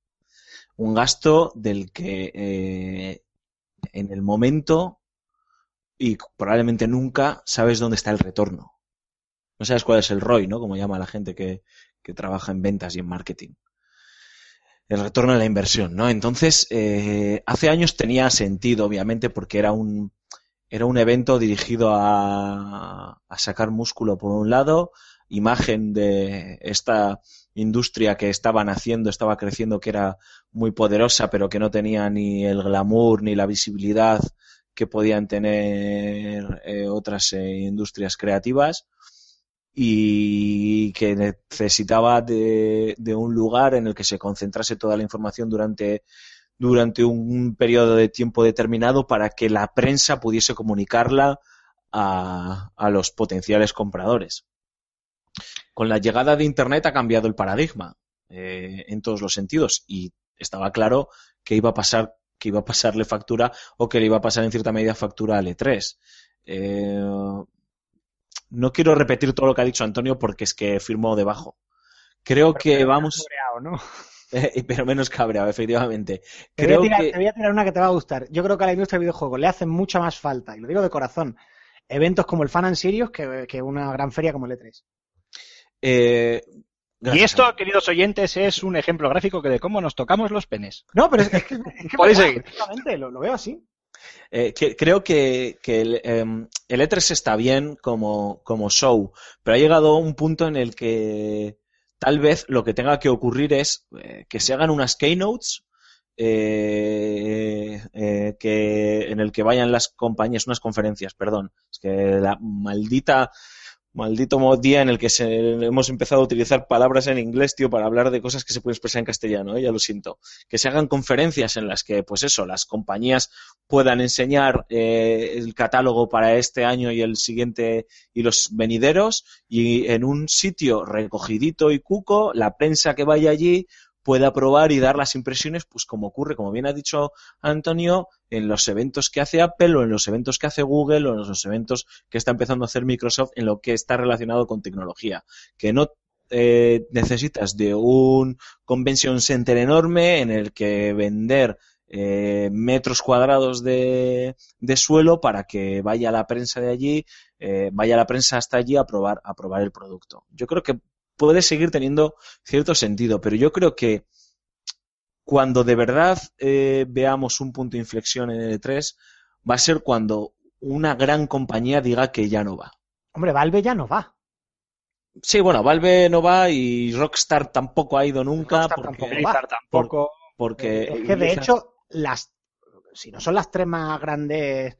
Un gasto del que eh, en el momento y probablemente nunca sabes dónde está el retorno. No sabes cuál es el ROI, ¿no? Como llama la gente que, que trabaja en ventas y en marketing. El retorno de la inversión, ¿no? Entonces, eh, hace años tenía sentido, obviamente, porque era un, era un evento dirigido a, a sacar músculo por un lado, imagen de esta industria que estaban haciendo, estaba creciendo, que era muy poderosa, pero que no tenía ni el glamour ni la visibilidad que podían tener eh, otras eh, industrias creativas y que necesitaba de, un lugar en el que se concentrase toda la información durante, durante un periodo de tiempo determinado para que la prensa pudiese comunicarla a los potenciales compradores. Con la llegada de Internet ha cambiado el paradigma eh, en todos los sentidos y estaba claro que iba a pasar que iba a pasarle factura o que le iba a pasar en cierta medida factura al E3. Eh, no quiero repetir todo lo que ha dicho Antonio porque es que firmó debajo. Creo Pero que menos vamos. cabreado, ¿no? Eh, pero menos cabreado, efectivamente. Te voy, a Creo tirar, que. te voy a tirar una que te va a gustar. Yo creo que a la industria del videojuego le hacen mucha más falta, y lo digo de corazón, eventos como el Fan and Serious que, que una gran feria como el E3. Eh, Y esto, queridos oyentes, es un ejemplo gráfico que de cómo nos tocamos los penes. No, pero es, es que, es que Podéis verdad, seguir. lo, lo veo así. Eh, que- creo que, que el, em, el E3 está bien como, como show, pero ha llegado un punto en el que tal vez lo que tenga que ocurrir es eh, que se hagan unas keynotes eh, eh, que, en el que vayan las compañías, unas conferencias, perdón. Es que la maldita, maldito día en el que se, hemos empezado a utilizar palabras en inglés, tío, para hablar de cosas que se pueden expresar en castellano, ¿eh? ya lo siento. Que se hagan conferencias en las que, pues eso, las compañías puedan enseñar eh, el catálogo para este año y el siguiente y los venideros y en un sitio recogidito y cuco, la prensa que vaya allí pueda probar y dar las impresiones, pues como ocurre, como bien ha dicho Antonio, en los eventos que hace Apple o en los eventos que hace Google o en los eventos que está empezando a hacer Microsoft en lo que está relacionado con tecnología. Que no eh, necesitas de un convention center enorme en el que vender eh, metros cuadrados de, de suelo para que vaya la prensa de allí, eh, vaya la prensa hasta allí a probar, a probar el producto. Yo creo que puede seguir teniendo cierto sentido, pero yo creo que cuando de verdad eh, veamos un punto de inflexión en el E3, va a ser cuando una gran compañía diga que ya no va. Hombre, Valve ya no va. Sí, bueno, Valve no va y Rockstar tampoco ha ido nunca Rockstar porque, tampoco va. Tampoco. porque es que de hecho, las, si no son las tres más grandes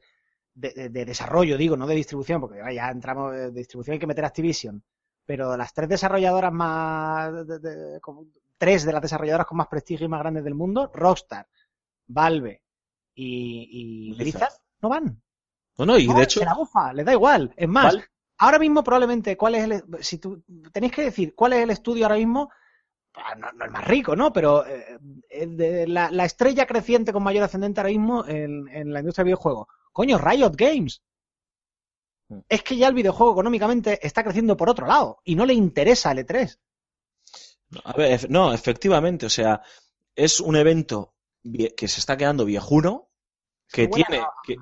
de, de- de desarrollo, digo, no de distribución, porque ya entramos de distribución hay que meter Activision, pero las tres desarrolladoras más, de- de- como- tres de las desarrolladoras con más prestigio y más grandes del mundo, Rockstar, Valve y, y Blizzard. No van. No, no, y No, de hecho, se la bufa, les da igual. Es más, Val- ahora mismo probablemente, ¿cuál es el, si tú tenéis que decir cuál es el estudio ahora mismo? Ah, No, no el más rico, ¿no? Pero eh, de la, la estrella creciente con mayor ascendente ahora mismo en, en la industria del videojuego. Coño, Riot Games. Mm. Es que ya el videojuego económicamente está creciendo por otro lado y no le interesa el E3. A ver, no, efectivamente, o sea, es un evento que se está quedando viejuno, que tiene, que,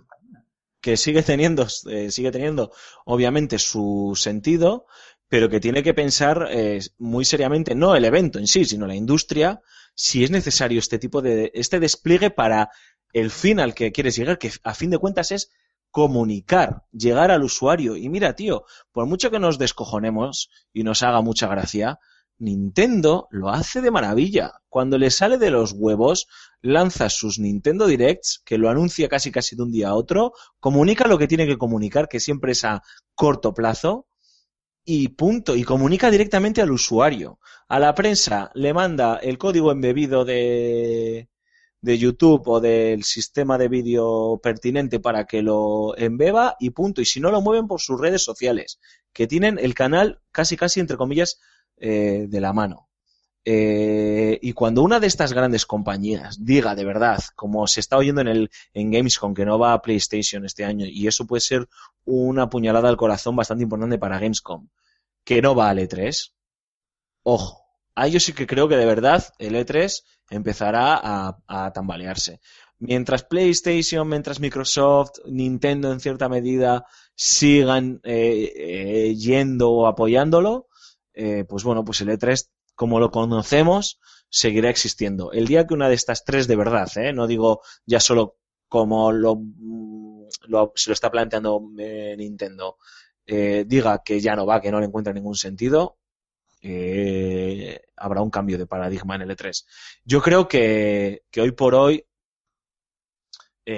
que sigue teniendo, eh, sigue teniendo, obviamente, su sentido, pero que tiene que pensar eh, muy seriamente, no el evento en sí, sino la industria, si es necesario este tipo de, este despliegue para el fin al que quieres llegar, que a fin de cuentas es comunicar, llegar al usuario. Y mira, tío, por mucho que nos descojonemos y nos haga mucha gracia, Nintendo lo hace de maravilla. Cuando le sale de los huevos, lanza sus Nintendo Directs, que lo anuncia casi casi de un día a otro, comunica lo que tiene que comunicar, que siempre es a corto plazo, y punto. Y comunica directamente al usuario. A la prensa le manda el código embebido de, de YouTube o del sistema de vídeo pertinente para que lo embeba y punto. Y si no, lo mueven por sus redes sociales, que tienen el canal casi casi entre comillas eh, de la mano. Eh, y cuando una de estas grandes compañías diga de verdad, como se está oyendo en el en Gamescom, que no va a PlayStation este año, y eso puede ser una puñalada al corazón bastante importante para Gamescom, que no va al E3, ojo, ahí yo sí que creo que de verdad el E3 empezará a, tambalearse. Mientras PlayStation, mientras Microsoft, Nintendo en cierta medida sigan eh, yendo o apoyándolo, eh, pues bueno, pues el E3, como lo conocemos, seguirá existiendo. El día que una de estas tres de verdad, ¿eh? no digo ya solo como lo, mm, se lo está planteando eh, Nintendo, diga que ya no va, que no le encuentra ningún sentido, habrá un cambio de paradigma en el E3. Yo creo que, que hoy por hoy,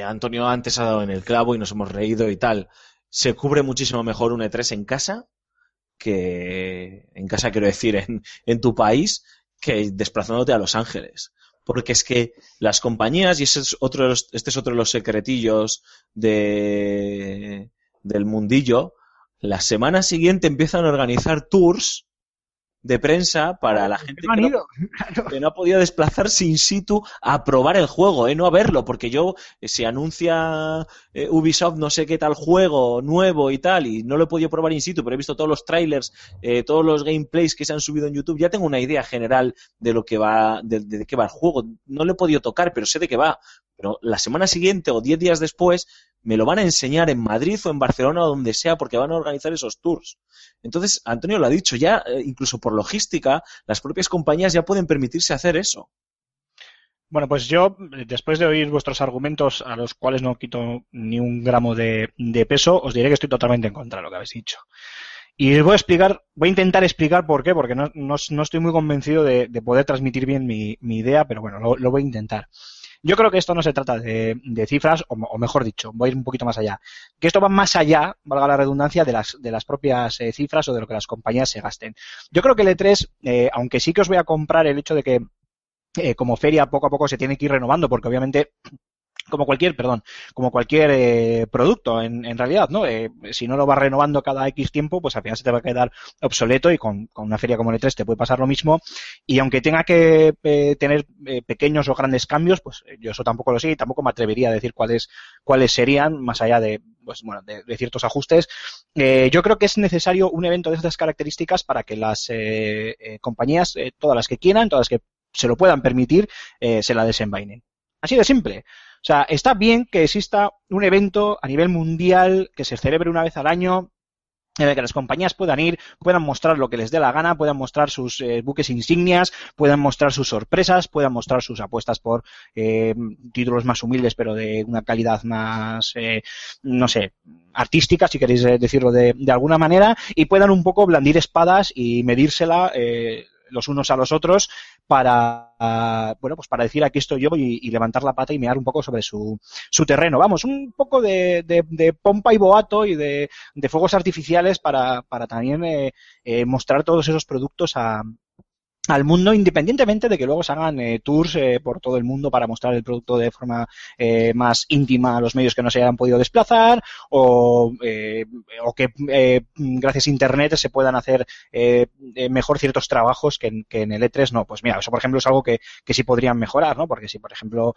Antonio antes ha dado en el clavo y nos hemos reído y tal, se cubre muchísimo mejor un E3 en casa que en casa quiero decir en, en tu país que desplazándote a Los Ángeles. Porque es que las compañías y ese es otro este es otro de los secretillos de del mundillo la semana siguiente empiezan a organizar tours de prensa para la gente no- que no ha podido desplazarse in situ a probar el juego, ¿eh? no a verlo, porque yo, eh, si anuncia eh, Ubisoft no sé qué tal juego nuevo y tal, y no lo he podido probar in situ, pero he visto todos los trailers, eh, todos los gameplays que se han subido en YouTube, ya tengo una idea general de lo que va, de, de qué va el juego. No lo he podido tocar, pero sé de qué va. Pero la semana siguiente o diez días después me lo van a enseñar en Madrid o en Barcelona o donde sea, porque van a organizar esos tours. Entonces, Antonio lo ha dicho, ya eh, incluso por logística, las propias compañías ya pueden permitirse hacer eso. Bueno, pues yo, después de oír vuestros argumentos, a los cuales no quito ni un gramo de, peso, os diré que estoy totalmente en contra de lo que habéis dicho. Y voy a explicar, voy a intentar explicar por qué, porque no, no- no estoy muy convencido de, de poder transmitir bien mi, mi idea, pero bueno, lo, lo voy a intentar. Yo creo que esto no se trata de, cifras, o, o mejor dicho, voy a ir un poquito más allá. Que esto va más allá, valga la redundancia, de las, de las propias eh, cifras o de lo que las compañías se gasten. Yo creo que el E3, eh, aunque sí que os voy a comprar el hecho de que eh, como feria poco a poco se tiene que ir renovando, porque obviamente como cualquier, perdón, como cualquier eh, producto en, en realidad, ¿no? Eh, si no lo vas renovando cada X tiempo, pues al final se te va a quedar obsoleto y con, con una feria como el E3 te puede pasar lo mismo. Y aunque tenga que eh, tener pequeños o grandes cambios, pues yo eso tampoco lo sé y tampoco me atrevería a decir cuáles, cuáles serían, más allá de, pues bueno, de, de ciertos ajustes. Yo creo que es necesario un evento de estas características para que las compañías, todas las que quieran, todas las que se lo puedan permitir, se la desenvainen. Así de simple. O sea, está bien que exista un evento a nivel mundial que se celebre una vez al año en el que las compañías puedan ir, puedan mostrar lo que les dé la gana, puedan mostrar sus eh, buques insignias, puedan mostrar sus sorpresas, puedan mostrar sus apuestas por eh, títulos más humildes pero de una calidad más, eh, no sé, artística, si queréis eh, decirlo de, de alguna manera, y puedan un poco blandir espadas y medírsela eh, los unos a los otros para bueno pues para decir aquí estoy yo y, levantar la pata y mirar un poco sobre su, su terreno. Vamos un poco de, de, de pompa y boato y de, de fuegos artificiales para, para también eh, eh, mostrar todos esos productos a, al mundo, independientemente de que luego se hagan eh, tours eh, por todo el mundo para mostrar el producto de forma eh, más íntima a los medios que no se hayan podido desplazar o, eh, o que eh, gracias a Internet se puedan hacer eh, mejor ciertos trabajos que en, el E3 no. Pues mira, eso por ejemplo es algo que, que sí podrían mejorar, ¿no? Porque si por ejemplo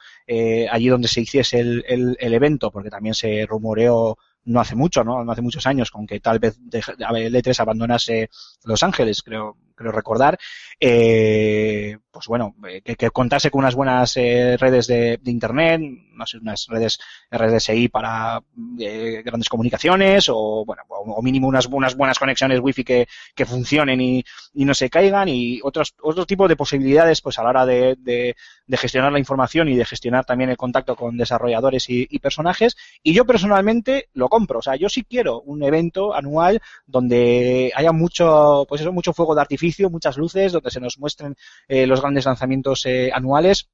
allí donde se hiciese el, el, el evento, porque también se rumoreó no hace mucho, ¿no? No hace muchos años, con que tal vez el E3 abandonase Los Ángeles, creo, creo recordar, eh, pues bueno, eh, que, que contase con unas buenas eh, redes de, de internet, sé, unas redes RDSI para eh, grandes comunicaciones o bueno, o, mínimo unas, unas buenas conexiones wifi que, que funcionen y, no se caigan y otros otro tipo de posibilidades pues a la hora de, de, gestionar la información y de gestionar también el contacto con desarrolladores y, y personajes. Y yo personalmente lo compro, o sea, yo sí quiero un evento anual donde haya mucho, pues eso, mucho fuego de artificio, muchas luces, donde se nos muestren eh, los grandes lanzamientos eh, anuales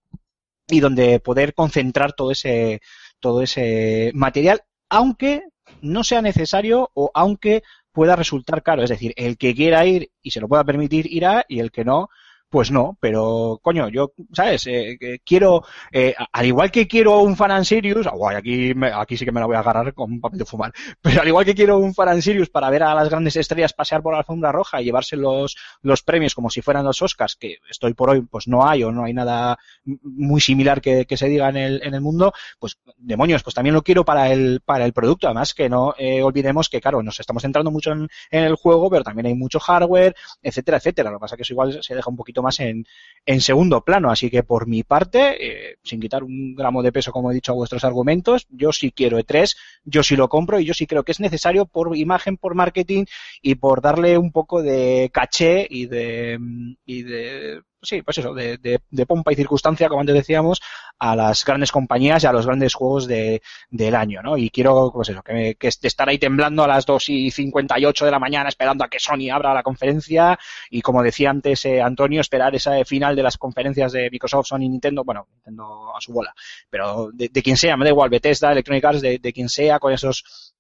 y donde poder concentrar todo ese, todo ese material, aunque no sea necesario o aunque pueda resultar caro. Es decir, el que quiera ir y se lo pueda permitir irá y el que no, pues no, pero coño, yo, ¿sabes? Eh, quiero, eh, al igual que quiero un Fan Sirius, oh, aquí, me- aquí sí que me la voy a agarrar con papel de fumar, pero al igual que quiero un Fan Sirius para ver a las grandes estrellas pasear por la alfombra roja y llevarse los, los premios como si fueran los Oscars, que estoy por hoy, pues no hay o no hay nada muy similar que, que se diga en el, en el mundo, pues demonios, pues también lo quiero para el, para el producto, además que no eh, olvidemos que, claro, nos estamos centrando mucho en, en el juego, pero también hay mucho hardware, etcétera, etcétera. Lo que pasa es que eso igual se deja un poquito más en, en segundo plano. Así que por mi parte, eh, sin quitar un gramo de peso, como he dicho a vuestros argumentos, yo sí quiero E3, yo sí lo compro y yo sí creo que es necesario por imagen, por marketing y por darle un poco de caché y de, y de sí, pues eso, de, de, de pompa y circunstancia, como antes decíamos, a las grandes compañías y a los grandes juegos de, del año, ¿no? Y quiero, pues eso, que, me- que est- estar ahí temblando a las 2 y 58 de la mañana esperando a que Sony abra la conferencia y como decía antes eh, Antonio, esperar ese final de las conferencias de Microsoft, Sony, Nintendo, bueno, Nintendo a su bola, pero de, de quien sea, me da igual, Bethesda, Electronic Arts, de, de quien sea, con esos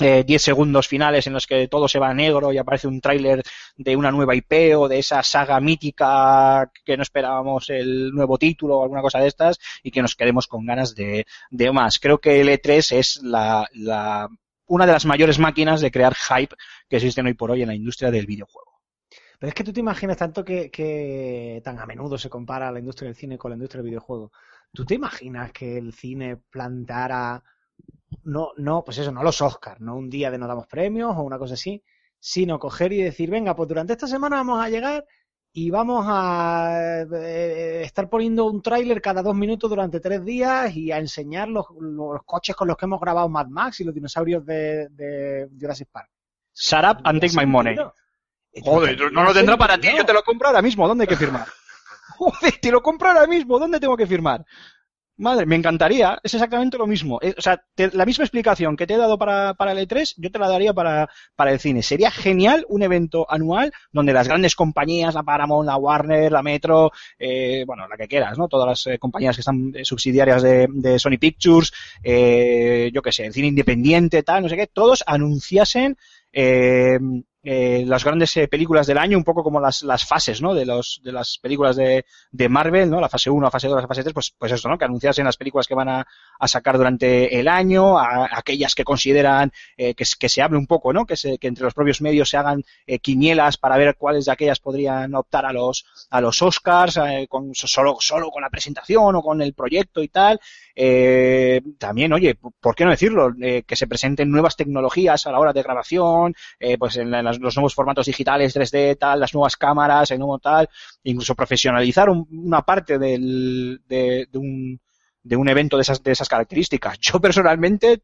eh, 10 segundos finales en los que todo se va negro y aparece un tráiler de una nueva IP o de esa saga mítica que no esperábamos el nuevo título o alguna cosa de estas y que nos quedemos con ganas de, de más. Creo que el E3 es la, la, una de las mayores máquinas de crear hype que existen hoy por hoy en la industria del videojuego. Pero es que tú te imaginas tanto que, que tan a menudo se compara la industria del cine con la industria del videojuego. ¿Tú te imaginas que el cine plantara, no, no, pues eso, no los Oscars, no un día de no damos premios o una cosa así, sino coger y decir, venga, pues durante esta semana vamos a llegar y vamos a eh, estar poniendo un tráiler cada dos minutos durante tres días y a enseñar los, los coches con los que hemos grabado Mad Max y los dinosaurios de, de Jurassic Park. Shut up and take my money. Joder, no lo tendrá para ti, yo te lo compro ahora mismo, ¿dónde hay que firmar? Joder, te lo compro ahora mismo, ¿dónde tengo que firmar? Madre, me encantaría, es exactamente lo mismo. Eh, o sea, te- la misma explicación que te he dado para, para el E3, yo te la daría para, para el cine. Sería genial un evento anual donde las grandes compañías, la Paramount, la Warner, la Metro, eh, bueno, la que quieras, ¿no? Todas las eh, compañías que están eh, subsidiarias de, de Sony Pictures, yo qué sé, el cine independiente, tal, no sé qué, todos anunciasen eh, eh, las grandes eh, películas del año, un poco como las, las fases, ¿no? De, los, de las películas de, de Marvel, ¿no? La fase 1, la fase 2, la fase 3, pues, pues eso, ¿no? Que anunciasen las películas que van a, a sacar durante el año, a, aquellas que consideran eh, que, se hable un poco, ¿no? Que, se, que entre los propios medios se hagan eh, quinielas para ver cuáles de aquellas podrían optar a los, a los Oscars, eh, con, solo, solo con la presentación o con el proyecto y tal. Eh, también, oye, ¿por qué no decirlo? Eh, que se presenten nuevas tecnologías a la hora de grabación, eh, pues en, en los nuevos formatos digitales 3D, tal, las nuevas cámaras, el nuevo tal, incluso profesionalizar un- una parte del, de, de un, de un evento de esas, de esas características. Yo personalmente, eh,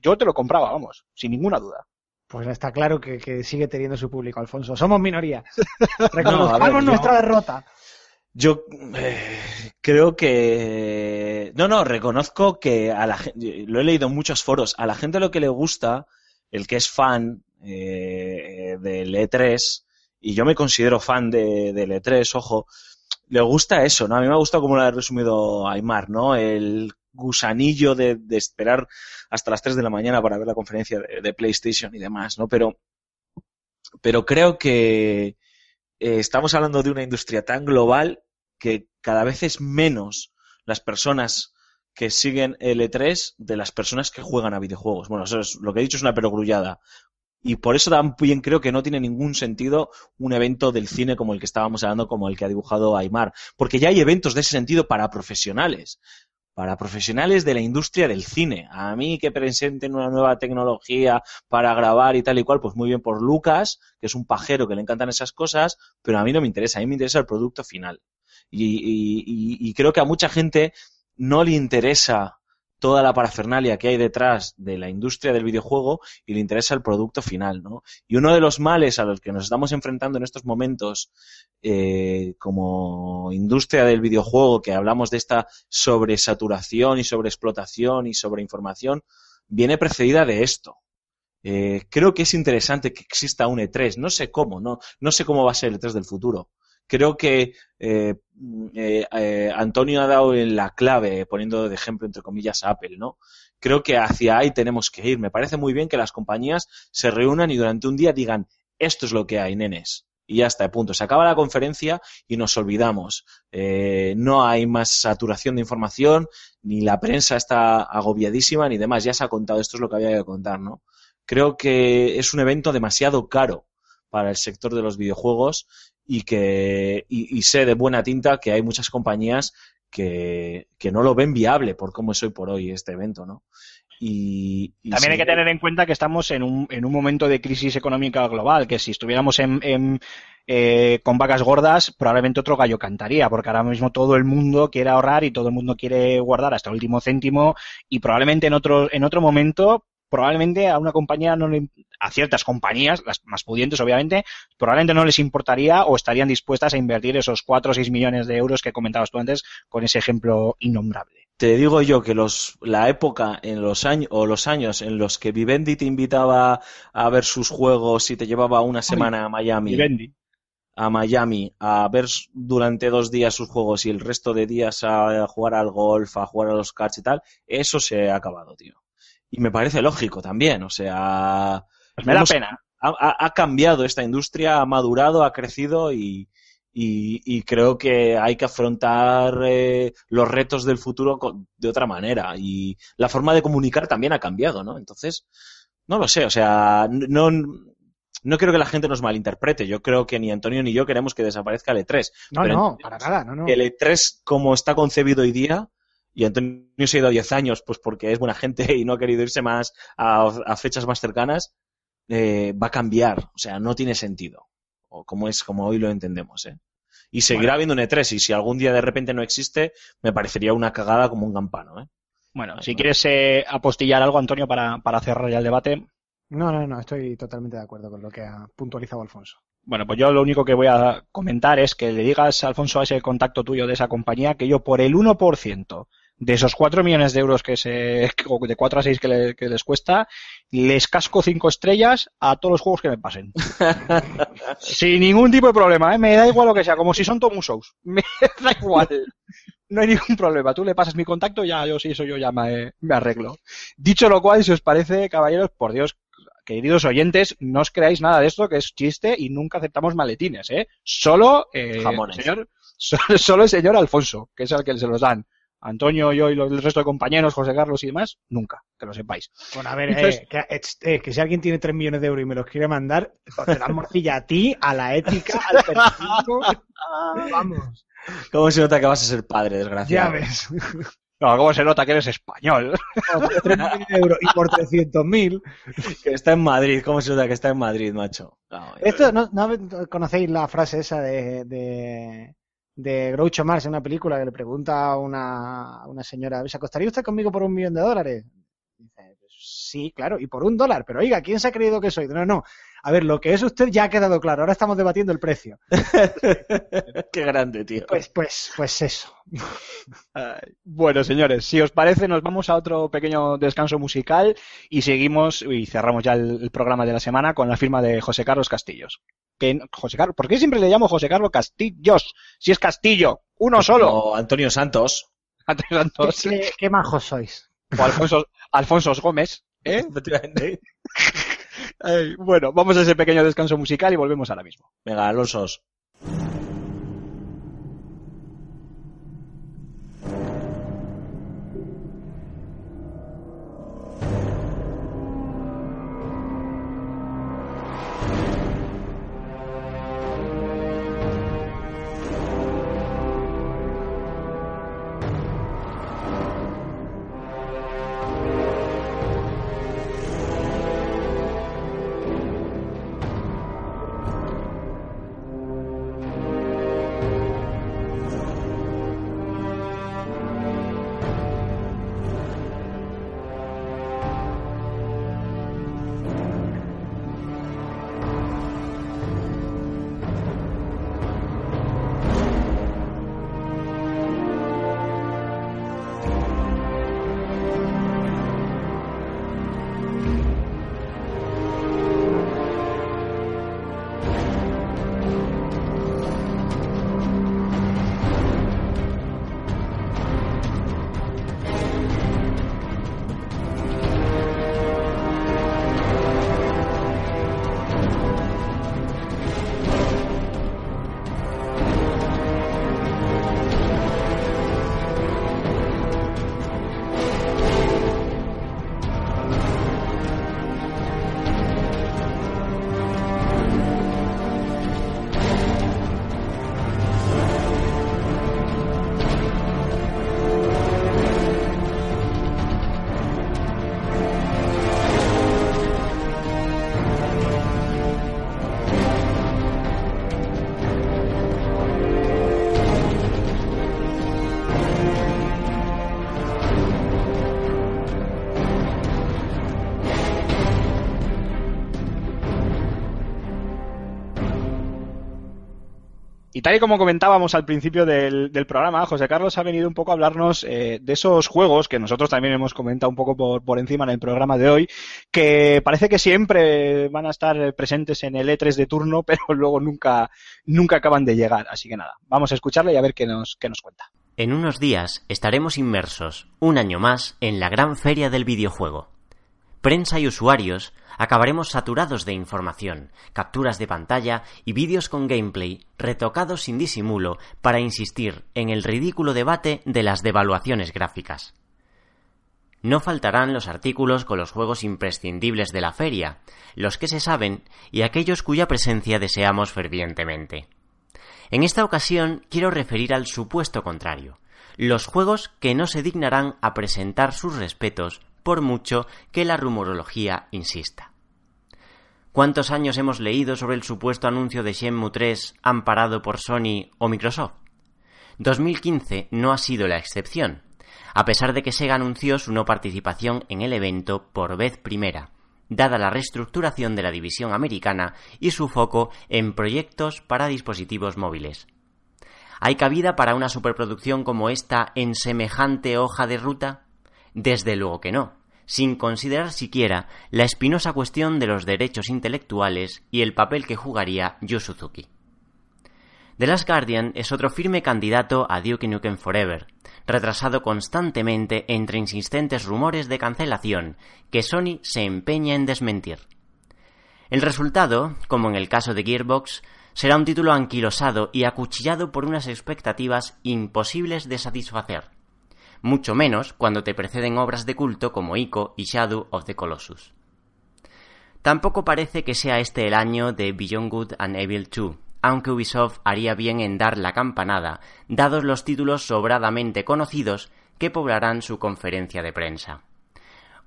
yo te lo compraba, vamos, sin ninguna duda. Pues está claro que, que sigue teniendo su público, Alfonso. Somos minoría. No, Reconozcamos yo- nuestra derrota. Yo eh, creo que... No, no, reconozco que a la gente... Lo he leído en muchos foros. A la gente lo que le gusta, el que es fan eh, del E3, y yo me considero fan de, del E3, ojo, le gusta eso, ¿no? A mí me ha gustado como lo ha resumido Aymar, ¿no? El gusanillo de, esperar hasta las 3 de la mañana para ver la conferencia de, PlayStation y demás, ¿no? Pero, pero creo que eh, estamos hablando de una industria tan global que cada vez es menos las personas que siguen el E3 de las personas que juegan a videojuegos. Bueno, eso es, lo que he dicho es una perogrullada. Y por eso también creo que no tiene ningún sentido un evento del cine como el que estábamos hablando, como el que ha dibujado Aymar. Porque ya hay eventos de ese sentido para profesionales. para profesionales de la industria del cine. A mí que presenten una nueva tecnología para grabar y tal y cual, pues muy bien por Lucas, que es un pajero que le encantan esas cosas, pero a mí no me interesa, a mí me interesa el producto final. Y, y- y- y creo que a mucha gente no le interesa toda la parafernalia que hay detrás de la industria del videojuego y le interesa el producto final, ¿no? Y uno de los males a los que nos estamos enfrentando en estos momentos eh, como industria del videojuego, que hablamos de esta sobresaturación y sobreexplotación y sobreinformación, viene precedida de esto. Eh, creo que es interesante que exista un E3, no sé cómo, no, no sé cómo va a ser el E3 del futuro. Creo que eh, eh, eh, Antonio ha dado la clave, poniendo de ejemplo, entre comillas, a Apple, ¿no? Creo que hacia ahí tenemos que ir. Me parece muy bien que las compañías se reúnan y durante un día digan, esto es lo que hay, nenes. Y ya está, punto. Se acaba la conferencia y nos olvidamos. Eh, no hay más saturación de información, ni la prensa está agobiadísima, ni demás. Ya se ha contado, esto es lo que había que contar, ¿no? Creo que es un evento demasiado caro para el sector de los videojuegos y que y, y sé de buena tinta que hay muchas compañías que, que no lo ven viable por cómo es hoy por hoy este evento, ¿no? Y, y También hay que tener en cuenta que estamos en un, en un momento de crisis económica global, que si estuviéramos en, en, eh, con vacas gordas, probablemente otro gallo cantaría, porque ahora mismo todo el mundo quiere ahorrar y todo el mundo quiere guardar hasta el último céntimo y probablemente en otro, en otro momento, probablemente a una compañía no le, a ciertas compañías, las más pudientes obviamente, probablemente no les importaría o estarían dispuestas a invertir esos 4 o 6 millones de euros que comentabas tú antes con ese ejemplo innombrable. te digo yo que los la época en los años o los años en los que Vivendi te invitaba a ver sus juegos y te llevaba una semana a Miami Vivendi. a Miami a ver durante dos días sus juegos y el resto de días a jugar al golf, a jugar a los karts y tal, eso se ha acabado, tío. Y me parece lógico también, o sea, Pues me da hemos- pena. ha, cambiado esta industria, ha madurado, ha crecido y, y- y creo que hay que afrontar eh, los retos del futuro con- de otra manera. Y la forma de comunicar también ha cambiado, ¿no? Entonces, no lo sé, o sea, no, no quiero que la gente nos malinterprete. Yo creo que ni Antonio ni yo queremos que desaparezca el E3. No, no, para nada, no, no. El E3, como está concebido hoy día, y Antonio se ha ido a 10 años, pues porque es buena gente y no ha querido irse más a, a fechas más cercanas, eh, va a cambiar. O sea, no tiene sentido. O como es, como hoy lo entendemos, ¿eh? Y seguirá habiendo un E3, y si algún día de repente no existe, me parecería una cagada como un campano, ¿eh? Bueno, si quieres eh, apostillar algo, Antonio, para, para cerrar ya el debate. No, no, no, estoy totalmente de acuerdo con lo que ha puntualizado Alfonso. Bueno, pues yo lo único que voy a comentar es que le digas, Alfonso, a ese contacto tuyo de esa compañía, que yo por el 1% de esos 4 millones de euros que se, o de 4 a 6 que, le- que les cuesta, les casco 5 estrellas a todos los juegos que me pasen. Sin ningún tipo de problema, ¿eh? me da igual lo que sea, como si son Tomu Shows. Me da igual. No hay ningún problema. Tú le pasas mi contacto, ya yo sí, eso yo ya me, me arreglo. Dicho lo cual, si os parece, caballeros, por Dios, queridos oyentes, no os creáis nada de esto, que es chiste y nunca aceptamos maletines, ¿eh? Solo, eh, Jamones. señor, solo, solo el señor Alfonso, que es al que se los dan. Antonio, yo y los- el resto de compañeros, José Carlos y demás, nunca, que lo sepáis. Bueno, a ver, Entonces- eh, que, eh, que si alguien tiene 3 millones de euros y me los quiere mandar, pues te dan morcilla a ti, a la ética, al periodismo. Vamos, ¿Cómo se nota que vas a ser padre, ya desgraciado? ves. No, ¿cómo se nota que eres español? Por 3 millones de euros y por 300.000. Que está en Madrid, ¿cómo se nota que está en Madrid, macho? No, Esto, ¿no, no conocéis la frase esa de, de, de Groucho Marx en una película que le pregunta a una, una señora, ¿se acostaría usted conmigo por un millón de dólares? Dice, "Pues sí, claro, y por un dólar, pero oiga, ¿quién se ha creído que soy? No, no, a ver, lo que es usted ya ha quedado claro, ahora estamos debatiendo el precio. Qué grande, tío. Pues, pues, pues eso. Bueno, señores, si os parece, nos vamos a otro pequeño descanso musical y seguimos y cerramos ya el, el programa de la semana con la firma de José Carlos Castillos. Que, no- José Carlos, ¿Por qué siempre le llamo José Carlos Castillos? Si es Castillo, uno solo. Como Antonio Santos. Antes Santos ¿Qué, qué majos sois? o Alfonso, Alfonso Gómez. ¿Eh? Efectivamente. Ay, bueno, vamos a ese pequeño descanso musical y volvemos ahora mismo. Venga, Alonsos. Tal y como comentábamos al principio del, programa, José Carlos ha venido un poco a hablarnos eh, de esos juegos que nosotros también hemos comentado un poco por, por encima en el programa de hoy, que parece que siempre van a estar presentes en el E3 de turno, pero luego nunca, nunca acaban de llegar. Así que nada, vamos a escucharle y a ver qué nos, qué nos cuenta. En unos días estaremos inmersos, un año más, en la gran feria del videojuego. Prensa y usuarios acabaremos saturados de información, capturas de pantalla y vídeos con gameplay retocados sin disimulo para insistir en el ridículo debate de las devaluaciones gráficas. No faltarán los artículos con los juegos imprescindibles de la feria, los que se saben y aquellos cuya presencia deseamos fervientemente. En esta ocasión quiero referir al supuesto contrario, los juegos que no se dignarán a presentar sus respetos por mucho que la rumorología insista. ¿Cuántos años hemos leído sobre el supuesto anuncio de Shenmue 3 amparado por Sony o Microsoft? 2015 no ha sido la excepción, a pesar de que Sega anunció su no participación en el evento por vez primera, dada la reestructuración de la división americana y su foco en proyectos para dispositivos móviles. ¿Hay cabida para una superproducción como esta en semejante hoja de ruta? Desde luego que no, sin considerar siquiera la espinosa cuestión de los derechos intelectuales y el papel que jugaría Yu Suzuki. The Last Guardian es otro firme candidato a Duke Nukem Forever, retrasado constantemente entre insistentes rumores de cancelación que Sony se empeña en desmentir. El resultado, como en el caso de Gearbox, será un título anquilosado y acuchillado por unas expectativas imposibles de satisfacer, mucho menos cuando te preceden obras de culto como Ico y Shadow of the Colossus. Tampoco parece que sea este el año de Beyond Good and Evil 2, aunque Ubisoft haría bien en dar la campanada, dados los títulos sobradamente conocidos que poblarán su conferencia de prensa.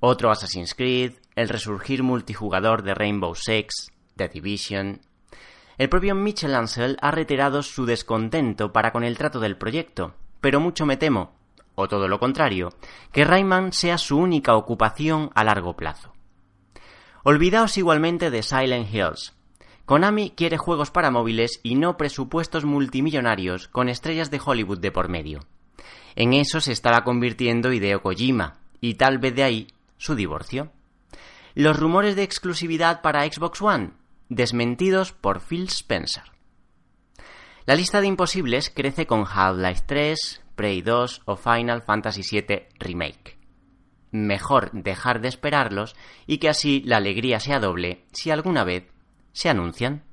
Otro Assassin's Creed, el resurgir multijugador de Rainbow Six, The Division. El propio Mitchell Ansel ha reiterado su descontento para con el trato del proyecto, pero mucho me temo, o todo lo contrario, que Rayman sea su única ocupación a largo plazo. Olvidaos igualmente de Silent Hills, Konami quiere juegos para móviles y no presupuestos multimillonarios con estrellas de Hollywood de por medio. En eso se estará convirtiendo Hideo Kojima, y tal vez de ahí su divorcio. Los rumores de exclusividad para Xbox One, desmentidos por Phil Spencer. La lista de imposibles crece con Half-Life 3, Prey 2 o Final Fantasy VII Remake. Mejor dejar de esperarlos y que así la alegría sea doble si alguna vez se anuncian.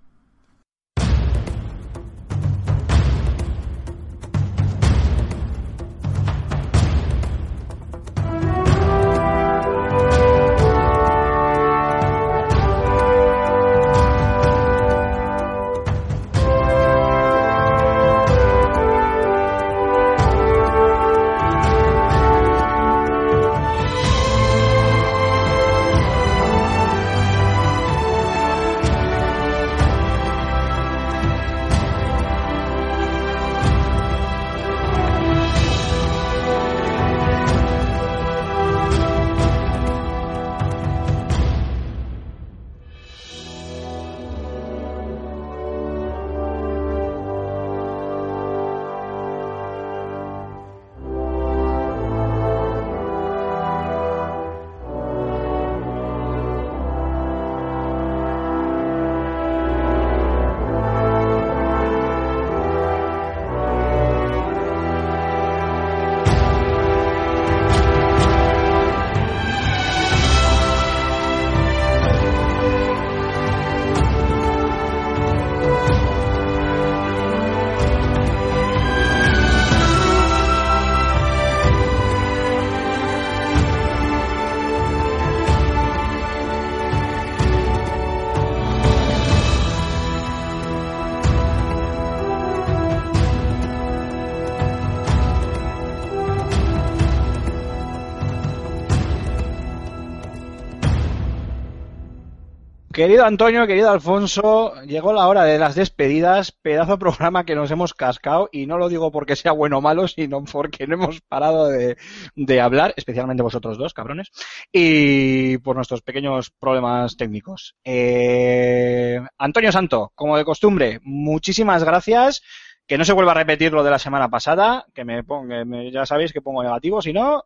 Querido Antonio, querido Alfonso, llegó la hora de las despedidas, pedazo de programa que nos hemos cascado y no lo digo porque sea bueno o malo, sino porque no hemos parado de, hablar, especialmente vosotros dos, cabrones, y por nuestros pequeños problemas técnicos. Eh, Antonio Santo, como de costumbre, muchísimas gracias. que no se vuelva a repetir lo de la semana pasada, que me ponga, ya sabéis que pongo negativo, si no,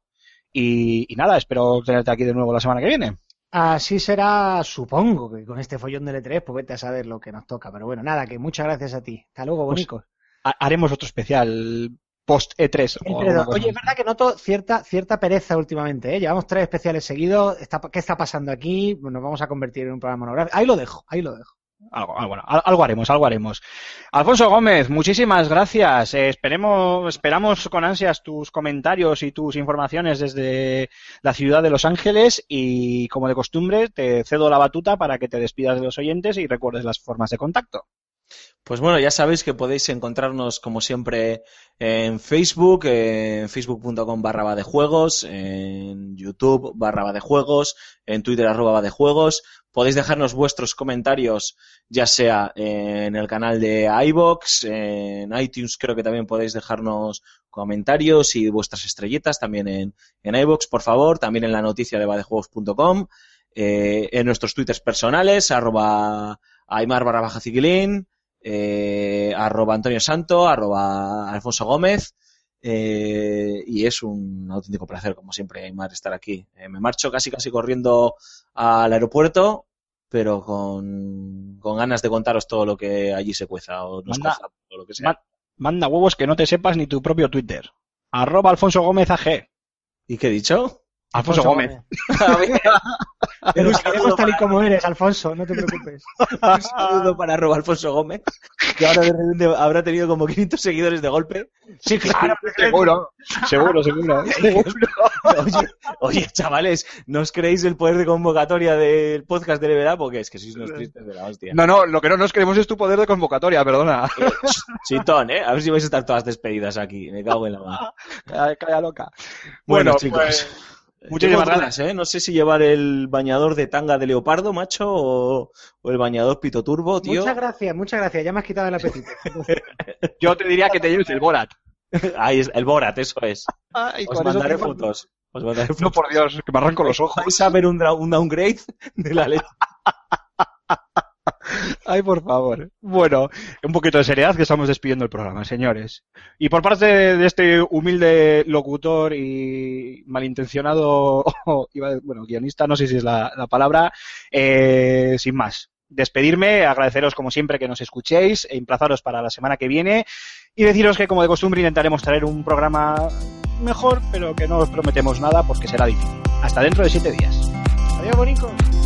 y, y nada, espero tenerte aquí de nuevo la semana que viene. Así será, supongo, que con este follón del E3, pues vete a saber lo que nos toca. Pero bueno, nada, que muchas gracias a ti. Hasta luego, Pues, bonicos. Ha- Haremos otro especial post E3. o Siempre alguna dos. cosa Oye, es verdad que noto cierta, cierta pereza últimamente, ¿eh? Llevamos tres especiales seguidos. Está- ¿Qué está pasando aquí? Nos vamos a convertir en un programa monográfico. Ahí lo dejo, ahí lo dejo. Algo, algo, bueno, al- algo haremos, algo haremos. Alfonso Gómez, muchísimas gracias. Eh, esperemos, esperamos con ansias tus comentarios y tus informaciones desde la ciudad de Los Ángeles y, como de costumbre, te cedo la batuta para que te despidas de los oyentes y recuerdes las formas de contacto. Pues bueno, ya sabéis que podéis encontrarnos como siempre en Facebook, en facebook.com barra de juegos, en YouTube barra de juegos, en Twitter arroba de juegos. Podéis dejarnos vuestros comentarios, ya sea en el canal de iBox, en iTunes creo que también podéis dejarnos comentarios y vuestras estrellitas también en, en iBox, por favor, también en la noticia de badejuegos.com, eh, en nuestros twitters personales, arroba aymar barra baja eh, arroba Antonio Santo, arroba Alfonso Gómez, eh, y es un auténtico placer, como siempre, Aymar, estar aquí. Eh, me marcho casi casi corriendo al aeropuerto, pero con, con ganas de contaros todo lo que allí se cueza o nos Manda- cueza, o lo que sea. Ma- Manda huevos que no te sepas ni tu propio Twitter. Arroba Alfonso Gómez AG. ¿Y qué he dicho? Alfonso, Gómez. Pero si queremos tal y como eres, Alfonso, no te preocupes. Un saludo para arroba Alfonso Gómez, que ahora de repente habrá tenido como 500 seguidores de golpe. Sí, claro. Seguro, seguro, seguro. Oye, oye, chavales, ¿no os creéis el poder de convocatoria del podcast de Level Up? Porque es que sois unos tristes de la hostia. No, no, lo que no nos creemos es tu poder de convocatoria, perdona. Chitón, ¿eh? A ver si vais a estar todas despedidas aquí. Me cago en la mano. Calla, calla loca. Bueno, Bueno, chicos. pues, Dudas, gracias. ¿eh? No sé si llevar el bañador de tanga de leopardo, macho, o, o el bañador pito turbo, tío. Muchas gracias, muchas gracias. Ya me has quitado el apetito. Yo te diría que te lleves el Borat. Ahí es, el Borat, eso es. Ay, Os eso mandaré fotos. Os mandaré fotos. No, por Dios, que me arranco los ojos. Vais a ver un, downgrade de la leche. Ay, por favor. Bueno, un poquito de seriedad que estamos despidiendo el programa, señores. Y por parte de, este humilde locutor y malintencionado, bueno, guionista, no sé si es la, la palabra, eh, sin más. Despedirme, agradeceros como siempre que nos escuchéis, e emplazaros para la semana que viene y deciros que como de costumbre intentaremos traer un programa mejor, pero que no os prometemos nada porque será difícil. Hasta dentro de siete días. Adiós, bonicos.